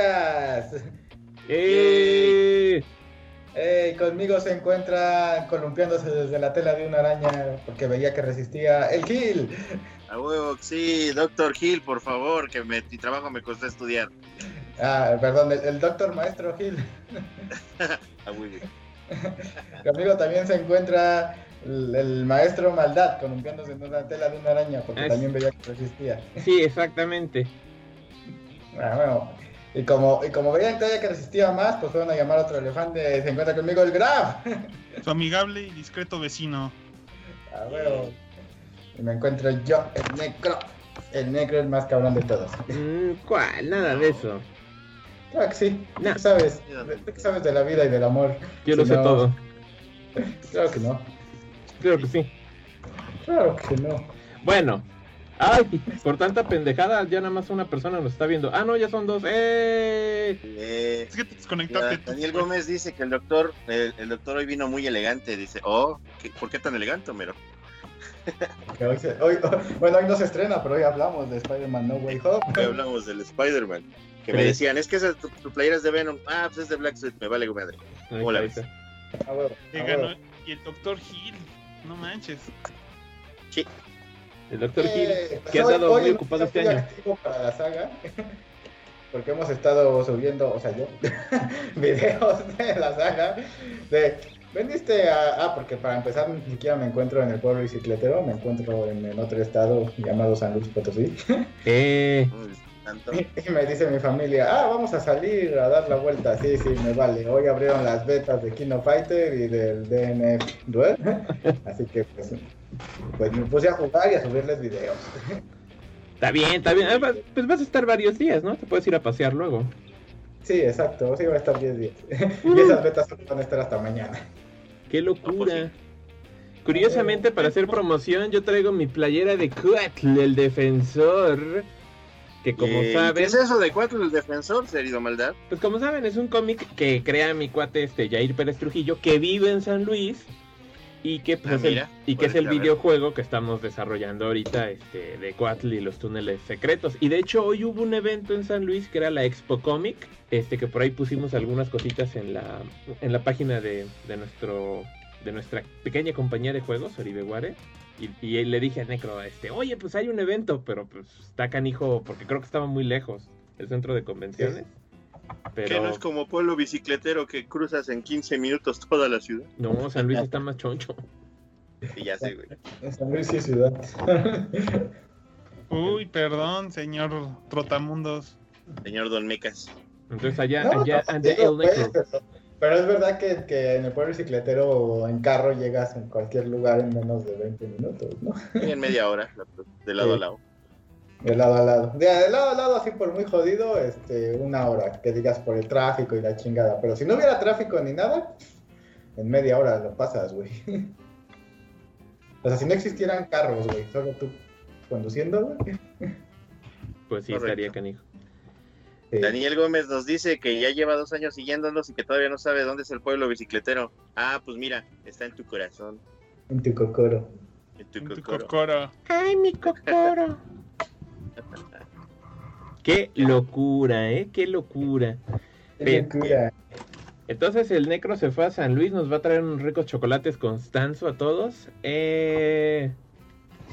Podcast. ¡Eh! Ey, conmigo se encuentra columpiándose desde la tela de una araña porque veía que resistía el Gil. A huevo, sí, Doctor Hill, por favor, que me, mi trabajo me costó estudiar. Ah, perdón, el, el doctor maestro Gil. A huevo. Conmigo también se encuentra el, el maestro Maldad columpiándose en una tela de una araña porque Es- también veía que resistía. Sí, exactamente. Ah, bueno, y como, y como veían todavía que resistía más, pues fueron a llamar a otro elefante. Se encuentra conmigo el Graf. Su amigable y discreto vecino. Ah, bueno. Y me encuentro yo, el Necro. El Necro, el más cabrón de todos. Mm, ¿Cuál? Nada de eso. Claro que sí. No. ¿Qué sabes? ¿Qué sabes de la vida y del amor? Yo lo sé todo. Claro que no. Creo que sí. Claro que no. Bueno. Ay, por tanta pendejada, ya nada más una persona nos está viendo. Ah, no, ya son dos. ¡Eh! Eh, Es que te desconectaste. Daniel Gómez dice que el doctor, el, el doctor hoy vino muy elegante. Dice, oh, ¿qué- ¿por qué tan elegante, Homero? Que hoy se- hoy- hoy- bueno, hoy no se estrena, pero hoy hablamos de Spider-Man No Way Home. Hoy hablamos del Spider-Man. Que me Sí. decían, es que esa, tu, tu playera es de Venom. Ah, pues es de Black Suit, me vale madre. Hola. Ah, ah, huevo. Y el doctor Hill. No manches. El doctor Eh, Gil, pues que ha estado muy ocupado este año. activo para la saga. Porque hemos estado subiendo, o sea, yo, videos de la saga. De, veniste a. Ah, porque para empezar, ni siquiera me encuentro en el pueblo bicicletero, me encuentro en, en otro estado llamado San Luis Potosí. Eh. Y me dice mi familia, ah, vamos a salir a dar la vuelta. Sí, sí, me vale. Hoy abrieron las betas de Kino Fighter y del DNF Duel. Así que pues, pues me puse a jugar y a subirles videos. está bien, está bien. Pues vas a estar varios días, ¿no? Te puedes ir a pasear luego. Sí, exacto. Sí, va a estar 10 días. y esas betas solo van a estar hasta mañana. ¡Qué pues locura! Curiosamente, para hacer promoción, yo traigo mi playera de Quatl, el defensor. Que como Eh, saben, ¿Qué es eso de cuatro el defensor, serido maldad? pues como saben, es un cómic que crea mi cuate este Jair Pérez Trujillo, que vive en San Luis y que pues, Ah, es el, y que es el videojuego que estamos desarrollando ahorita este, de Quatl y los túneles secretos. Y de hecho hoy hubo un evento en San Luis que era la Expo Comic, este que por ahí pusimos algunas cositas en la en la página de, de nuestro de nuestra pequeña compañía de juegos, Oribe Guare. Y, y le dije a Necro, este, oye, pues hay un evento, pero pues está canijo, porque creo que estaba muy lejos el centro de convenciones. Pero no es como pueblo bicicletero que cruzas en 15 minutos toda la ciudad. no, San Luis está más choncho. Y ya sé, güey. San Luis sí es ciudad. Uy, perdón, señor Trotamundos. Señor Don Mecas. Entonces allá, No, allá no, digo, el pero, pero es verdad que, que en el pueblo bicicletero o en carro llegas en cualquier lugar en menos de 20 minutos, ¿no? Y en media hora, de lado Sí. a lado. De lado a lado. De, de lado a lado, así por muy jodido, este, una hora, que digas por el tráfico y la chingada. Pero si no hubiera tráfico ni nada, en media hora lo pasas, güey. O sea, si no existieran carros, güey, solo tú conduciendo, güey. Pues sí, Correcto. estaría canijo. Sí. Daniel Gómez nos dice que ya lleva dos años siguiéndonos y que todavía no sabe dónde es el pueblo bicicletero. Ah, pues mira, está en tu corazón, En tu cocoro. en tu En tu cocoro. cocoro. ¡Ay, mi cocoro! Qué locura, ¿eh? Qué locura. Qué locura. Entonces el Necro se fue a San Luis, nos va a traer unos ricos chocolates Constanzo a todos. Eh...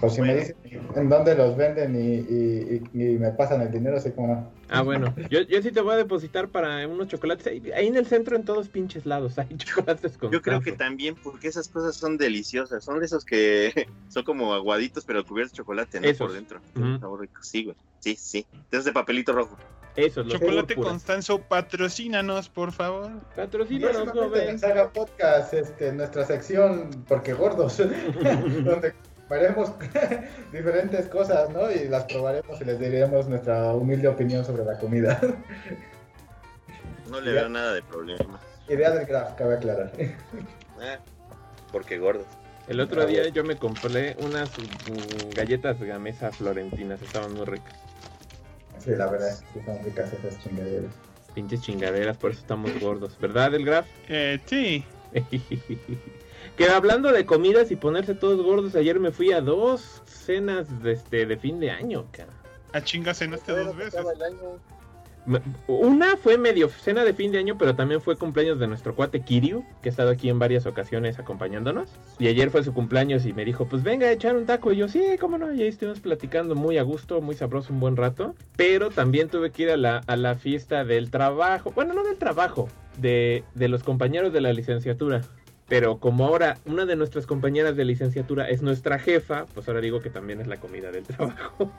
Por si me dicen en dónde los venden y, y- y- y me pasan el dinero, así como no. Ah, bueno, yo, yo sí te voy a depositar para unos chocolates. Ahí, en el centro, en todos pinches lados, hay chocolates Constanzo. Yo creo que también porque esas cosas son deliciosas. Son de esos que son como aguaditos, pero cubiertos de chocolate, ¿no? Esos. Por dentro. Ujú. Sabor rico. Sí, güey. Sí, sí. De esos de papelito rojo. Eso, los Chocolate. Constanzo, patrocínanos, por favor. Patrocínanos, en joven. Saga Podcast, este, nuestra sección, porque gordos, donde haremos diferentes cosas, ¿no? Y las probaremos y les diremos nuestra humilde opinión sobre la comida. No le veo nada de problema. Idea del graph, cabe aclarar. Ah, porque gordo. El otro día yo me compré unas galletas gamesa florentinas, estaban muy ricas. Sí, la verdad, sí son ricas esas chingaderas. Pinches chingaderas, por eso estamos gordos. ¿Verdad, el Graf? Eh, sí. que hablando de comidas y ponerse todos gordos, ayer me fui a dos cenas de, este, de fin de año, cara. A chingas cenaste Todavía dos veces. Una fue medio cena de fin de año, pero también fue cumpleaños de nuestro cuate Kiryu, que ha estado aquí en varias ocasiones acompañándonos. Y ayer fue su cumpleaños y me dijo, pues venga a echar un taco. Y yo, sí, cómo no. Y ahí estuvimos platicando muy a gusto, muy sabroso, un buen rato. Pero también tuve que ir a la, a la fiesta del trabajo. Bueno, no del trabajo, de, de los compañeros de la licenciatura. Pero como ahora una de nuestras compañeras de licenciatura es nuestra jefa, pues ahora digo que también es la comida del trabajo.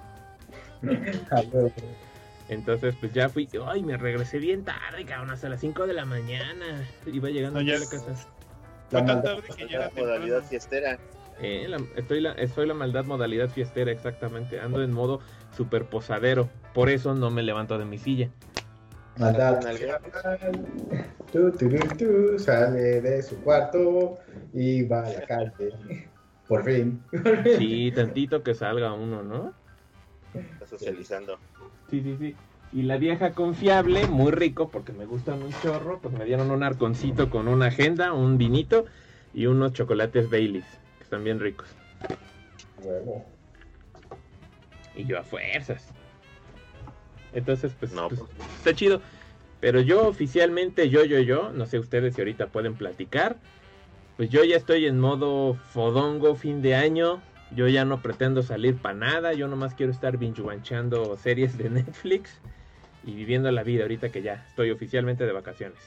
Entonces, pues ya fui. Ay, me regresé bien tarde, cabrón, hasta las 5 de la mañana. Iba llegando No, ya a la casa. Fue tan maldad. tarde que ya era Modalidad temprano. fiestera. Eh, la- estoy, la, estoy la maldad modalidad fiestera, exactamente. Ando en modo super posadero. Por eso no me levanto de mi silla. Tú, tú, tú, tú, sale de su cuarto y va a la calle. Por fin. Sí, tantito que salga uno, ¿no? Está socializando. Sí, sí, sí. Y la vieja confiable, muy rico, porque me gustan un chorro, pues me dieron un arconcito con una agenda, un vinito y unos chocolates Baileys, que están bien ricos. Huevo. Y yo a fuerzas. Entonces, pues, No, pues, pues, está chido. Pero yo oficialmente, yo, yo, yo, no sé ustedes si ahorita pueden platicar. Pues yo ya estoy en modo fodongo fin de año. Yo ya no pretendo salir para nada. Yo nomás quiero estar binge-watchando series de Netflix y viviendo la vida ahorita que ya estoy oficialmente de vacaciones.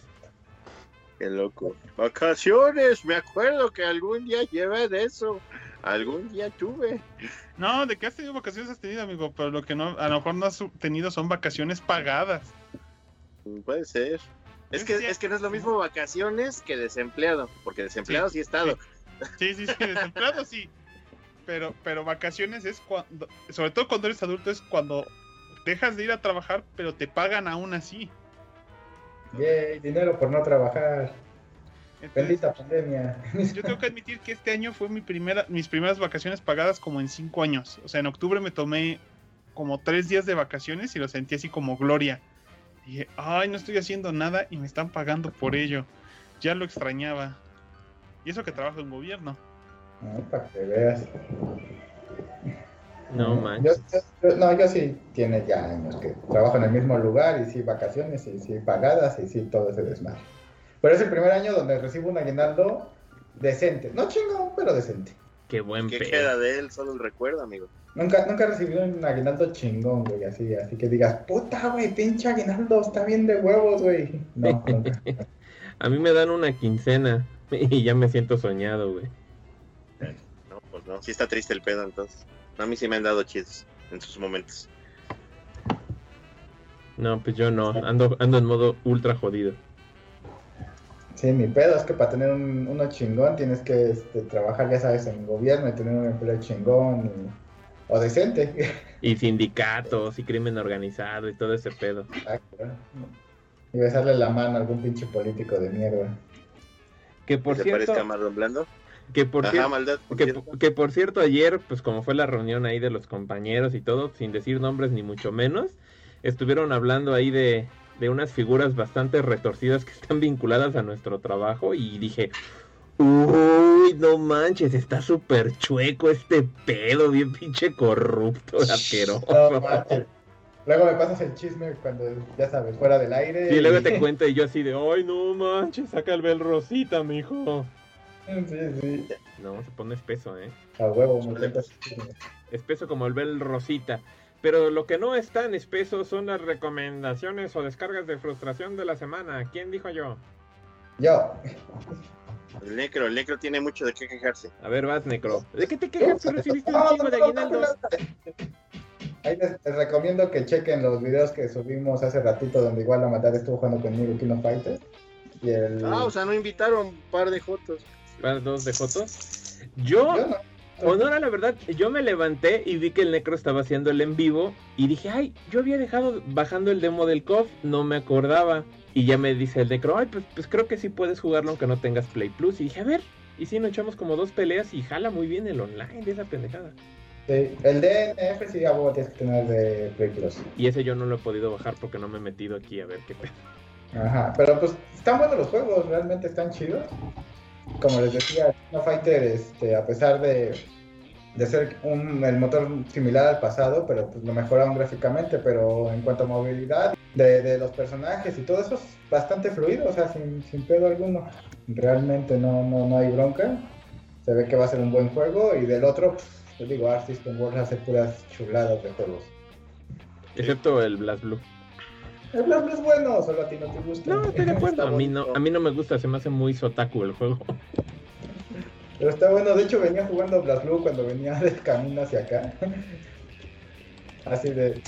Qué loco. Vacaciones, me acuerdo que algún día llevé de eso. Algún día tuve. No, de que has tenido vacaciones has tenido, amigo, pero lo que no, a lo mejor no has tenido son vacaciones pagadas. Puede ser. Es que, es que no es lo mismo vacaciones que desempleado, porque desempleado sí, he estado. Sí, sí, sí, desempleado sí. Pero, pero vacaciones es cuando, sobre todo cuando eres adulto, es cuando dejas de ir a trabajar, pero te pagan aún así. Yay, dinero por no trabajar. Entonces, Bendita pandemia. yo tengo que admitir que este año fue mi primera, mis primeras vacaciones pagadas como en cinco años. O sea, en octubre me tomé como tres días de vacaciones y lo sentí así como gloria. Y dije, ay, no estoy haciendo nada y me están pagando por ello. Ya lo extrañaba. Y eso que trabajo en gobierno. No, para que veas. No Yo- manches. yo- yo- no, yo sí tiene ya años que trabajo en el mismo lugar y sí vacaciones y sí pagadas y sí todo ese desmadre. Pero es el primer año donde recibo un aguinaldo decente. No chingón, pero decente. Qué buen ¿Qué pedo. queda de él? Solo el recuerdo, amigo. Nunca, nunca he recibido un aguinaldo chingón, güey, así, así que digas, puta, güey, pinche aguinaldo, está bien de huevos, güey. No, nunca. A mí me dan una quincena y ya me siento soñado, güey. No, pues no. Sí está triste el pedo, entonces. A mí sí me han dado chidos en sus momentos. No, pues yo no. Ando, ando en modo ultra jodido. Sí, mi pedo es que para tener un, uno chingón tienes que este, trabajar, ya sabes, en gobierno y tener un empleo chingón y- o decente. Y sindicatos y crimen organizado y todo ese pedo. Exacto. Y besarle la mano a algún pinche político de mierda. Que por ¿Te cierto, parezca Marlon Blando? Que por Ajá, cierto, maldad. por que, cierto. que por cierto ayer, pues como fue la reunión ahí de los compañeros y todo, sin decir nombres ni mucho menos, estuvieron hablando ahí de, de unas figuras bastante retorcidas que están vinculadas a nuestro trabajo y dije, uy, no manches, está súper chueco este pedo, bien pinche corrupto, No, asqueroso. manches. Luego me pasas el chisme cuando, ya sabes, fuera del aire. Sí, luego y- te cuento y yo así de, ay, no manches, saca el bel rosita, mijo. Sí, sí. No, se pone espeso, ¿eh? A huevo. Espeso como el bel rosita. Pero lo que no es tan espeso son las recomendaciones o descargas de frustración de la semana. ¿Quién dijo yo? Yo. El necro, el necro tiene mucho de qué quejarse. A ver, vas, Necro. ¿De qué te quejas? Tú recibiste un No, chingo de aguinaldos. Ahí les, les recomiendo que chequen los videos que subimos hace ratito donde igual la matar estuvo jugando conmigo King of Fighters. Y el... Ah, o sea, no invitaron un par de jotos. Para dos de Jotos. Yo, Yo no. honor a la verdad, yo me levanté y vi que el Necro estaba haciendo el en vivo. Y dije, ay, yo había dejado bajando el demo del COF, no me acordaba. Y ya me dice el Necro, ay, pues, pues creo que sí puedes jugarlo aunque no tengas Play Plus. Y dije, a ver. Y sí, nos echamos como dos peleas y jala muy bien el online de esa pendejada. Sí, el DNF sí a huevo tienes que tener de Play Plus. Y ese yo no lo he podido bajar porque no me he metido aquí a ver qué pedo. Ajá, pero pues están buenos los juegos, realmente están chidos. Como les decía, King of Fighter, este, a pesar de, de ser un, el motor similar al pasado, pero pues lo mejoraron gráficamente, pero en cuanto a movilidad de, de los personajes y todo eso es bastante fluido, o sea, sin, sin pedo alguno. Realmente no, no, no hay bronca. Se ve que va a ser un buen juego y del otro, pues, yo digo, Art System Works hace puras chuladas de juegos. Excepto el Blast Blue. El Blue es bueno, solo a ti no te gusta. No, estoy de acuerdo. A mí no, a mí no me gusta, se me hace muy sotaku el juego. Pero está bueno, de hecho venía jugando Blue cuando venía del camino hacia acá. Así de.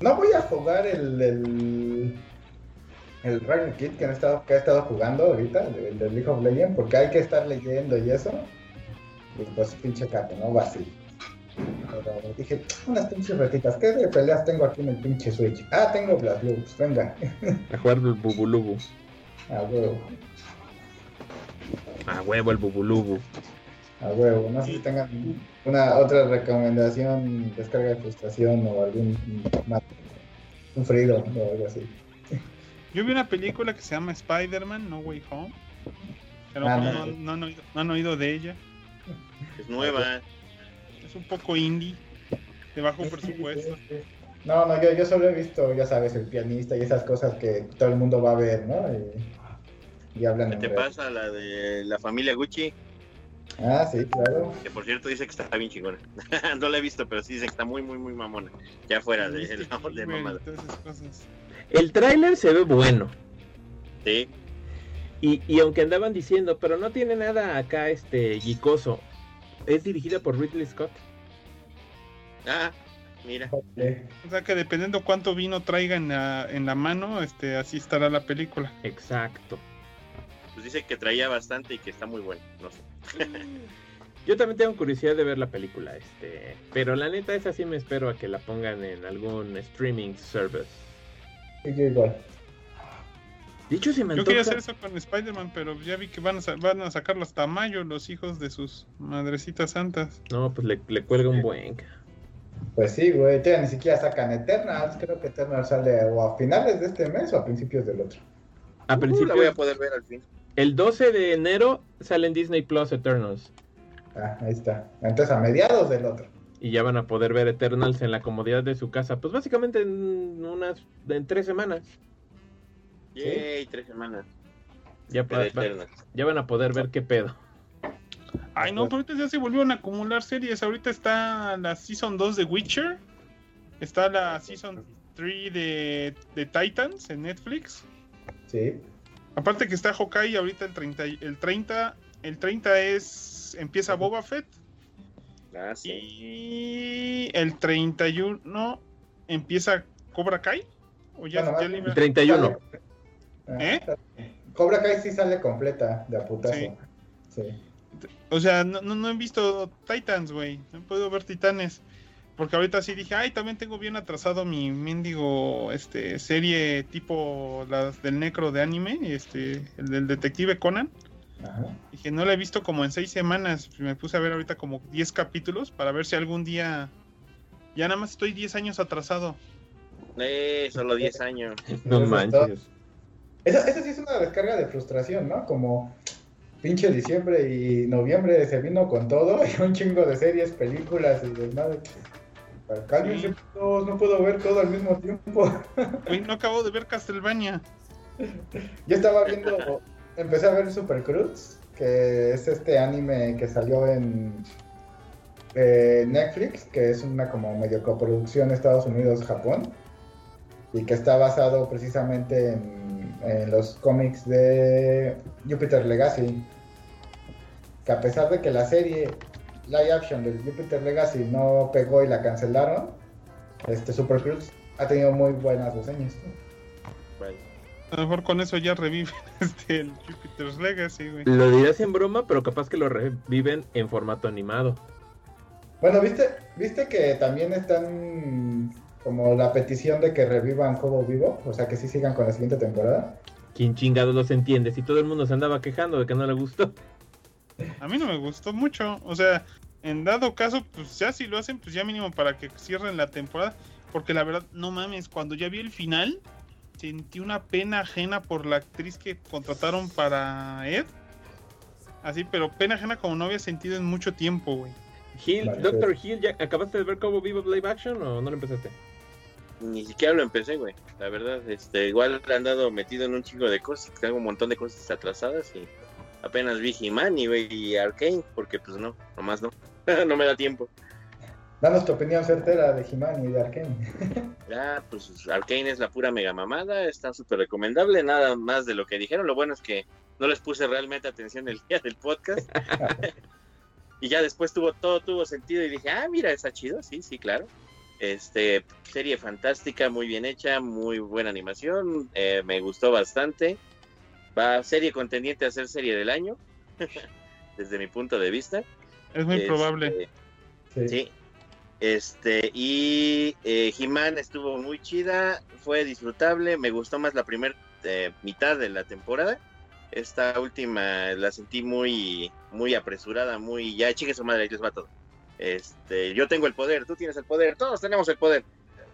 No voy a jugar el. el... El Ragnarok Kid que, han estado, que he estado jugando ahorita, el del League of Legends, porque hay que estar leyendo y eso. Y pues pinche cato, ¿no? Va así. Dije, unas pinches retitas, ¿qué de peleas tengo aquí en el pinche Switch? Ah, tengo Blast Blue, pues venga. A jugar el Bubulubu. A huevo, A huevo el Bubulubu. a huevo. No sé si tengan una otra recomendación, descarga de frustración o algún más sufrido o algo así. Yo vi una película que se llama Spider-Man No Way Home. Pero Ah, no, no. no- no han oído, no han oído de ella. Es nueva. Un poco indie, de bajo presupuesto. No, no, yo, yo solo he visto, ya sabes, el pianista y esas cosas que todo el mundo va a ver, ¿no? Y, y hablan ¿Qué te breve. pasa? La de la familia Gucci, Ah, sí, claro. que por cierto dice que está bien chingona. no la he visto, pero sí dice que está muy, muy, muy mamona. Ya fuera de, Mystic de, mamada. El tráiler se ve bueno. Sí, Y, y aunque andaban diciendo, pero no tiene nada acá este guicoso. Es dirigida por Ridley Scott. Ah, mira. O sea que dependiendo cuánto vino traiga en la, en la mano, este, así estará la película. Exacto. Pues dice que traía bastante y que está muy bueno. No sé. Yo también tengo curiosidad de ver la película, este, pero la neta esa sí me espero a que la pongan en algún streaming service. igual. Dicho se me Yo antoja. quería hacer eso con Spider-Man, pero ya vi que van a, van a sacarlo hasta mayo los hijos de sus madrecitas santas. No, pues le, le cuelga un buen. Pues sí, güey, todavía ni siquiera sacan Eternals. Creo que Eternals sale o a finales de este mes o a principios del otro. A Uh, principio, la voy a poder ver al fin. el 12 de enero sale en Disney Plus Eternals. Ah, ahí está. Entonces a mediados del otro. Y ya van a poder ver Eternals en la comodidad de su casa. Pues básicamente en unas, en tres semanas. Yay, tres semanas. Ya, pa- va- Eternals. ya van a poder ver qué pedo. Ay, no, pero ahorita ya se volvieron a acumular series. Ahorita está la Season 2 de Witcher. Está la Season 3 de, de Titans en Netflix. Sí. Aparte que está Hawkeye ahorita el 30. y- El 30, el 30 es. Empieza Boba Fett. Ah, sí. Y el 31 empieza Cobra Kai. O ya, Bueno, ya más libra- El 31. Ah, ¿Eh? Cobra Kai sí sale completa de a putazo. Sí. Sí. O sea, no, no, no he visto Titans, güey. No puedo ver Titanes. Porque ahorita sí dije, ay, también tengo bien atrasado mi mendigo este, serie tipo las del necro de anime, este, el del detective Conan. Ajá. Dije, no la he visto como en seis semanas. Me puse a ver ahorita como 10 capítulos para ver si algún día. Ya nada más estoy 10 años atrasado. Eh, solo 10 años. No manches. Esa, esa sí es una descarga de frustración, ¿no? Como pinche diciembre y noviembre se vino con todo y un chingo de series, películas y desmadre. Cálmense, Sí. no puedo ver todo al mismo tiempo. No acabo de ver Castlevania. Yo estaba viendo, empecé a ver Super Cruz, que es este anime que salió en eh, Netflix, que es una como medio coproducción Estados Unidos-Japón, y que está basado precisamente en, en los cómics de Jupiter Legacy. Que a pesar de que la serie live action de Jupiter Legacy no pegó y la cancelaron, este Super Cruz ha tenido muy buenas reseñas. A lo mejor con eso ya reviven este, el Jupiter's Legacy, güey. Lo dirás en broma, pero capaz que lo reviven en formato animado. Bueno, ¿viste, ¿viste que también están como la petición de que revivan Cobo Vivo? O sea, que sí sigan con la siguiente temporada. ¿Quién chingados los entiende? Si todo el mundo se andaba quejando de que no le gustó. A mí no me gustó mucho. O sea, en dado caso, pues ya si lo hacen, pues ya mínimo para que cierren la temporada. Porque la verdad, no mames, cuando ya vi el final, sentí una pena ajena por la actriz que contrataron para Ed. Así, pero pena ajena como no había sentido en mucho tiempo, güey. Hill, Doctor. Hill, ¿ya acabaste de ver Cowboy Vivo Live Action o no lo empezaste? Ni siquiera lo empecé, güey. La verdad, este, igual he andado metido en un chingo de cosas. Tengo un montón de cosas atrasadas y apenas vi He-Man y, y Arcane, porque pues no, nomás no. no me da tiempo. Danos tu opinión certera de He-Man y de Arkane. Ya, pues Arcane es la pura mega mamada, está súper recomendable, nada más de lo que dijeron. Lo bueno es que no les puse realmente atención el día del podcast. y ya después tuvo todo tuvo sentido y dije, ah, mira, está chido, sí, sí, claro. Este, serie fantástica, muy bien hecha, muy buena animación, eh, me gustó bastante. Va serie contendiente a ser serie del año, desde mi punto de vista. Es muy Este, probable. Sí. Sí. Este, y eh, He-Man estuvo muy chida, fue disfrutable, me gustó más la primera mitad de la temporada. Esta última la sentí muy, muy apresurada, muy, ya chingue su madre, ahí les va todo. Este, yo tengo el poder, tú tienes el poder, todos tenemos el poder.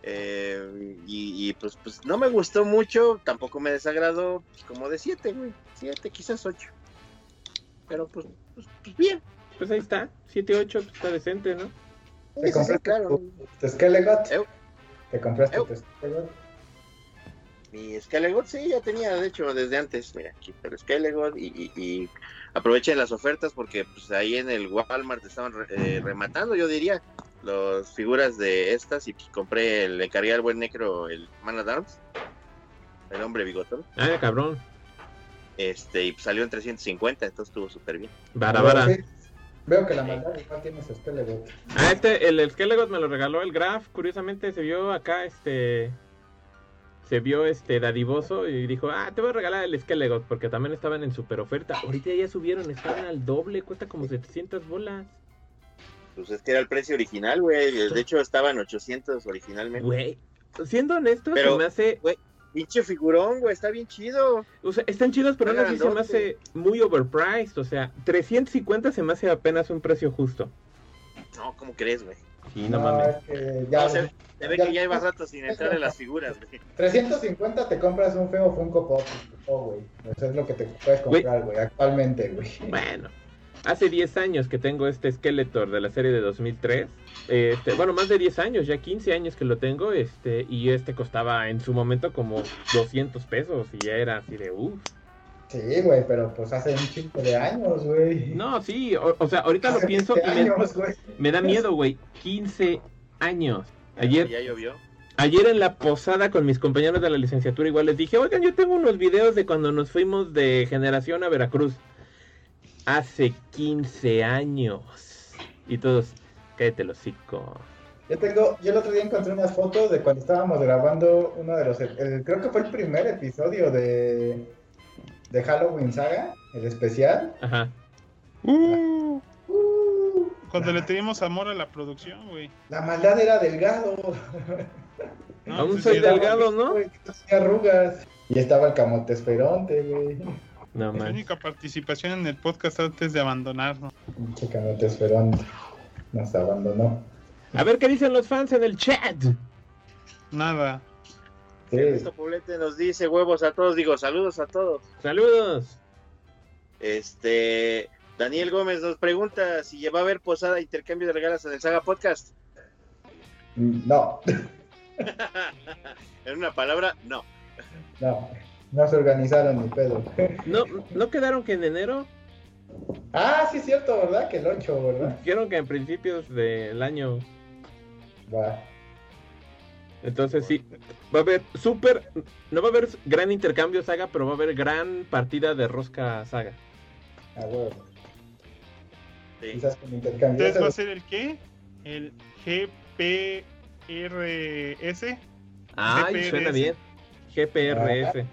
Eh, y, y, pues, pues no me gustó mucho, tampoco me desagradó, pues, como de 7, güey, 7, quizás 8. Pero pues, pues, pues bien. Pues ahí está, 7-8, pues está decente, ¿no? ¿Te Sí, sí, compraste claro. tu, tu Skelegot? ¿Te compraste Eu. tu Skelegot? Mi Skelegot sí, ya tenía, de hecho, desde antes. Mira, aquí está el Skelegot y, y, y aprovechen las ofertas porque pues ahí en el Walmart estaban re- eh, rematando, yo diría, las figuras de estas y pues, compré, el, le encargué al buen necro el Man at Arms, el hombre bigotón, Ah, cabrón. este, y pues, salió en 350, entonces estuvo súper bien. Vara, vara. Veo que la maldad igual tiene su Skelegot. Ah, este, el, el Skelegot me lo regaló el Graf. Curiosamente se vio acá, este. Se vio este dadivoso y dijo, ah, te voy a regalar el Skelegot porque también estaban en super oferta. Ahorita ya subieron, están al doble, cuesta como 700 bolas. Pues es que era el precio original, güey, de hecho estaban 800 originalmente. Güey, siendo honesto, Pero- se me hace. Pinche figurón, güey, está bien chido. O sea, están chidos, pero aún así se me hace muy overpriced. O sea, 350 se me hace apenas un precio justo. No, ¿cómo crees, güey? Sí, no, mames. es que ya, No, se, se ve que ya iba rato sin entrar en las figuras, güey. 350 te compras un feo Funko Pop. Oh, güey. Eso es lo que te puedes comprar, güey, actualmente, güey. Bueno, hace 10 años que tengo este Skeletor de la serie de 2003. Este, bueno, más de 10 años, ya 15 años que lo tengo. Este, y este costaba en su momento como 200 pesos. Y ya era así de uff. Sí, güey, pero pues hace un chingo de años, güey. No, sí, o, o sea, ahorita lo pienso 20 y me, años, güey. me da miedo, güey. 15 años. Ayer, Ya llovió. Ayer en la posada con mis compañeros de la licenciatura igual les dije, oigan, yo tengo unos videos de cuando nos fuimos de generación a Veracruz. Hace 15 años. Y todos, cállate los hocico. Yo tengo, yo el otro día encontré unas fotos de cuando estábamos grabando uno de los, el- creo que fue el primer episodio de, de Halloween Saga, el especial. Ajá. Uh, Uh, cuando le teníamos amor a la producción, güey. la maldad era delgado. No, Aún pues soy delgado. ¿no? Tenía arrugas. Y estaba el camote esperonte, güey. No Mi más. única participación en el podcast antes de abandonarnos. Pinche camote esperonte. Nos abandonó. A ver qué dicen los fans en el chat. Nada. Sí. Ernesto Poblete nos dice huevos a todos, digo saludos a todos. Saludos. Este Daniel Gómez nos pregunta si va a haber posada intercambio de regalos en el Saga Podcast. No, en una palabra, no. no. No se organizaron ni pedo. ¿No, ¿No quedaron que en enero? Ah, sí es cierto, ¿verdad? Que el 8, ¿verdad? Dijeron que en principios del año. Va. Entonces sí, va a haber súper... No va a haber gran intercambio saga, pero va a haber gran partida de rosca saga. A huevo. Sí. Quizás con intercambio. Entonces va a ser el qué? El GPRS. Ay, GPRS. suena bien. GPRS.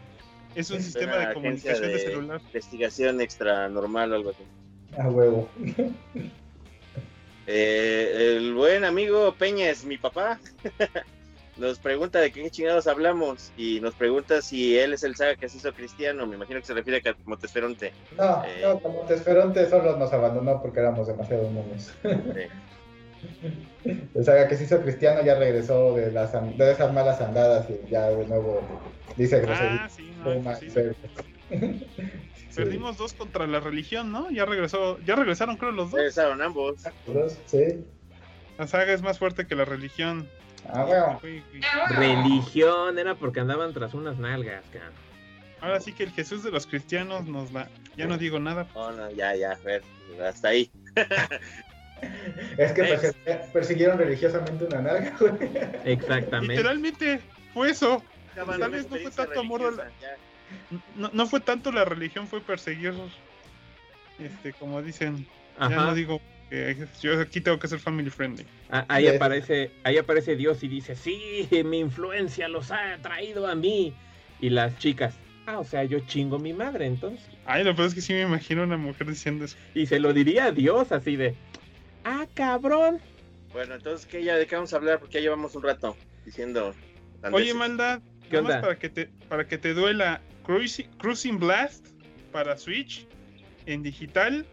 Es un Es sistema de comunicación de, de- celular. Investigación extra normal o algo así. A huevo. Eh, el buen amigo Peña es mi papá. nos pregunta de qué chingados hablamos y nos pregunta si él es el saga que se hizo cristiano. Me imagino que se refiere a Montesperonte. No, Eh. no, como Tesferonte solo nos abandonó porque éramos demasiado monos. O sea, que se hizo cristiano ya regresó de, las, de esas malas andadas y ya de nuevo dice grosería. Ah, sí, no, sí. Perdimos dos contra la religión, ¿no? Ya regresó, ya regresaron creo los dos. Regresaron ambos. Sí. La saga es más fuerte que la religión. Ah, güey. Religión, era porque andaban tras unas nalgas, cabrón. Ahora sí que el Jesús de los cristianos nos la... Ya no digo nada. No, no, ya, ya, a ver, hasta ahí. Es que persiguieron religiosamente una nalga, güey. Exactamente. Literalmente fue eso. Tal vez no fue tanto amor a la- ya. No, no fue tanto la religión, fue perseguir, este, como dicen. Ya Ajá. no digo que yo aquí tengo que ser family friendly. Ah, Ahí aparece, ahí aparece Dios y dice, sí, mi influencia los ha traído a mí. Y las chicas, ah, o sea, yo chingo mi madre entonces. Ay, lo peor es que sí me imagino a una mujer diciendo eso. Y se lo diría a Dios así de, ah, cabrón. Bueno, entonces, ¿qué ya de qué vamos a hablar? Porque ya llevamos un rato diciendo. Oye, maldad, ¿Qué nada más onda? para que te para que te duela Cruising, Cruising Blast para Switch en digital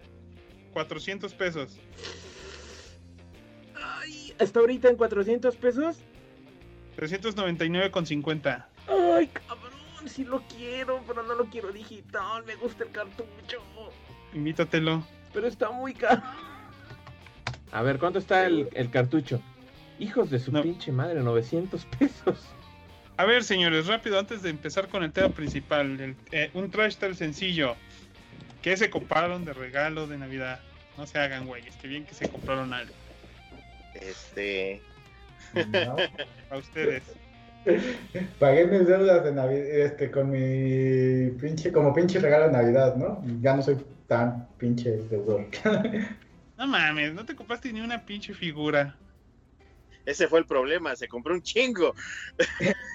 400 pesos. Ay, ¿está ahorita en 400 pesos? 399,50. Ay, cabrón, sí lo quiero, pero no lo quiero digital, me gusta el cartucho. Invítatelo. Pero está muy caro. A ver, ¿cuánto está el, el cartucho? Hijos de su No. pinche madre, 900 pesos. A ver, señores, rápido, antes de empezar con el tema principal, el- eh, un trash tal sencillo. ¿Qué se compraron de regalo de Navidad? No se hagan güeyes, que bien que se compraron algo. Este. No. A ustedes. Pagué mis deudas de Navidad, este, con mi pinche, como pinche regalo de Navidad, ¿no? Ya no soy tan pinche deudor. No mames, no te compraste ni una pinche figura. Ese fue el problema, se compró un chingo.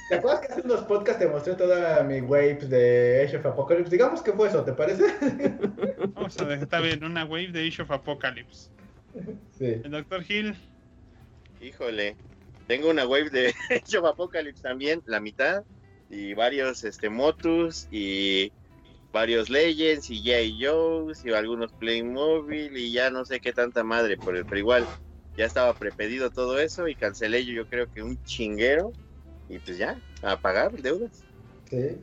¿Te acuerdas que hace unos podcasts te mostré toda mi waves de Age of Apocalypse? Digamos que fue eso, ¿te parece? Vamos a dejar, está bien, una wave de Age of Apocalypse. Sí. El Dr. Hill, Híjole. Tengo una wave de Age of Apocalypse también, la mitad. Y varios este, Motus y varios Legends y J. Joe's y algunos Playmobil y ya no sé qué tanta madre, pero, pero igual ya estaba prepedido todo eso y cancelé yo, yo creo que un chinguero. Y pues ya, a pagar deudas. Sí.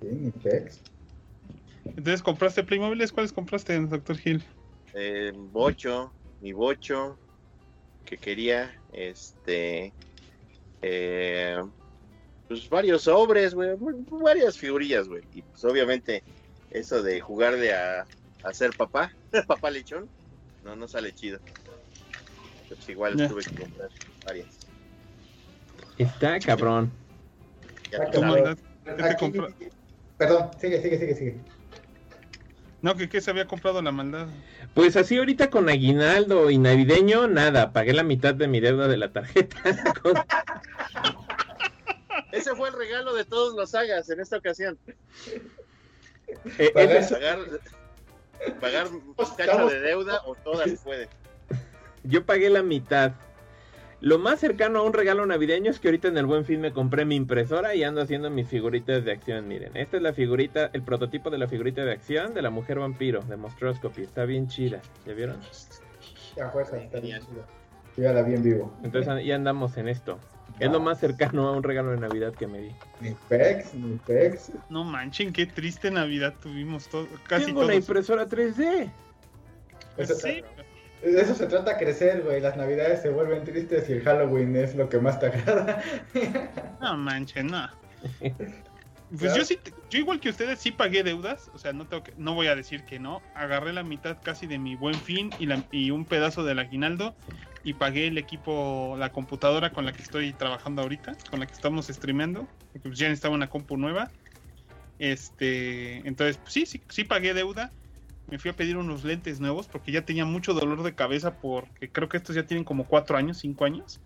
Sí, mi pex. entonces compraste Playmobiles, ¿cuáles compraste, Dr. Hill? eh, bocho, mi bocho que quería, este, eh, pues varios sobres, güey, varias figurillas, güey, y pues obviamente eso de jugar de a, a ser papá, papá lechón, no, no sale chido. Pues igual tuve que comprar varias. Está cabrón. Ya Ah, tú ¿Tú, Claro. maldad? ¿Qué te? Perdón, sigue, sigue, sigue, sigue. No, que qué se había comprado la maldad. Pues así ahorita con aguinaldo y navideño, nada, pagué la mitad de mi deuda de la tarjeta. Con- Ese fue el regalo de todos los sagas en esta ocasión. Eh, Pagué- ese- Pagar, pagar cacho Estamos- de deuda o todas puede. Yo pagué la mitad. Lo más cercano a un regalo navideño es que ahorita en el buen fin me compré mi impresora y ando haciendo mis figuritas de acción. Miren, esta es la figurita, el prototipo de la figurita de acción de la mujer vampiro de Monstroscopy. Está bien chida, ¿ya vieron? Ya fuerza, está bien Genial. chido. Yo ya la vi en vivo. Entonces ya andamos en esto. Es lo más cercano a un regalo de Navidad que me di. Mi pex, mi pex. No manchen, qué triste Navidad tuvimos todo, casi Tengo una todos. impresora 3D. Pues sí, de eso se trata crecer, güey. Las navidades se vuelven tristes y el Halloween es lo que más te agrada. no manchen, no. Pues yo sí, te- yo igual que ustedes sí pagué deudas, o sea, no tengo que, no voy a decir que no. Agarré la mitad casi de mi buen fin y, la, y un pedazo del aguinaldo y pagué el equipo, la computadora con la que estoy trabajando ahorita, con la que estamos streameando, porque pues ya necesitaba una compu nueva. Este, entonces, pues sí, sí, sí pagué deuda. Me fui a pedir unos lentes nuevos porque ya tenía mucho dolor de cabeza porque creo que estos ya tienen como cuatro años, cinco años.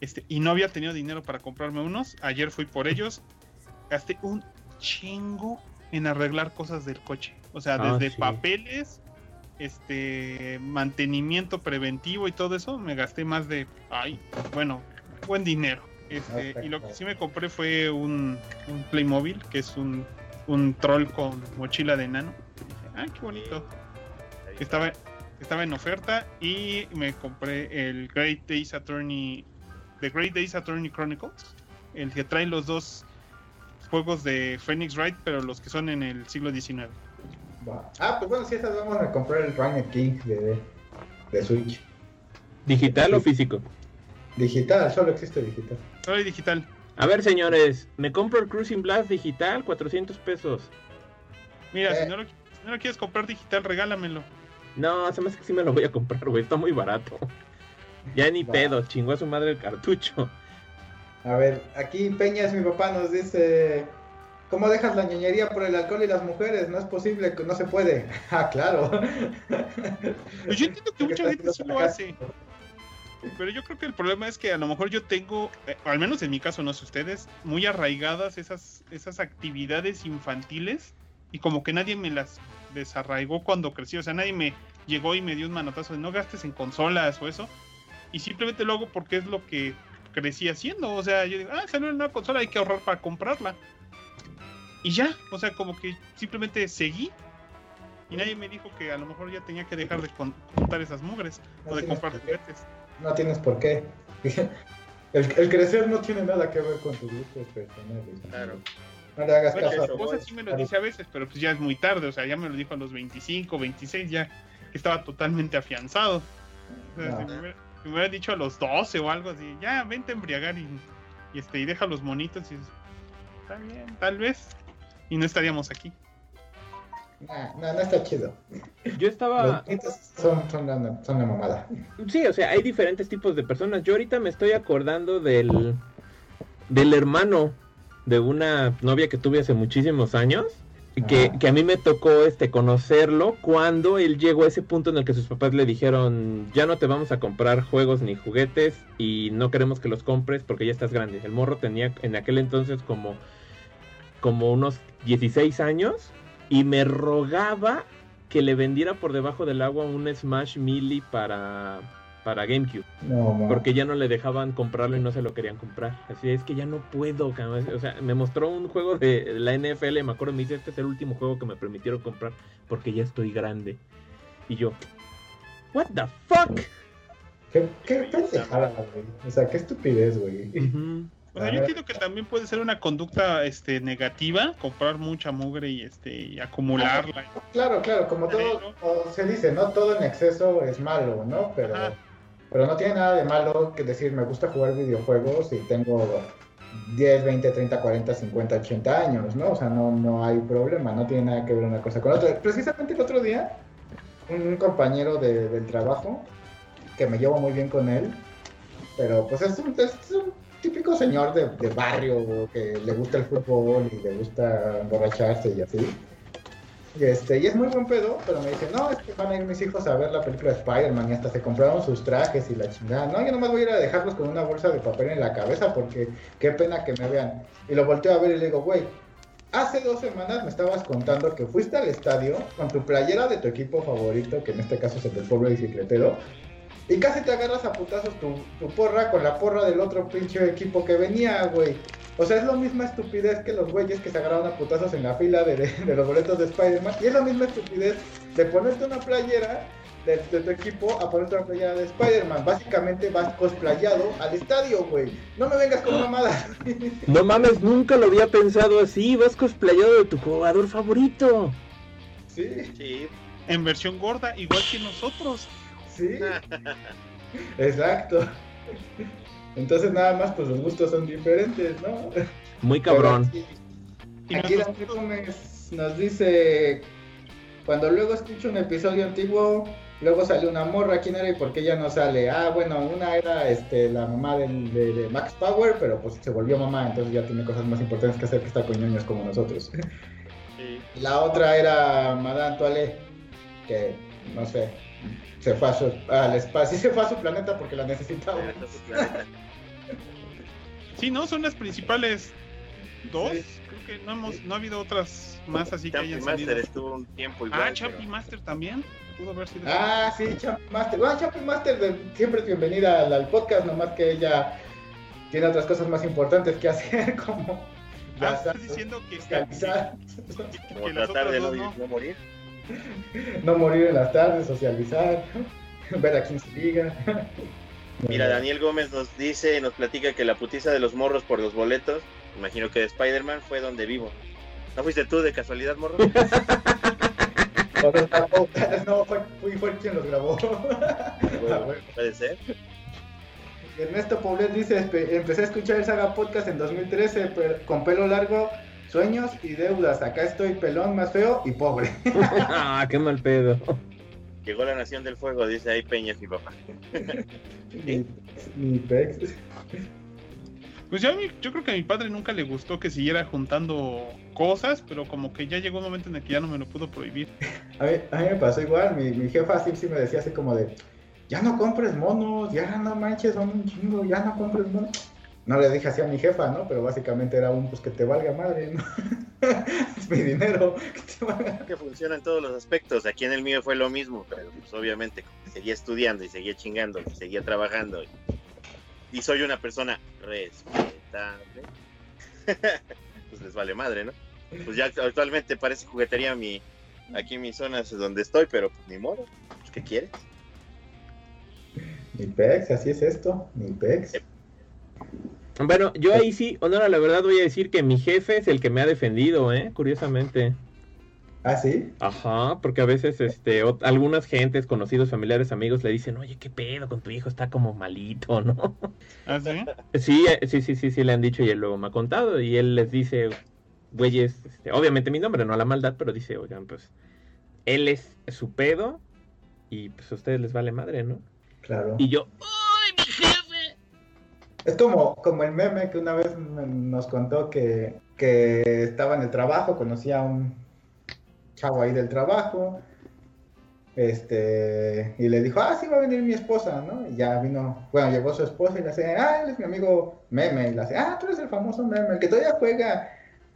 Este, y no había tenido dinero para comprarme unos. Ayer fui por ellos. Gasté un chingo en arreglar cosas del coche. O sea, Ah, desde sí. papeles, este, mantenimiento preventivo y todo eso. Me gasté más de, ay, bueno, buen dinero. Este, y lo que sí me compré fue un, un Playmobil, que es un, un troll con mochila de enano. Ah, qué bonito que estaba, estaba en oferta y me compré el Great Days Attorney The Great Days Attorney Chronicles el que trae los dos juegos de Phoenix Wright pero los que son en el siglo XIX. Ah, pues bueno, si esas vamos a comprar el Ragnarok King de, de Switch. ¿Digital o físico? Digital, solo existe digital. Soy digital. A ver, señores, me compro el Cruising Blast digital, 400 pesos. Mira, Eh. si, no lo, no lo quieres comprar digital, regálamelo. No, se me hace que sí me lo voy a comprar, güey. Está muy barato. Ya ni Va. pedo, chingó a su madre el cartucho. A ver, aquí Peñas, mi papá, nos dice: ¿Cómo dejas la ñoñería por el alcohol y las mujeres? No es posible, no se puede. Ah, claro. Pues yo entiendo que mucha gente sí lo hace. Pero yo creo que el problema es que a lo mejor yo tengo, eh, al menos en mi caso, no sé ustedes, muy arraigadas esas, esas actividades infantiles y como que nadie me las desarraigó cuando crecí. O sea, nadie me llegó y me dio un manotazo de no gastes en consolas o eso. Y simplemente lo hago porque es lo que crecí haciendo. O sea, yo digo, ah, salió una nueva consola, hay que ahorrar para comprarla. Y ya, o sea, como que simplemente seguí. Y nadie me dijo que a lo mejor ya tenía que dejar de con- contar esas mugres No o de comprar juguetes. No tienes por qué. El, el crecer no tiene nada que ver con tus gustos personales. Claro. No le hagas Bueno, caso mi a esposa Boys. sí me lo dice a veces, pero pues ya es muy tarde, o sea, ya me lo dijo a los 25, 26, ya que estaba totalmente afianzado. O sea, No. si, me hubiera, si me hubiera dicho a los 12 o algo así, ya vente a embriagar y, y, este, y deja los monitos y está bien, tal vez, y no estaríamos aquí. Nah, no, no está chido. Yo estaba. Son, son, la, son la mamada. Sí, o sea, hay diferentes tipos de personas. Yo ahorita me estoy acordando del. del hermano de una novia que tuve hace muchísimos años. Que, que a mí me tocó este conocerlo cuando él llegó a ese punto en el que sus papás le dijeron ya no te vamos a comprar juegos ni juguetes y no queremos que los compres porque ya estás grande. El morro tenía en aquel entonces como, como unos 16 años y me rogaba que le vendiera por debajo del agua un Smash Melee para, para GameCube. No. Porque ya no le dejaban comprarlo y no se lo querían comprar. Así es que ya no puedo. cabrón. O sea, me mostró un juego de la NFL, me acuerdo, me dice, este es el último juego que me permitieron comprar porque ya estoy grande. Y yo, what the fuck? ¿Qué, qué pendejada, güey? O sea, qué estupidez, güey. Ujú. O sea, yo entiendo que también puede ser una conducta este, negativa, comprar mucha mugre y, este, y acumularla. Claro, claro, como todo o se dice, no todo en exceso es malo, ¿no? Pero, Ajá. Pero no tiene nada de malo que decir, me gusta jugar videojuegos y tengo 10, 20, 30, 40, 50, 80 años, ¿no? O sea, no, no hay problema, no tiene nada que ver una cosa con otra. Precisamente el otro día, un compañero de- del trabajo, que me llevo muy bien con él, pero pues es un, es un típico señor de, de barrio que le gusta el fútbol y le gusta emborracharse y así. Y, este, y es muy buen pedo, pero me dice, no, es que van a ir mis hijos a ver la película de Spider-Man y hasta se compraron sus trajes y la chingada. No, yo nomás voy a ir a dejarlos con una bolsa de papel en la cabeza porque qué pena que me vean. Y lo volteo a ver y le digo, güey, hace dos semanas me estabas contando que fuiste al estadio con tu playera de tu equipo favorito, que en este caso es el del pueblo bicicletero, y casi te agarras a putazos tu, tu porra con la porra del otro pinche equipo que venía, güey. O sea, es la misma estupidez que los güeyes que se agarraron a putazos en la fila de, de- de los boletos de Spider-Man. Y es la misma estupidez de ponerte una playera de, de tu equipo a ponerte una playera de Spider-Man. Básicamente vas cosplayado al estadio, güey. No me vengas con mamadas. No mames, nunca lo había pensado así. Vas cosplayado de tu jugador favorito. sí, Sí, En versión gorda, igual que nosotros. Sí. Exacto. Entonces nada más pues los gustos son diferentes, ¿no? Muy cabrón. Pero Aquí, aquí Gómez nos dice, cuando luego escucho un episodio antiguo, luego sale una morra, ¿quién era y por qué ya no sale? Ah, bueno, una era este, la mamá del- de, de Max Power, pero pues se volvió mamá, entonces ya tiene cosas más importantes que hacer que estar con ñoños como nosotros. sí. La otra era Madame Toilette, que no sé, se fue a su, al espacio, sí se fue a su planeta porque la necesitaba. Sí, ¿no? Son las principales dos. Sí. Creo que no, hemos, no ha habido otras más así que hayan Master salido. estuvo un tiempo igual. Ah, pero- Master también. Pudo haber sido. Ah, sí, Champ Master. Bueno, Master de- siempre es bienvenida al, al podcast, nomás que ella tiene otras cosas más importantes que hacer, como Ah, las- estás diciendo que, que, Como que las tratar otras de dos no. no morir. No morir en las tardes, socializar, ver a quién se liga. Mira, Daniel Gómez nos dice, nos platica que la putiza de los morros por los boletos, imagino que de Spider-Man, fue donde vivo. ¿No fuiste tú de casualidad, morro? No, fue, fui- fue quien los grabó. Bueno, puede ser. Ernesto Poblet dice, "Espe- empecé a escuchar el Saga Podcast en 2013 pero con pelo largo, sueños y deudas. Acá estoy pelón, más feo y pobre. ah, qué mal pedo. Llegó la nación del fuego, dice ahí Peña, mi papá. Mi, mi pex. Pues yo, a mí- yo creo que a mi padre nunca le gustó que siguiera juntando cosas, pero como que ya llegó un momento en el que ya no me lo pudo prohibir. A mí, a mí me pasó igual, mi, mi jefa sí, sí me decía así como de, ya no compres monos, ya no manches, son un chingo, ya no compres monos. No le dije así a mi jefa, ¿no? Pero básicamente era un, pues que te valga madre, ¿no? es mi dinero, que te valga. que funciona en todos los aspectos. Aquí en el mío fue lo mismo, pero pues obviamente seguía estudiando y seguía chingando y seguía trabajando. Y, y soy una persona respetable. pues les vale madre, ¿no? Pues ya actualmente parece juguetería mi, aquí en mis zonas donde estoy, pero pues ni modo. ¿Qué quieres? Mi pex, así es esto, mi pex. Bueno, yo ahí sí, honor a la verdad, voy a decir que mi jefe es el que me ha defendido, ¿eh? Curiosamente. ¿Ah, sí? Ajá, porque a veces este, algunas gentes, conocidos, familiares, amigos le dicen, oye, ¿qué pedo con tu hijo? Está como malito, ¿no? ¿Ah, sí? Sí, eh, sí, sí, sí, sí, le han dicho y él luego me ha contado y él les dice, güeyes, este, obviamente mi nombre, no a la maldad, pero dice, oigan, pues, él es su pedo y pues a ustedes les vale madre, ¿no? Claro. Y yo, Es como, como el meme que una vez nos contó que, que estaba en el trabajo, conocía a un chavo ahí del trabajo, este, y le dijo, ah, sí va a venir mi esposa, ¿no? Y ya vino, bueno, llegó su esposa y le hace, ah, él es mi amigo meme, y le hace, ah, tú eres el famoso meme, el que todavía juega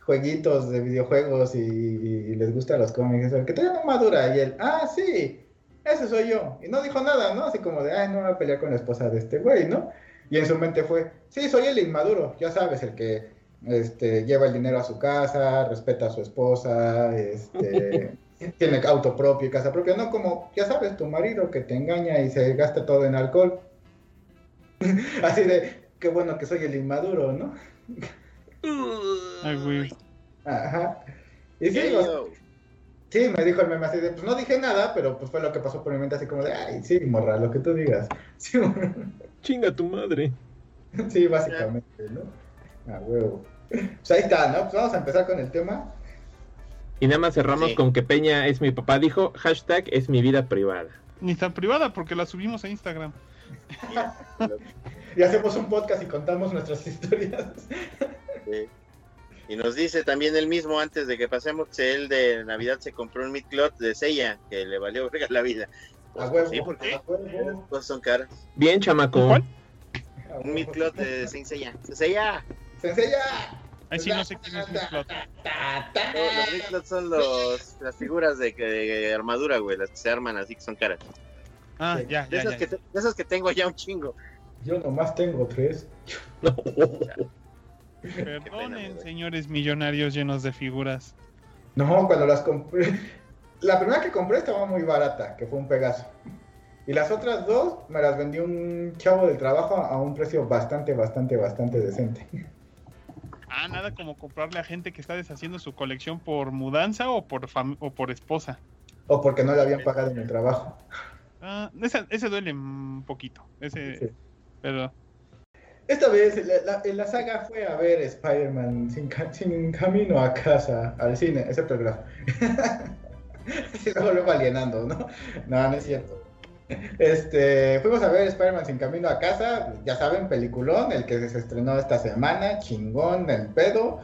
jueguitos de videojuegos y, les gusta los cómics, el que todavía no madura, y él, ah, sí, ese soy yo, y no dijo nada, ¿no? Así como de, ay, no voy a pelear con la esposa de este güey, ¿no? Y en su mente fue, sí, soy el inmaduro, ya sabes, el que este, lleva el dinero a su casa, respeta a su esposa, este, tiene auto propio y casa propia, no como, ya sabes, tu marido que te engaña y se gasta todo en alcohol. Así de, qué bueno que soy el inmaduro, ¿no? Ay, güey. Ajá. Y sí, Hey. Sí, me dijo el meme así de, pues no dije nada, pero pues fue lo que pasó por mi mente así como de, ay, sí, morra, lo que tú digas. Sí, chinga tu madre. Sí, básicamente, ¿no? A huevo. Pues ahí está, ¿no? Pues vamos a empezar con el tema. Y nada más cerramos Sí. con que Peña es mi papá, dijo, hashtag es mi vida privada. Ni tan privada porque la subimos a Instagram. Y hacemos un podcast y contamos nuestras historias. Sí. Y nos dice también el mismo antes de que pasemos que él de Navidad se compró un midcloth de Sella que le valió verga la vida. A huevo. Sí, porque A huevo. las cosas son caras. Bien, chamaco. ¿Cuál? Un midcloth de Saint Seiya. Seiya. ¡Sensei ya! Ahí sí no sé quién es. No, los midcloths son los, las figuras de, de armadura, güey, las que se arman así que son caras. Ah, Sí. ya, De ya, esas, ya. que, de esas que tengo ya un chingo. Yo nomás tengo tres. Perdonen, señores millonarios llenos de figuras. No, cuando las compré. La primera que compré estaba muy barata, que fue un Pegaso. Y las otras dos me las vendió un chavo del trabajo a un precio bastante, bastante, bastante decente. Ah, nada como comprarle a gente que está deshaciendo su colección por mudanza o por fam- o por esposa. O porque no le habían pagado en el trabajo. Ah, ese, ese duele un poquito. Ese, Sí. pero Esta vez la, la- saga fue a ver Spider-Man sin, ca- sin camino a casa, al cine, excepto el grafo. luego luego alienando, ¿no? No, no es cierto. Este, fuimos a ver Spider-Man sin camino a casa, ya saben, peliculón, el que se estrenó esta semana, chingón, el pedo.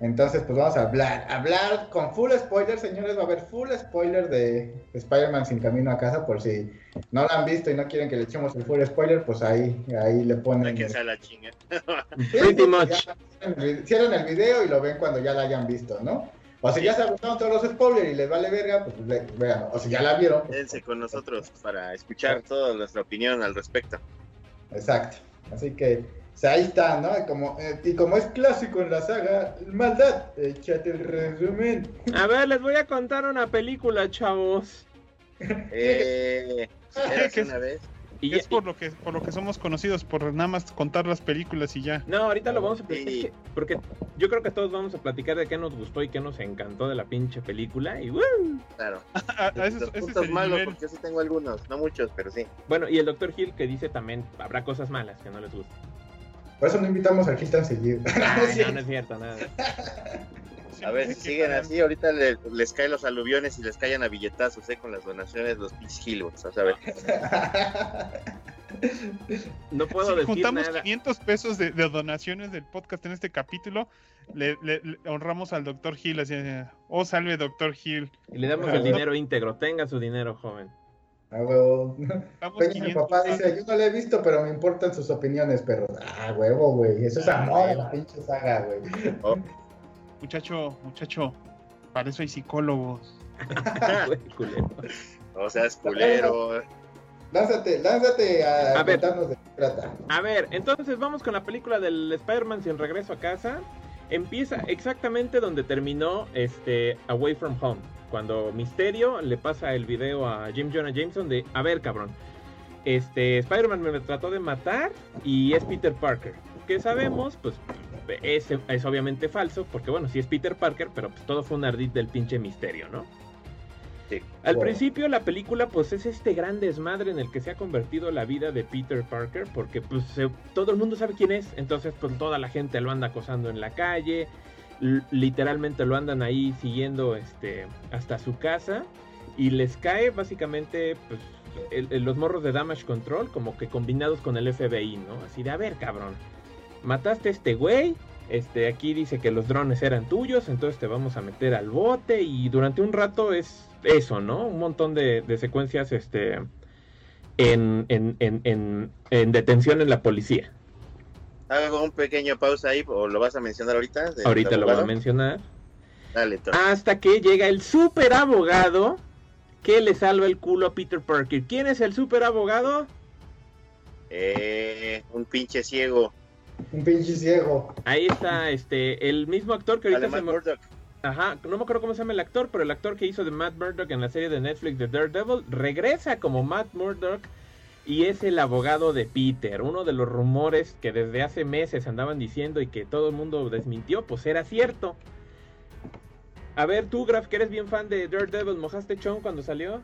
Entonces, pues vamos a hablar, hablar con full spoiler, señores, va a haber full spoiler de Spider-Man sin camino a casa, por si no lo han visto y no quieren que le echemos el full spoiler, pues ahí, ahí le Para ponen. que sea la chinga. Sí, Pretty much. Cierran el video y lo ven cuando ya la hayan visto, ¿no? O si ya se agotaron todos los spoilers y les vale verga, pues ve- vean. O si ya la vieron, pues, Quédense con nosotros para escuchar toda nuestra opinión al respecto. exacto. Así que o sea, ahí está, ¿no? Y como, eh, y como es clásico en la saga, maldad, échate el resumen. A ver, les voy a contar una película, chavos. Eh, érase ¿Qué es? una vez. Y es ya- por lo que por lo que somos conocidos, por nada más contar las películas y ya. No, ahorita lo vamos a Sí. platicar. que- porque yo creo que todos vamos a platicar de qué nos gustó y qué nos encantó de la pinche película. Y ¡uh! Claro. A- a- ese, es- Los ese es puntos malos, nivel. porque yo sí tengo algunos, no muchos, pero sí. bueno, y el Dr. Hill que dice también habrá cosas malas que no les gusten. Por eso no invitamos al Gil tan seguido. Ay, no, no es cierto, nada. A ver, si siguen así, ahorita le- les caen los aluviones y les caen a billetazos, ¿eh? Con las donaciones, los Hillbots, a saber. No puedo Si decir juntamos nada. 500 pesos de, de donaciones del podcast en este capítulo, le, le- le honramos al Dr. Hill, así, oh salve Dr. Hill. Y le damos el dinero íntegro. Tenga su dinero, joven. Ah, huevo. Mi 500 papá dice, yo no le he visto, pero me importan sus opiniones, perros. Ah, huevo, güey. Eso es Ah, amor a la pinche saga, güey. Muchacho, muchacho, para eso hay psicólogos. O sea, es culero. Lánzate, lánzate a, A ver. de qué trata. A ver, entonces vamos con la película del Spider-Man sin regreso a casa. Empieza exactamente donde terminó este Away from Home. Cuando Misterio le pasa el video a Jim Jonah Jameson de, a ver cabrón, este Spider-Man me trató de matar y es Peter Parker. Que sabemos, pues es, es obviamente falso, porque bueno, sí es Peter Parker, pero pues todo fue un ardid del pinche Misterio, ¿no? Sí. Al Wow. principio la película pues es este gran desmadre en el que se ha convertido la vida de Peter Parker porque pues se- todo el mundo sabe quién es, entonces pues toda la gente lo anda acosando en la calle, literalmente lo andan ahí siguiendo este hasta su casa y les cae básicamente pues el- el- los morros de Damage Control como que combinados con el FBI, ¿no? Así de a ver cabrón, mataste a este güey, este, aquí dice que los drones eran tuyos, entonces te vamos a meter al bote y durante un rato es eso, ¿no? Un montón de, de secuencias este, en, en, en, en, en detención en la policía. Hago un pequeño pausa ahí, o lo vas a mencionar ahorita. Ahorita lo voy a mencionar. Dale. Hasta que llega el super abogado que le salva el culo a Peter Parker. ¿Quién es el super abogado? Eh, un pinche ciego. Un pinche ciego. Ahí está este el mismo actor que ahorita Alemán se me- Murdoch. Ajá, no me acuerdo cómo se llama el actor, pero el actor que hizo de Matt Murdock en la serie de Netflix de Daredevil regresa como Matt Murdock y es el abogado de Peter. Uno de los rumores que desde hace meses andaban diciendo y que todo el mundo desmintió, pues era cierto. A ver, tú, Graf, que eres bien fan de Daredevil, ¿mojaste chon cuando salió?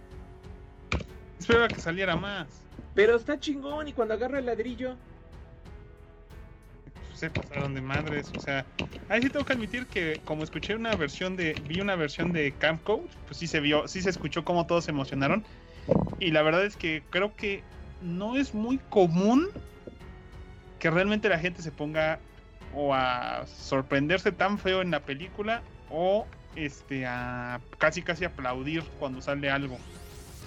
Esperaba que saliera más. Pero está chingón y cuando agarra el ladrillo. Se pasaron de madres, o sea, ahí sí tengo que admitir que como escuché una versión de, vi una versión de Camp Coach, pues sí se vio, sí se escuchó cómo todos se emocionaron. Y la verdad es que creo que no es muy común que realmente la gente se ponga o a sorprenderse tan feo en la película o este a casi casi aplaudir cuando sale algo.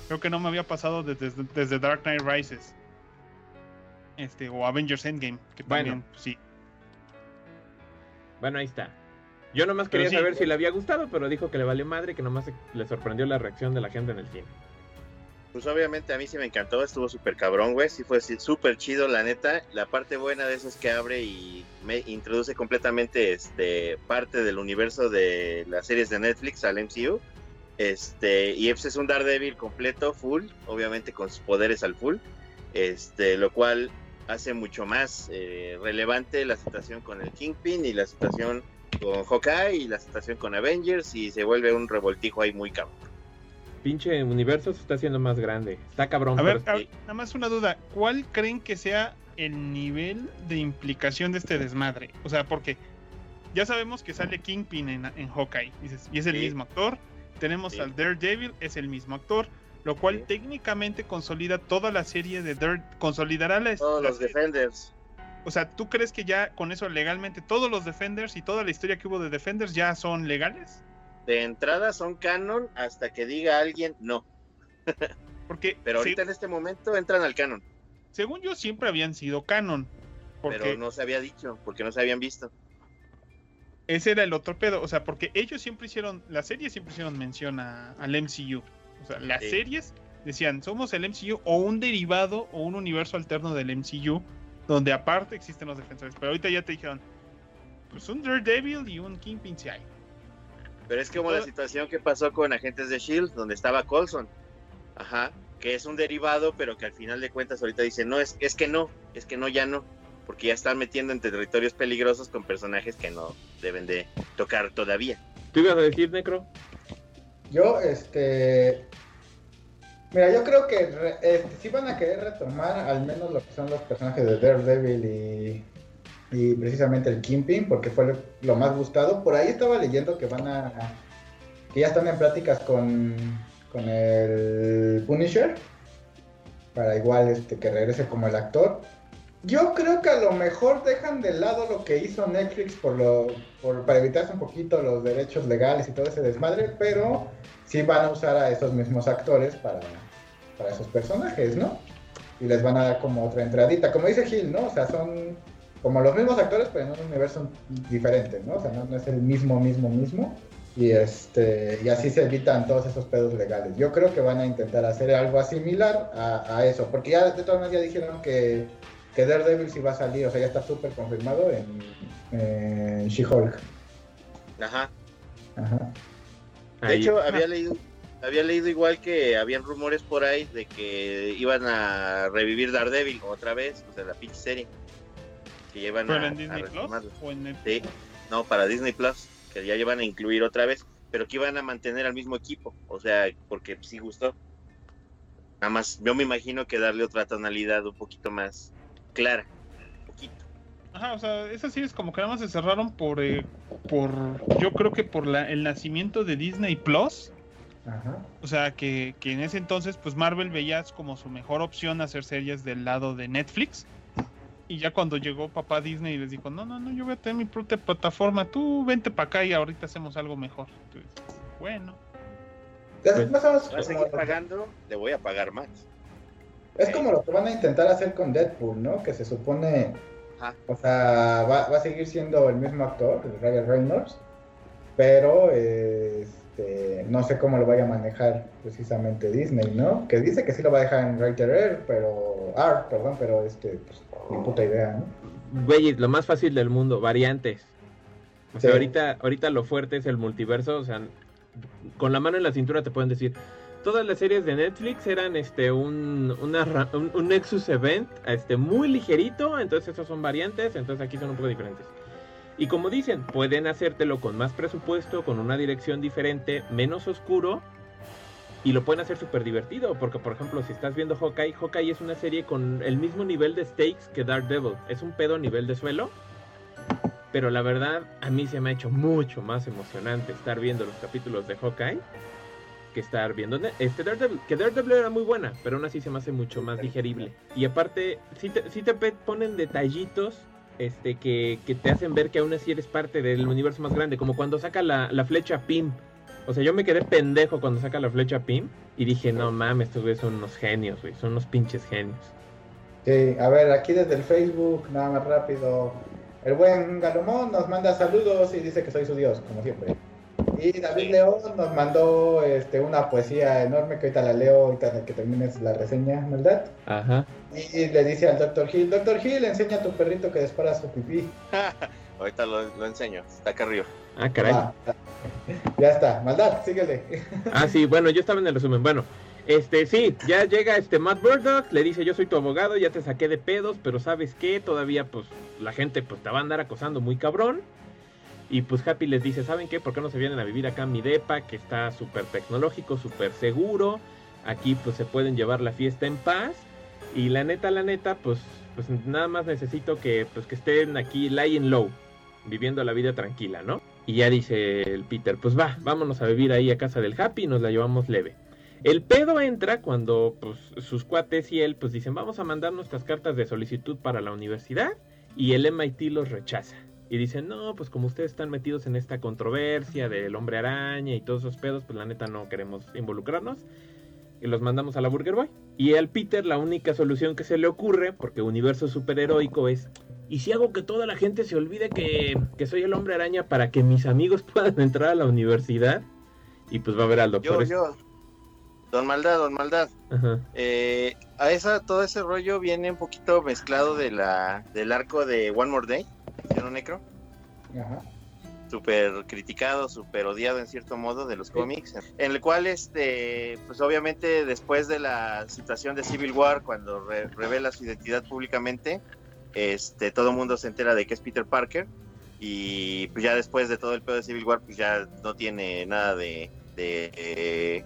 Creo que no me había pasado desde, desde Dark Knight Rises. Este, o Avengers Endgame, que Bueno. también, pues, sí. Bueno, ahí está. Yo nomás quería sí. saber si le había gustado, pero dijo que le valió madre y que nomás se- le sorprendió la reacción de la gente en el cine. Pues obviamente a mí sí me encantó, estuvo súper cabrón, güey. Sí fue súper chido, la neta. La parte buena de eso es que abre y me introduce completamente este parte del universo de las series de Netflix al MCU. Este, y pues es un Daredevil completo, full, obviamente con sus poderes al full. Este, lo cual hace mucho más eh, relevante la situación con el Kingpin y la situación con Hawkeye y la situación con Avengers y se vuelve un revoltijo ahí muy cabrón. Pinche universo se está haciendo más grande. Está cabrón. A ver, pero- a- nada más una duda. ¿Cuál creen que sea el nivel de implicación de este desmadre? O sea, porque ya sabemos que sale Kingpin en, en Hawkeye y es el Sí. mismo actor. Tenemos Sí. al Daredevil, es el mismo actor. Lo cual Sí. técnicamente consolida toda la serie de Dare, consolidará la, Todos la los serie. Defenders. O sea, ¿tú crees que ya con eso legalmente todos los Defenders y toda la historia que hubo de Defenders ya son legales? de entrada son canon hasta que diga alguien no. Porque Pero se- ahorita en este momento entran al canon. según yo siempre habían sido canon. Porque Pero no se había dicho, porque no se habían visto. ese era el otro pedo. O sea, porque ellos siempre hicieron, las series siempre hicieron mención a- al MCU. O sea, las Sí. series decían, somos el MCU o un derivado o un universo alterno del MCU, donde aparte existen los defensores. Pero ahorita ya te dijeron, pues un Daredevil y un Kingpin sí hay. Pero es como la situación que pasó con Agentes de Shield, donde estaba Colson. Ajá. que es un derivado, pero que al final de cuentas ahorita dicen, no, es, es que no, es que no, ya no, porque ya están metiendo en territorios peligrosos con personajes que no deben de tocar todavía. ¿Tú ibas a decir, Necro? Yo, este. Mira, yo creo que re- este, sí van a querer retomar al menos lo que son los personajes de Daredevil y, y precisamente el Kingpin, porque fue lo, lo más gustado. Por ahí estaba leyendo que van a. que ya están en pláticas con, con el Punisher, para igual este, que regrese como el actor. Yo creo que a lo mejor dejan de lado lo que hizo Netflix por lo, por, para evitarse un poquito los derechos legales y todo ese desmadre, pero sí van a usar a esos mismos actores para, para esos personajes, ¿no? Y les van a dar como otra entradita, como dice Gil, ¿no? O sea, son como los mismos actores, pero en un universo diferente, ¿no? O sea, no, es el mismo, mismo, mismo. Y, este, y así se evitan todos esos pedos legales. Yo creo que van a intentar hacer algo similar a, a eso, porque ya de todas maneras ya dijeron que, que Daredevil sí va a salir, o sea, ya está súper confirmado en, en She-Hulk. Ajá. Ajá. De Ahí. hecho, había leído, había leído igual que habían rumores por ahí de que iban a revivir Daredevil otra vez, o sea, la pinche serie. Que ¿Pero a, en a Disney Plus retomarla. o en Netflix? Sí, no, para Disney Plus, que ya iban a incluir otra vez, pero que iban a mantener al mismo equipo, o sea, porque sí gustó. Nada más, yo me imagino que darle otra tonalidad un poquito más clara, un poquito. Ajá, o sea, esas series como que nada más se cerraron por, eh, por yo creo que por la, el nacimiento de Disney Plus. Ajá. O sea, que, que en ese entonces, pues Marvel veía como su mejor opción hacer series del lado de Netflix. Y ya cuando llegó papá Disney les dijo, no, no, no, yo voy a tener mi propia plataforma, tú vente para acá y ahorita hacemos algo mejor. Entonces, bueno, Es Pues, más o menos ¿Vas a seguir pagando? Le voy a pagar más. Es como lo que van a intentar hacer con Deadpool, ¿no? Que se supone, Ajá. o sea, va, va a seguir siendo el mismo actor, el Ryan Reynolds, pero este, no sé cómo lo vaya a manejar precisamente Disney, ¿no? Que dice que sí lo va a dejar en Writer Air, pero R, perdón, pero este, pues, ni puta idea, ¿no? Güeyes, lo más fácil del mundo, variantes. O sea, Sí. ahorita, ahorita lo fuerte es el multiverso, o sea, con la mano en la cintura te pueden decir, todas las series de Netflix eran este un, un Nexus Event este, muy ligerito, entonces esos son variantes, entonces aquí son un poco diferentes. Y como dicen, pueden hacértelo con más presupuesto, con una dirección diferente, menos oscuro, y lo pueden hacer súper divertido, porque por ejemplo, si estás viendo Hawkeye, Hawkeye es una serie con el mismo nivel de stakes que Daredevil, es un pedo a nivel de suelo, pero la verdad a mí se me ha hecho mucho más emocionante estar viendo los capítulos de Hawkeye que estar viendo este Daredevil, que Daredevil era muy buena, pero aún así se me hace mucho más digerible. Y aparte, sí te, sí te ponen detallitos este, que, que te hacen ver que aún así eres parte del universo más grande, como cuando saca la, la flecha Pim. O sea, yo me quedé pendejo cuando saca la flecha Pim y dije, no mames, estos güeyes son unos genios, güey, son unos pinches genios. Sí, a ver, aquí desde el Facebook, nada más rápido. El buen Galomón nos manda saludos y dice que soy su dios, como siempre. Y David León nos mandó este, una poesía enorme que ahorita la leo, ahorita que termines la reseña, ¿verdad? Ajá. Y le dice al Dr. Hill, Dr. Hill, enseña a tu perrito que dispara su pipí. Ahorita lo, lo enseño, está acá arriba. Ah, caray. Va. Ya está, maldad, síguele. Ah, sí, bueno, yo estaba en el resumen. Bueno, este, sí, ya llega este Matt Murdock, le dice, yo soy tu abogado, ya te saqué de pedos, pero ¿sabes qué? Todavía, pues, la gente, pues, te va a andar acosando muy cabrón. Y pues Happy les dice, ¿saben qué? ¿Por qué no se vienen a vivir acá a mi depa, que está súper tecnológico, súper seguro? Aquí, pues, se pueden llevar la fiesta en paz. Y la neta, la neta, pues, pues nada más necesito que, pues, que estén aquí lying low, viviendo la vida tranquila, ¿no? Y ya dice el Peter, pues va, vámonos a vivir ahí a casa del Happy y nos la llevamos leve. El pedo entra cuando pues, sus cuates y él pues dicen, vamos a mandar nuestras cartas de solicitud para la universidad y el MIT los rechaza. Y dicen, no, pues como ustedes están metidos en esta controversia del hombre araña y todos esos pedos, pues la neta no queremos involucrarnos. Y los mandamos a la Burger Boy. Y al Peter la única solución que se le ocurre, porque universo superheroico es, ¿y si hago que toda la gente se olvide que, que soy el hombre araña para que mis amigos puedan entrar a la universidad? Y pues va a ver al doctor. Yo, yo. Don Maldad, Don Maldad. Eh, a esa, todo ese rollo viene un poquito mezclado de la, del arco de One More Day, Ajá. súper criticado, súper odiado en cierto modo de los cómics, en el cual, este, pues obviamente después de la situación de Civil War, cuando re- revela su identidad públicamente, este, todo el mundo se entera de que es Peter Parker y pues ya después de todo el pedo de Civil War, pues ya no tiene nada de, de, eh,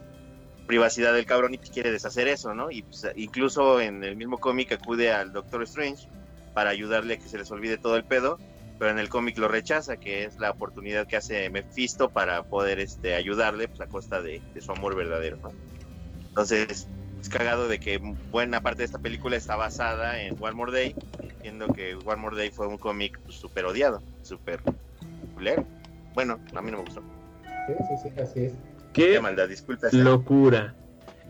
privacidad del cabrón y quiere deshacer eso, ¿no? Y pues, incluso en el mismo cómic acude al Doctor Strange para ayudarle a que se les olvide todo el pedo, pero en el cómic lo rechaza, que es la oportunidad que hace Mephisto para poder este, ayudarle pues, a costa de, de su amor verdadero, ¿no? Entonces, es cagado de que buena parte de esta película está basada en One More Day, siendo que One More Day fue un cómic pues, súper odiado, súper culero. Bueno, a mí no me gustó. Sí, sí, sí, así es. Qué Qué maldad, disculpa. Locura.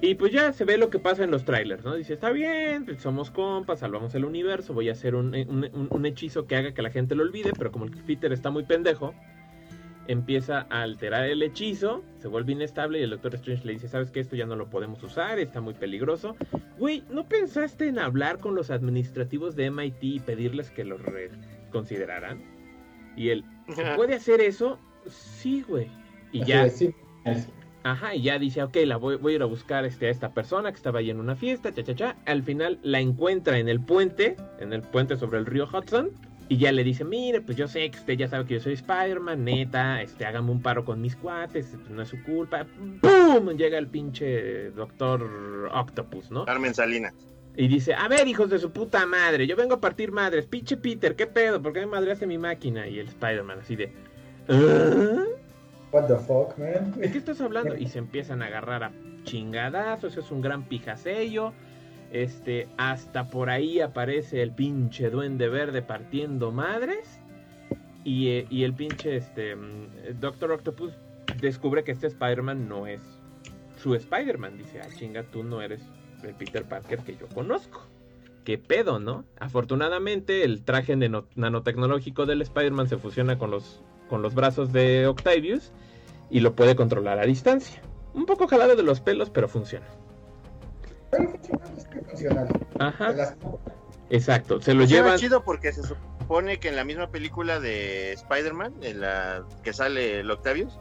Y pues ya se ve lo que pasa en los trailers, ¿no? Dice, está bien, pues somos compas, salvamos el universo, voy a hacer un, un- un- un hechizo que haga que la gente lo olvide, pero como el Peter está muy pendejo, empieza a alterar el hechizo, se vuelve inestable y el Doctor Strange le dice, ¿sabes qué? Esto ya no lo podemos usar, está muy peligroso. Güey, ¿no pensaste en hablar con los administrativos de MIT y pedirles que lo reconsideraran? Y él, ¿se puede hacer eso? Sí, güey. Y ya... es, sí. Ajá, y ya dice, ok, la voy, voy a ir a buscar este, a esta persona que estaba ahí en una fiesta, cha, cha, cha. Al final la encuentra en el puente, en el puente sobre el río Hudson. Y ya le dice, mire, pues yo sé que usted ya sabe que yo soy Spider-Man, neta, este, hágame un paro con mis cuates, pues, no es su culpa. ¡Pum! Llega el pinche Doctor Octopus, ¿no? Carmen Salinas. Y dice, a ver, hijos de su puta madre, yo vengo a partir madres, pinche Peter, ¿qué pedo? ¿Por qué me madreaste mi máquina? Y el Spider-Man así de, ¿ah? What the fuck, man. ¿De qué estás hablando? Y se empiezan a agarrar a chingadazos, es un gran pijasello. Este, hasta por ahí aparece el pinche duende verde partiendo madres. Y, eh, y el pinche este, mm, Doctor Octopus descubre que este Spider-Man no es su Spider-Man. Dice, ah, chinga, tú no eres el Peter Parker que yo conozco. ¿Qué pedo, no? Afortunadamente, el traje nano- nanotecnológico del Spider-Man se fusiona con los, con los brazos de Octavius y lo puede controlar a distancia. Un poco jalado de los pelos, pero funciona. Pero funcional, es que funcional. Ajá, las- exacto. Se lo Suena llevan. chido porque se supone que en la misma película de Spider-Man, en la que sale el Octavius,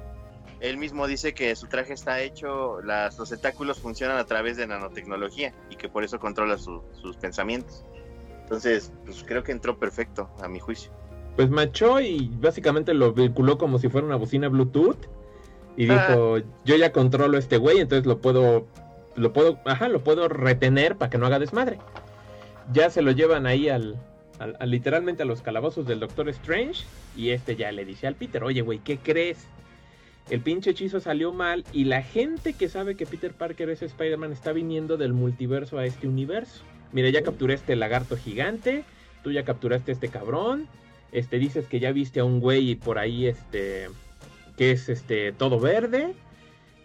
él mismo dice que su traje está hecho, las, los tentáculos funcionan a través de nanotecnología y que por eso controla su- sus pensamientos. Entonces, pues creo que entró perfecto, a mi juicio. Pues machó y básicamente lo vinculó como si fuera una bocina Bluetooth. Y Ah. dijo, yo ya controlo a este güey, entonces lo puedo, lo puedo, ajá, lo puedo retener para que no haga desmadre. Ya se lo llevan ahí al, al- al- literalmente a los calabozos del Doctor Strange. Y este ya le dice al Peter, oye güey, ¿qué crees? El pinche hechizo salió mal y la gente que sabe que Peter Parker es Spider-Man está viniendo del multiverso a este universo. Mira, ya capturé este lagarto gigante, tú ya capturaste este cabrón, este dices que ya viste a un güey por ahí este que es este todo verde.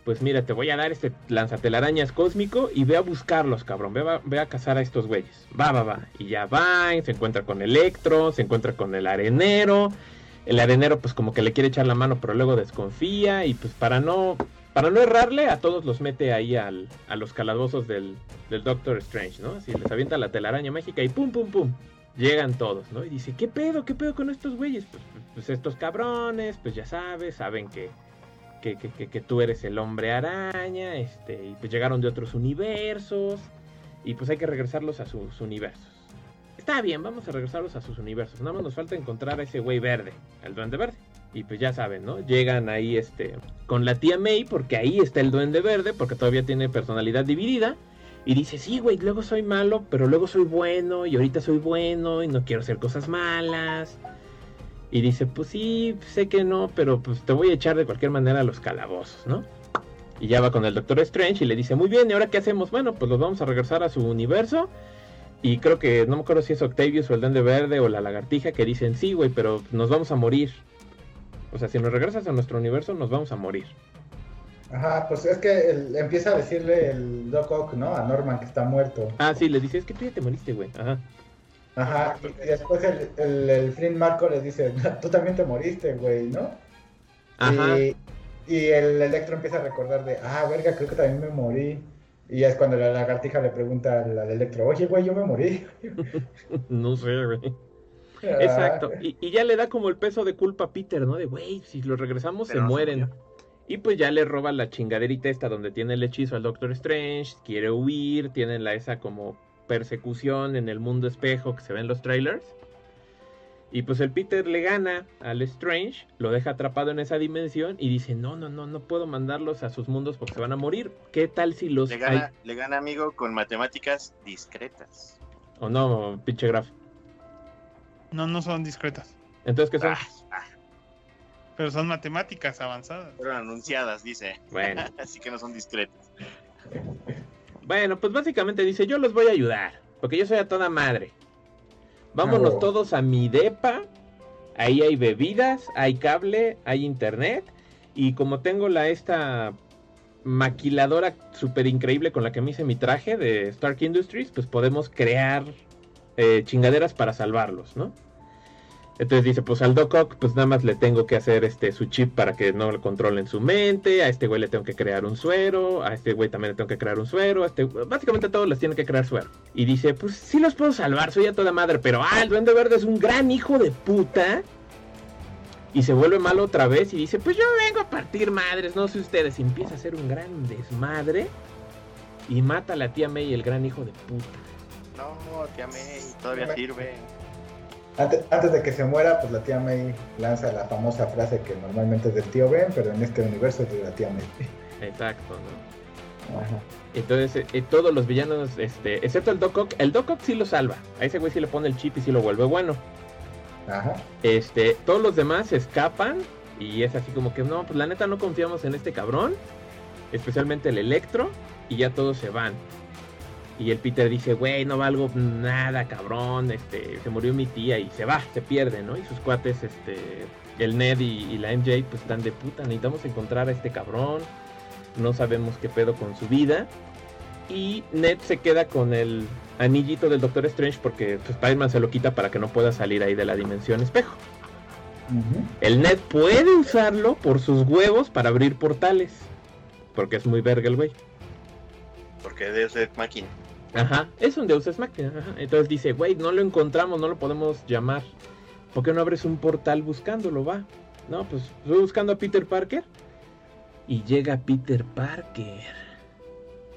Pues mira, te voy a dar este lanzatelarañas cósmico y ve a buscarlos, cabrón. Ve, ve a cazar a estos güeyes. Va, va, va. Y ya va, se encuentra con Electro, se encuentra con el arenero. El arenero pues como que le quiere echar la mano, pero luego desconfía. Y pues para no, para no errarle, a todos los mete ahí al, a los calabozos del, del Doctor Strange, ¿no? Así les avienta la telaraña mágica y pum, pum, pum. Llegan todos, ¿no? Y dice, ¿qué pedo? ¿Qué pedo con estos güeyes? Pues, pues estos cabrones, pues ya sabes, saben que, que, que, que- tú eres el hombre araña, este, y pues llegaron de otros universos, y pues hay que regresarlos a sus universos. Está bien, vamos a regresarlos a sus universos. Nada más nos falta encontrar a ese güey verde, el duende verde. Y pues ya saben, ¿no? Llegan ahí este con la tía May, porque ahí está el duende verde, porque todavía tiene personalidad dividida. Y dice, sí, güey, luego soy malo, pero luego soy bueno, y ahorita soy bueno, y no quiero hacer cosas malas. Y dice, pues sí, sé que no, pero pues te voy a echar de cualquier manera a los calabozos, ¿no? Y ya va con el Doctor Strange y le dice, muy bien, ¿y ahora qué hacemos? Bueno, pues los vamos a regresar a su universo. Y creo que, no me acuerdo si es Octavius o el Duende Verde o la lagartija que dicen, sí, güey, pero nos vamos a morir. O sea, si nos regresas a nuestro universo, nos vamos a morir. Ajá, pues es que el- empieza a decirle el Doc Ock, ¿no? A Norman que está muerto. Ah, sí, le dice, es que tú ya te moriste, güey. Ajá. Ajá, y después el, el, el Flynn Marco le dice, tú también te moriste, güey, ¿no? Ajá. Y, y el Electro empieza a recordar de, ah, verga, creo que también me morí. Y es cuando la lagartija le pregunta al, al Electro, oye, güey, yo me morí. no sé, güey. Exacto. Y, y ya le da como el peso de culpa a Peter, ¿no? De, güey, si los regresamos Pero se mueren. Y pues ya le roba la chingaderita esta donde tiene el hechizo al Doctor Strange, quiere huir, tienen la esa como persecución en el mundo espejo que se ve en los trailers. Y pues el Peter le gana al Strange, lo deja atrapado en esa dimensión y dice, no, no, no, no puedo mandarlos a sus mundos porque se van a morir. ¿Qué tal si los... Le hay- gana, le gana amigo con matemáticas discretas. O no, pinche graf. No, no son discretas. Entonces, ¿qué son? Ah, ah, Pero son matemáticas avanzadas. fueron anunciadas, dice. Bueno. Así que no son discretas. Bueno, pues básicamente dice, yo los voy a ayudar, porque yo soy a toda madre. Vámonos Ah, todos a mi depa, ahí hay bebidas, hay cable, hay internet, y como tengo la esta maquiladora súper increíble con la que me hice mi traje de Stark Industries, pues podemos crear eh, chingaderas para salvarlos, ¿no? Entonces dice, pues al Doc Ock, pues nada más le tengo que hacer este su chip para que no le controlen su mente, a este güey le tengo que crear un suero, a este güey también le tengo que crear un suero, a este básicamente a todos les tiene que crear suero. Y dice, pues sí los puedo salvar, soy a toda madre, pero ah, el Duende Verde es un gran hijo de puta. Y se vuelve malo otra vez y dice, pues yo vengo a partir madres, no sé ustedes, y empieza a hacer un gran desmadre y mata a la tía May, el gran hijo de puta. No, tía May, todavía sirve. Antes, antes de que se muera, pues la tía May lanza la famosa frase que normalmente es del tío Ben, pero en este universo es de la tía May. Exacto, ¿no? Ajá. Entonces, eh, eh, todos los villanos, este, excepto el Doc Ock, el Doc Ock sí lo salva. A ese güey sí le pone el chip y sí lo vuelve bueno. Ajá. Este, todos los demás escapan y es así como que no, pues la neta no confiamos en este cabrón, especialmente el Electro, y ya todos se van. Y el Peter dice, güey, no valgo nada, cabrón, este, se murió mi tía y se va, se pierde, ¿no? Y sus cuates, este, el Ned y, y la MJ, pues están de puta, necesitamos encontrar a este cabrón, no sabemos qué pedo con su vida. Y Ned se queda con el anillito del Doctor Strange porque pues, Spider-Man se lo quita para que no pueda salir ahí de la dimensión espejo. El Ned puede usarlo por sus huevos para abrir portales. Porque es muy verga el güey. Porque debe ser máquina. Ajá, es un Deus Ex Machina. Ajá. Entonces dice, güey, no lo encontramos, no lo podemos llamar. ¿Por qué no abres un portal buscándolo, va? No, pues estoy buscando a Peter Parker. Y llega Peter Parker.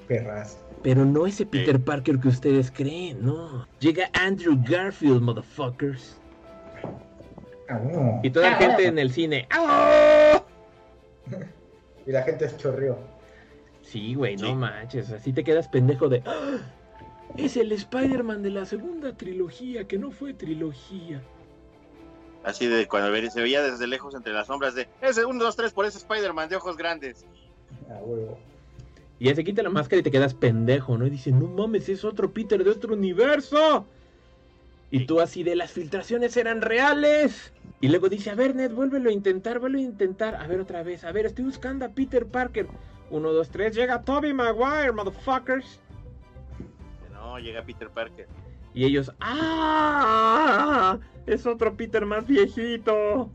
Perras. Pero no ese Peter Parker que ustedes creen, no. Llega Andrew Garfield, motherfuckers. Ah, no. Y toda la gente en el cine. ¡Ah! Y la gente es chorrío. Sí, güey, no manches. Así te quedas pendejo de. ¡Ah! Es el Spider-Man de la segunda trilogía, que no fue trilogía. Así de cuando se veía desde lejos entre las sombras de ese 1, 2, 3 por ese Spider-Man de ojos grandes. A huevo. Y ya se quita la máscara y te quedas pendejo, ¿no? Y dice, no mames, es otro Peter de otro universo. Y tú así de las filtraciones eran reales. Y luego dice, a ver, Ned, vuélvelo a intentar, vuélvelo a intentar. A ver otra vez, a ver, estoy buscando a Peter Parker. Uno, dos, tres, llega Toby Maguire, motherfuckers. No, llega Peter Parker. Y ellos, ¡ah! Es otro Peter más viejito.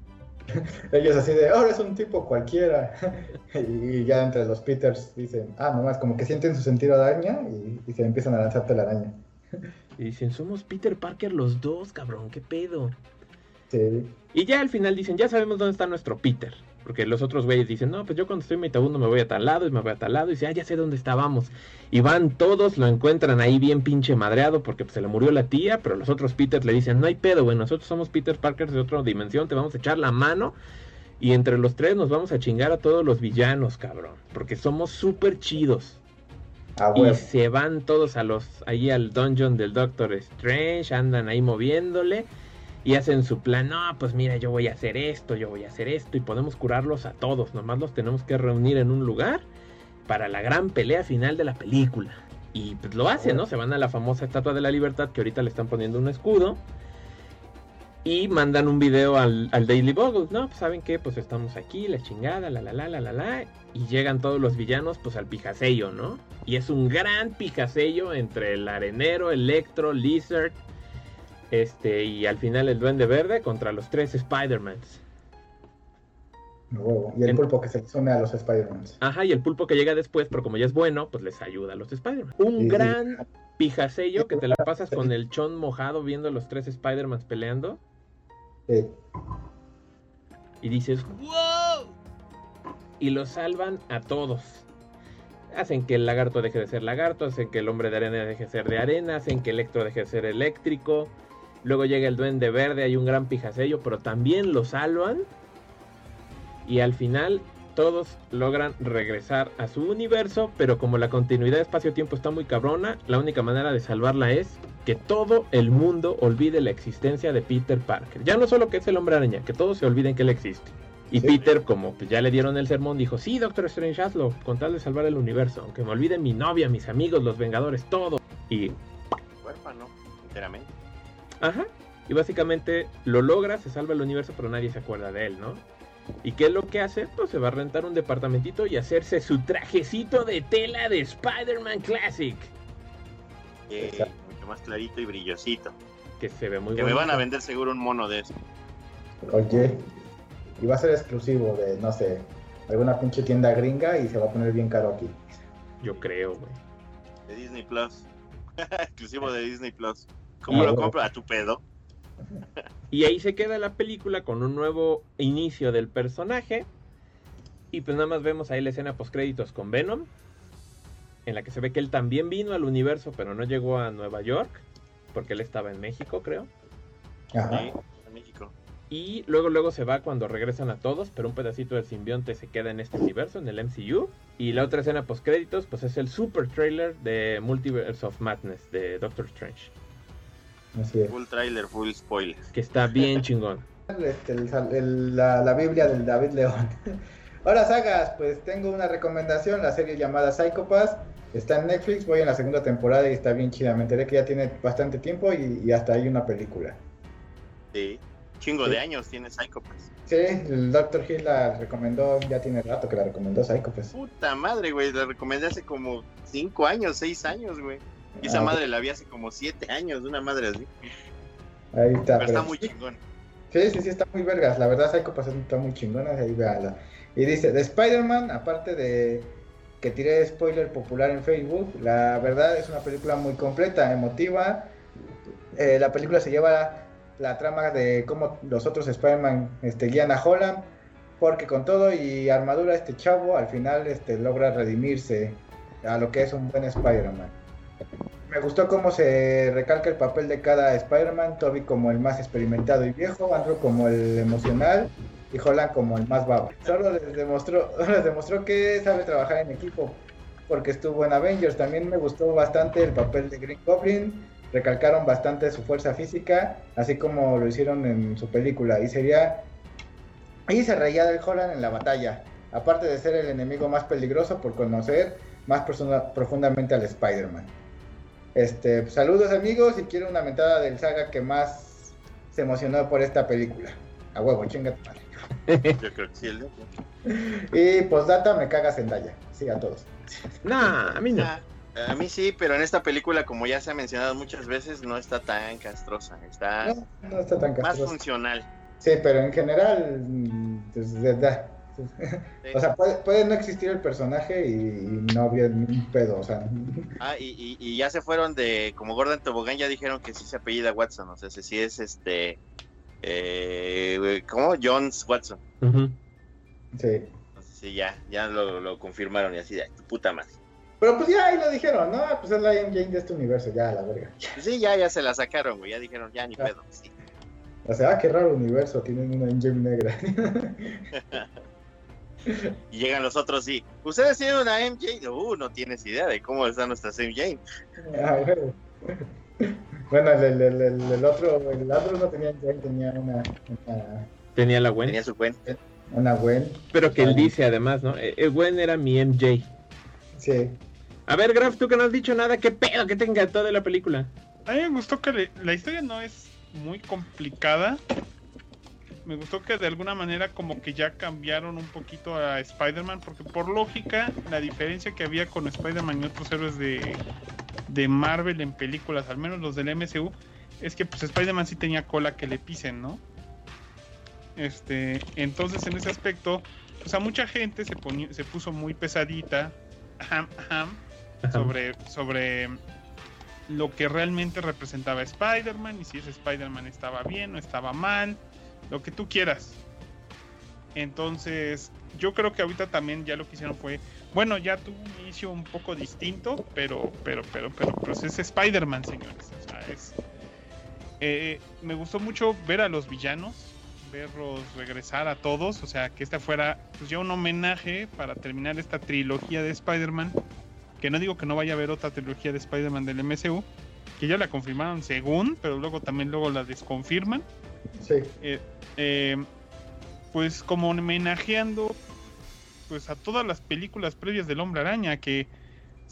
Ellos así de, ahora es un tipo cualquiera. y ya entre los Peters dicen, ah, nomás, como que sienten su sentido de araña y, y se empiezan a lanzarte la araña. Y dicen, somos Peter Parker los dos, cabrón, qué pedo. Sí. Y ya al final dicen, ya sabemos dónde está nuestro Peter. Porque los otros güeyes dicen, no, pues yo cuando estoy en Metabundo me voy a tal lado y me voy a tal lado. Y dice, ah, ya sé dónde estábamos. Y van todos, lo encuentran ahí bien pinche madreado porque pues, se le murió la tía. Pero los otros Peters le dicen, no hay pedo, güey, nosotros somos Peter Parker de otra dimensión, te vamos a echar la mano. Y entre los tres nos vamos a chingar a todos los villanos, cabrón. Porque somos súper chidos. A Y se van todos a los ahí al dungeon del Doctor Strange, andan ahí moviéndole y hacen su plan. No, pues mira, yo voy a hacer esto, yo voy a hacer esto y podemos curarlos a todos. Nomás los tenemos que reunir en un lugar para la gran pelea final de la película. Y pues lo hacen, ¿no? Se van a la famosa Estatua de la Libertad que ahorita le están poniendo un escudo. Y mandan un video al, al Daily Bugle, ¿no? Pues saben qué, pues estamos aquí, la chingada, la la la la la la. Y llegan todos los villanos, pues al pijasello, ¿no? Y es un gran pijasello entre el arenero, Electro, Lizard, este, y al final el Duende Verde contra los tres Spider-Mans. Y el pulpo que se sume a los Spider-Mans. Ajá, y el pulpo que llega después, pero como ya es bueno, pues les ayuda a los Spider-Man. Un Sí, sí. gran pijasello que te la pasas con el chon mojado viendo a los tres Spider-Mans peleando. Sí. Y dices, ¡wow! Y los salvan a todos. Hacen que el lagarto deje de ser lagarto, hacen que el hombre de arena deje de ser de arena, hacen que Electro deje de ser eléctrico. Luego llega el duende verde, hay un gran pijasello, pero también lo salvan. Y al final todos logran regresar a su universo, pero como la continuidad de espacio-tiempo está muy cabrona, la única manera de salvarla es que todo el mundo olvide la existencia de Peter Parker. Ya no solo que es el hombre araña, que todos se olviden que él existe. Y Sí. Peter, como pues, ya le dieron el sermón, dijo, sí, Doctor Strange, hazlo, con tal de salvar el universo, aunque me olviden mi novia, mis amigos, los Vengadores, todo. Y Huérfano, enteramente. Ajá. Y básicamente lo logra, se salva el universo, pero nadie se acuerda de él, ¿no? ¿Y qué es lo que hace? Pues se va a rentar un departamentito y hacerse su trajecito de tela de Spider-Man Classic. Eh, Exacto. mucho más clarito y brillosito. Que se ve muy Que me van a vender seguro un mono de eso. Oye, y va a ser exclusivo de, no sé, alguna pinche tienda gringa y se va a poner bien caro aquí. Yo creo, güey. De Disney Plus. Exclusivo de Disney Plus. ¿Cómo Ah, lo compro? A tu pedo. Y ahí se queda la película con un nuevo inicio del personaje. Y pues nada más vemos ahí la escena post créditos con Venom. En la que se ve que él también vino al universo, pero no llegó a Nueva York. Porque él estaba en México, creo. Ajá. Sí, en México. Y luego luego se va cuando regresan a todos, pero un pedacito del simbionte se queda en este universo, en el MCU. Y la otra escena post créditos, pues es el super trailer de Multiverse of Madness de Doctor Strange, Así es. Full trailer, full spoiler. que está bien chingón. Este, el- el- la, la Biblia del David León. Hola sagas, pues tengo una recomendación, la serie llamada Psychopass. Está en Netflix, voy en la segunda temporada y está bien chida. Me enteré que ya tiene bastante tiempo y, y hasta hay una película. Sí. Chingo Sí. de años tiene Psychopass. Sí, el Dr. Hill la recomendó, ya tiene rato que la recomendó Psychopass. Puta madre, güey. La recomendé hace como 5 años, 6 años, güey. Y esa Ah, madre la vi hace como 7 años, una madre así. Ahí está. Pero está muy chingón. Sí, sí, sí, está muy vergas. La verdad, Psycho Pass está muy chingona. Ahí véala. Y dice, de Spider-Man, aparte de que tiré spoiler popular en Facebook, la verdad es una película muy completa, emotiva. Eh, la película se lleva la trama de cómo los otros Spider-Man este, guían a Holland, porque con todo y armadura este chavo al final este, logra redimirse a lo que es un buen Spider-Man. Me gustó cómo se recalca el papel de cada Spider-Man, Toby como el más experimentado y viejo, Andrew como el emocional y Holland como el más baba. Solo les demostró, les demostró que sabe trabajar en equipo, porque estuvo en Avengers. También me gustó bastante el papel de Green Goblin, recalcaron bastante su fuerza física, así como lo hicieron en su película. Y sería... Y se reía del Holland en la batalla, aparte de ser el enemigo más peligroso por conocer más profundamente al Spider-Man. Este, saludos amigos y quiero una mentada del saga que más se emocionó por esta película. A huevo, chinga tu madre. Yo creo que sí, el de. Y postdata me caga Zendaya. Sí, a todos. Nah, a mí no. Ah, a mí sí, pero en esta película, como ya se ha mencionado muchas veces, no está tan castrosa. Está No, no está tan más castroso. funcional. Sí, pero en general, mm, pues, de- O sea, puede, puede no existir el personaje y, y no había ni un pedo, o sea. Ah, y, y- y ya se fueron de, como Gordon Tobogán, ya dijeron que sí se apellida Watson, o sea, si sí es este, eh, ¿cómo? Jones Watson. Sí. Entonces sí, ya, ya lo, lo confirmaron y así, de tu puta madre. Pero pues ya ahí lo dijeron, ¿no? Pues es la MJ de este universo, ya a la verga. Pues sí, ya, ya se la sacaron, güey, ya dijeron, ya ni Ah. pedo. Sí. O sea, ah, qué raro universo, tienen una MJ negra. Y llegan los otros y, ¿ustedes tienen una MJ? Uh, no tienes idea de cómo están nuestras MJ. Ah, bueno. Bueno, el, el, el, el- el otro, el otro no tenía MJ, tenía una, una, Tenía la Gwen. Tenía su cuenta. una Gwen. Pero que él Ah. dice además, ¿no? Eh, eh, Gwen era mi MJ. Sí. A ver, Graf, tú que no has dicho nada, ¿qué pedo que te encantó de la película? A mí me gustó que le- la historia no es muy complicada. Me gustó que de alguna manera como que ya cambiaron un poquito a Spider-Man, porque por lógica la diferencia que había con Spider-Man y otros héroes de, de Marvel en películas, al menos los del MCU, es que pues Spider-Man sí tenía cola que le pisen, ¿no? Este, entonces en ese aspecto, pues a mucha gente se, se puso muy pesadita ajam, ajam, Ajá. sobre, sobre lo que realmente representaba Spider-Man y si ese Spider-Man estaba bien o estaba mal. Lo que tú quieras. Entonces, yo creo que ahorita también ya lo que hicieron fue, bueno, ya tuvo un inicio un poco distinto, pero, pero, pero, pero, pues es Spider-Man, señores. O sea, es, eh, me gustó mucho ver a los villanos, verlos regresar a todos, o sea, que esta fuera pues ya un homenaje para terminar esta trilogía de Spider-Man, que no digo que no vaya a haber otra trilogía de Spider-Man del MCU, que ya la confirmaron según, pero luego también luego la desconfirman. Sí. Eh, eh, pues como homenajeando pues a todas las películas previas del Hombre Araña que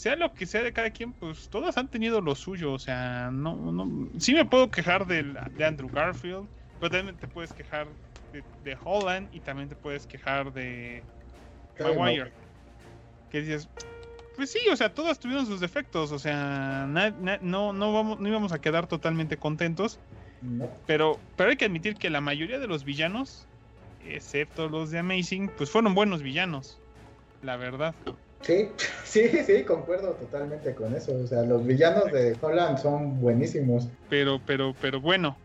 sea lo que sea de cada quien, pues todas han tenido lo suyo, o sea, no, no, sí me puedo quejar de, de Andrew Garfield, pero también te puedes quejar de, de Holland y también te puedes quejar de Maguire. Que dices, pues sí, o sea, todas tuvieron sus defectos, o sea, na, na, no, no, vamos, no íbamos a quedar totalmente contentos, No. pero, pero hay que admitir que la mayoría de los villanos, excepto los de Amazing, pues fueron buenos villanos, la verdad. Sí, sí, sí, concuerdo totalmente con eso. O sea, los villanos de Holland son buenísimos. Pero, pero, pero bueno,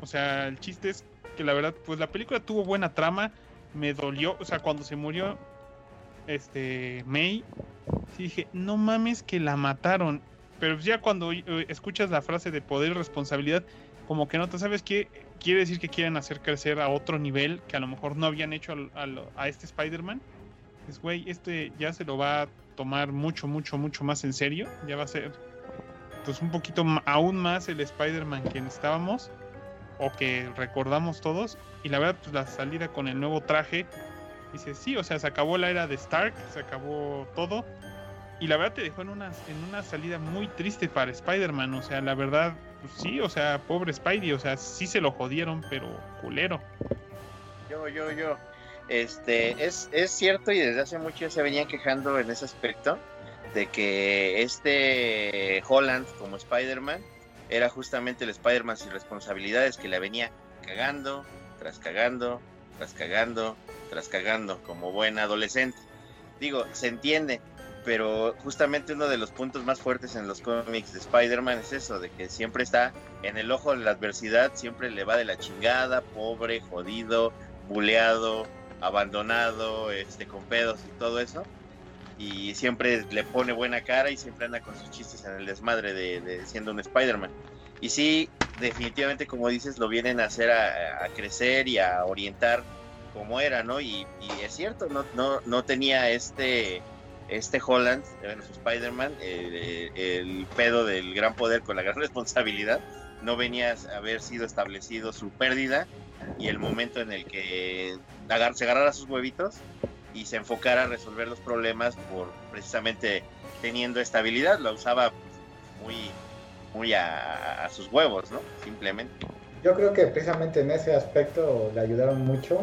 o sea, el chiste es que la verdad, pues la película tuvo buena trama, me dolió, o sea, cuando se murió este May, sí dije, no mames que la mataron. Pero ya cuando eh, escuchas la frase de poder y responsabilidad, como que no te sabes qué quiere decir que quieren hacer crecer a otro nivel que a lo mejor no habían hecho a, este Spider-Man. Es güey, este ya se lo va a tomar mucho, mucho, mucho más en serio. Ya va a ser pues un poquito aún más el Spider-Man que necesitábamos o que recordamos todos. Y la verdad, pues la salida con el nuevo traje, dice, sí, o sea, se acabó la era de Stark, se acabó todo. Y la verdad te dejó en una, en una salida muy triste para Spider-Man. O sea, la verdad, pues sí, o sea, pobre Spidey, o sea, sí se lo jodieron, pero culero. Yo, yo, yo. Este, es, es cierto y desde hace mucho se venían quejando en ese aspecto de que este Holland como Spider-Man era justamente el Spider-Man sin responsabilidades que la venía cagando, tras cagando, tras cagando, tras cagando, como buen adolescente. Digo, se entiende, pero justamente uno de los puntos más fuertes en los cómics de Spider-Man es eso, de que siempre está en el ojo de la adversidad, siempre le va de la chingada, pobre, jodido, buleado, abandonado, este, con pedos y todo eso. Y siempre le pone buena cara y siempre anda con sus chistes en el desmadre de, siendo un Spider-Man. Y sí, definitivamente, como dices, lo vienen a hacer a, a crecer y a orientar como era, ¿no? Y, y es cierto, no, no, no tenía este, este Holland, bueno, su Spider-Man, el, el pedo del gran poder con la gran responsabilidad. No venía a haber sido establecido su pérdida y el momento en el que se agarrara sus huevitos y se enfocara a resolver los problemas por precisamente teniendo estabilidad, lo usaba muy, muy a, a sus huevos, ¿no? Simplemente. Yo creo que precisamente en ese aspecto le ayudaron mucho.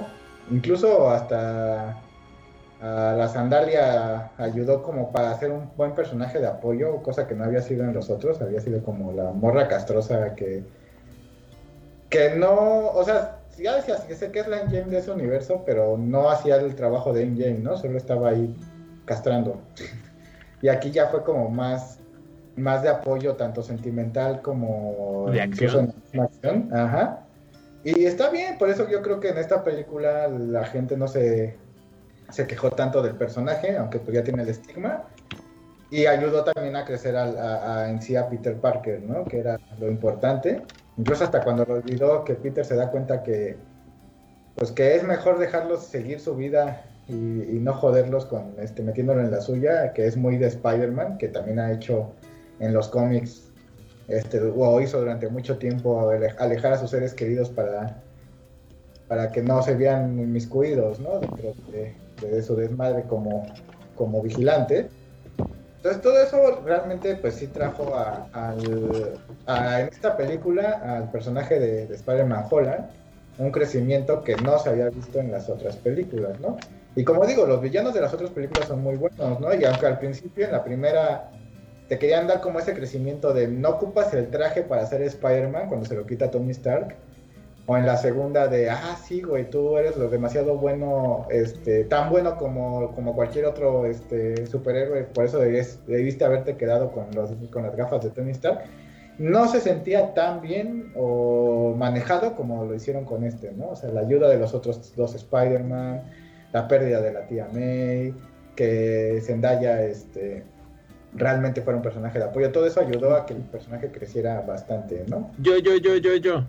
Incluso hasta la sandalia ayudó como para hacer un buen personaje de apoyo, cosa que no había sido en los otros, había sido como la morra castrosa que que no, o sea, ya que sé que es la Endgame de ese universo, pero no hacía el trabajo de Endgame, ¿no? Solo estaba ahí castrando. Y aquí ya fue como más más de apoyo tanto sentimental como De acción. en la acción, ajá. Y está bien, por eso yo creo que en esta película la gente no se, se quejó tanto del personaje, aunque pues ya tiene el estigma. Y ayudó también a crecer a, a- en sí a Peter Parker, ¿no? Que era lo importante. Incluso hasta cuando lo olvidó, que Peter se da cuenta que, pues que es mejor dejarlos seguir su vida y, no joderlos con este, metiéndolo en la suya, que es muy de Spider-Man, que también ha hecho en los cómics este, o hizo durante mucho tiempo ale- alejar a sus seres queridos para, para que no se vean inmiscuidos ¿no? dentro de, de su desmadre como, como vigilante. Entonces todo eso realmente pues sí trajo a, en esta película al personaje de, de Spider-Man Holland un crecimiento que no se había visto en las otras películas, ¿no? Y como digo, los villanos de las otras películas son muy buenos, ¿no? Y aunque al principio en la primera te querían dar como ese crecimiento de no ocupas el traje para ser Spider-Man cuando se lo quita Tony Stark. O en la segunda de, ah, sí, güey, tú eres lo demasiado bueno, este, tan bueno como, como cualquier otro este, superhéroe, por eso debías- debiste haberte quedado con, los, con las gafas de Tony Stark. no se sentía tan bien o manejado como lo hicieron con este, ¿no? O sea, la ayuda de los otros dos Spider-Man, la pérdida de la tía May, que Zendaya este, realmente fuera un personaje de apoyo, todo eso ayudó a que el personaje creciera bastante, ¿no? Yo, yo, yo, yo, yo.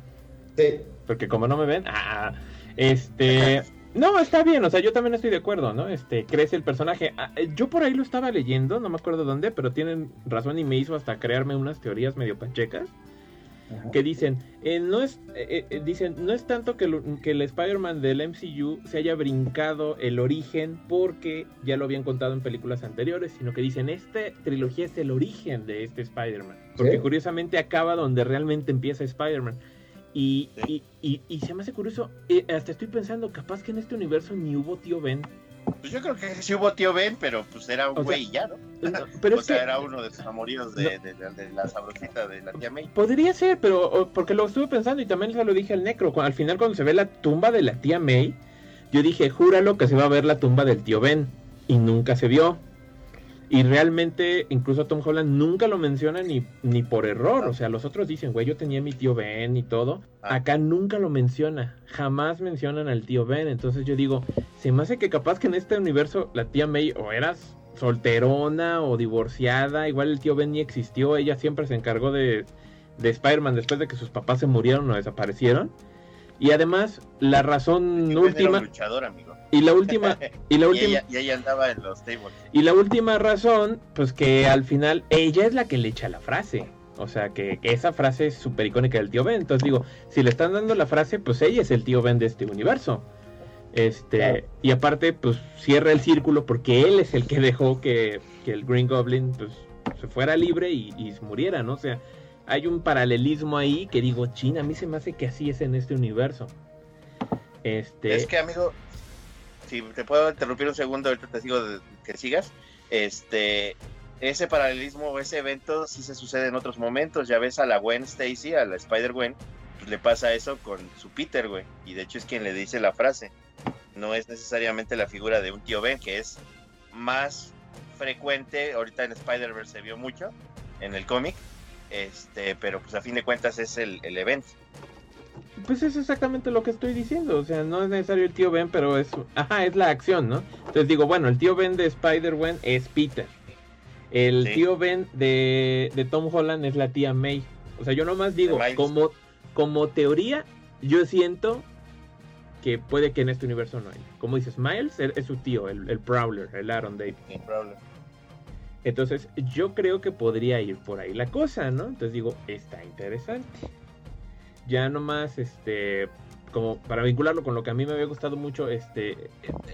Sí. Porque como no me ven, ah, este... No, está bien, o sea, yo también estoy de acuerdo, ¿no? Este, crece el personaje. Ah, eh, yo por ahí lo estaba leyendo, no me acuerdo dónde, pero tienen razón y me hizo hasta crearme unas teorías medio panchecas Ajá. que dicen, eh, no es, eh, eh, dicen, no es tanto que, lo- que el Spider-Man del MCU se haya brincado el origen porque ya lo habían contado en películas anteriores, sino que dicen, esta trilogía es el origen de este Spider-Man. Porque Sí. curiosamente acaba donde realmente empieza Spider-Man. Y, y, y- y se me hace curioso, eh, hasta estoy pensando, capaz que en este universo ni hubo tío Ben. Pues yo creo que sí hubo tío Ben, pero pues era un güey ya, ¿no? No, Pero o sea, que era uno de sus amoríos de, de- de- de la sabrosita de la tía May. podría ser, pero porque lo estuve pensando y también se lo dije al Necro. Al final cuando se ve la tumba de la tía May, yo dije, júralo que se va a ver la tumba del tío Ben. Y nunca se vio. Y realmente, incluso Tom Holland nunca lo menciona ni, ni por error. O sea, los otros dicen, güey, yo tenía mi tío Ben y todo. Ah. Acá nunca lo menciona. Jamás mencionan al tío Ben. Entonces yo digo, se me hace que capaz que en este universo la tía May o eras solterona o divorciada. Igual el tío Ben ni existió. Ella siempre se encargó de, de Spider-Man después de que sus papás se murieron o desaparecieron. Y además, la razón última... luchador, amigo. Y la última... Y la Y última... ella, y ella andaba en los tables. Y la última razón, pues que al final ella es la que le echa la frase. O sea, que, que esa frase es súper icónica del tío Ben. Entonces digo, si le están dando la frase, pues ella es el tío Ben de este universo. Este, Claro. y aparte, pues cierra el círculo porque él es el que dejó que, que el Green Goblin pues, se fuera libre y, y muriera, ¿no? O sea, hay un paralelismo ahí que digo, China, a mí se me hace que así es en este universo. Este, Es que, amigo, si te puedo interrumpir un segundo, ahorita te sigo que sigas. Este, ese paralelismo o ese evento sí se sucede en otros momentos. Ya ves a la Gwen Stacy, a la Spider-Gwen, pues le pasa eso con su Peter, güey. Y de hecho es quien le dice la frase. No es necesariamente la figura de un tío Ben, que es más frecuente. Ahorita en Spider-Verse se vio mucho en el cómic. Este, pero pues a fin de cuentas es el, el evento. Pues es exactamente lo que estoy diciendo, o sea, no es necesario el tío Ben, pero es, ajá, es la acción, ¿no? Entonces digo, bueno, el tío Ben de Spider-Man es Peter. El Sí. tío Ben de, de Tom Holland es la tía May. O sea, yo nomás digo, como, como teoría, yo siento que puede que en este universo no hay. Como dices, Miles es, es su tío, el, el Prowler, el Aaron Davis. Sin problema. Entonces, yo creo que podría ir por ahí la cosa, ¿no? Entonces digo, está interesante. Ya nomás, este, como para vincularlo con lo que a mí me había gustado mucho, este,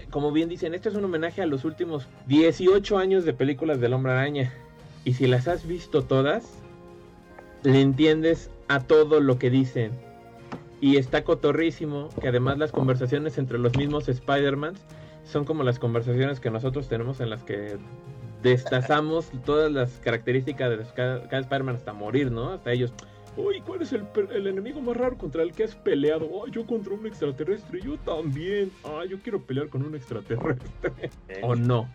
como bien dicen, esto es un homenaje a los últimos 18 años de películas del Hombre Araña. Y si las has visto todas, le entiendes a todo lo que dicen. Y está cotorrísimo, que además las conversaciones entre los mismos Spider-Man son como las conversaciones que nosotros tenemos en las que destazamos todas las características de cada, cada Spider-Man hasta morir, ¿no? Hasta ellos. Uy, ¿cuál es el, el enemigo más raro contra el que has peleado? Yo contra un extraterrestre, yo también. Ah, yo quiero pelear con un extraterrestre. ¿eh? ¿O no?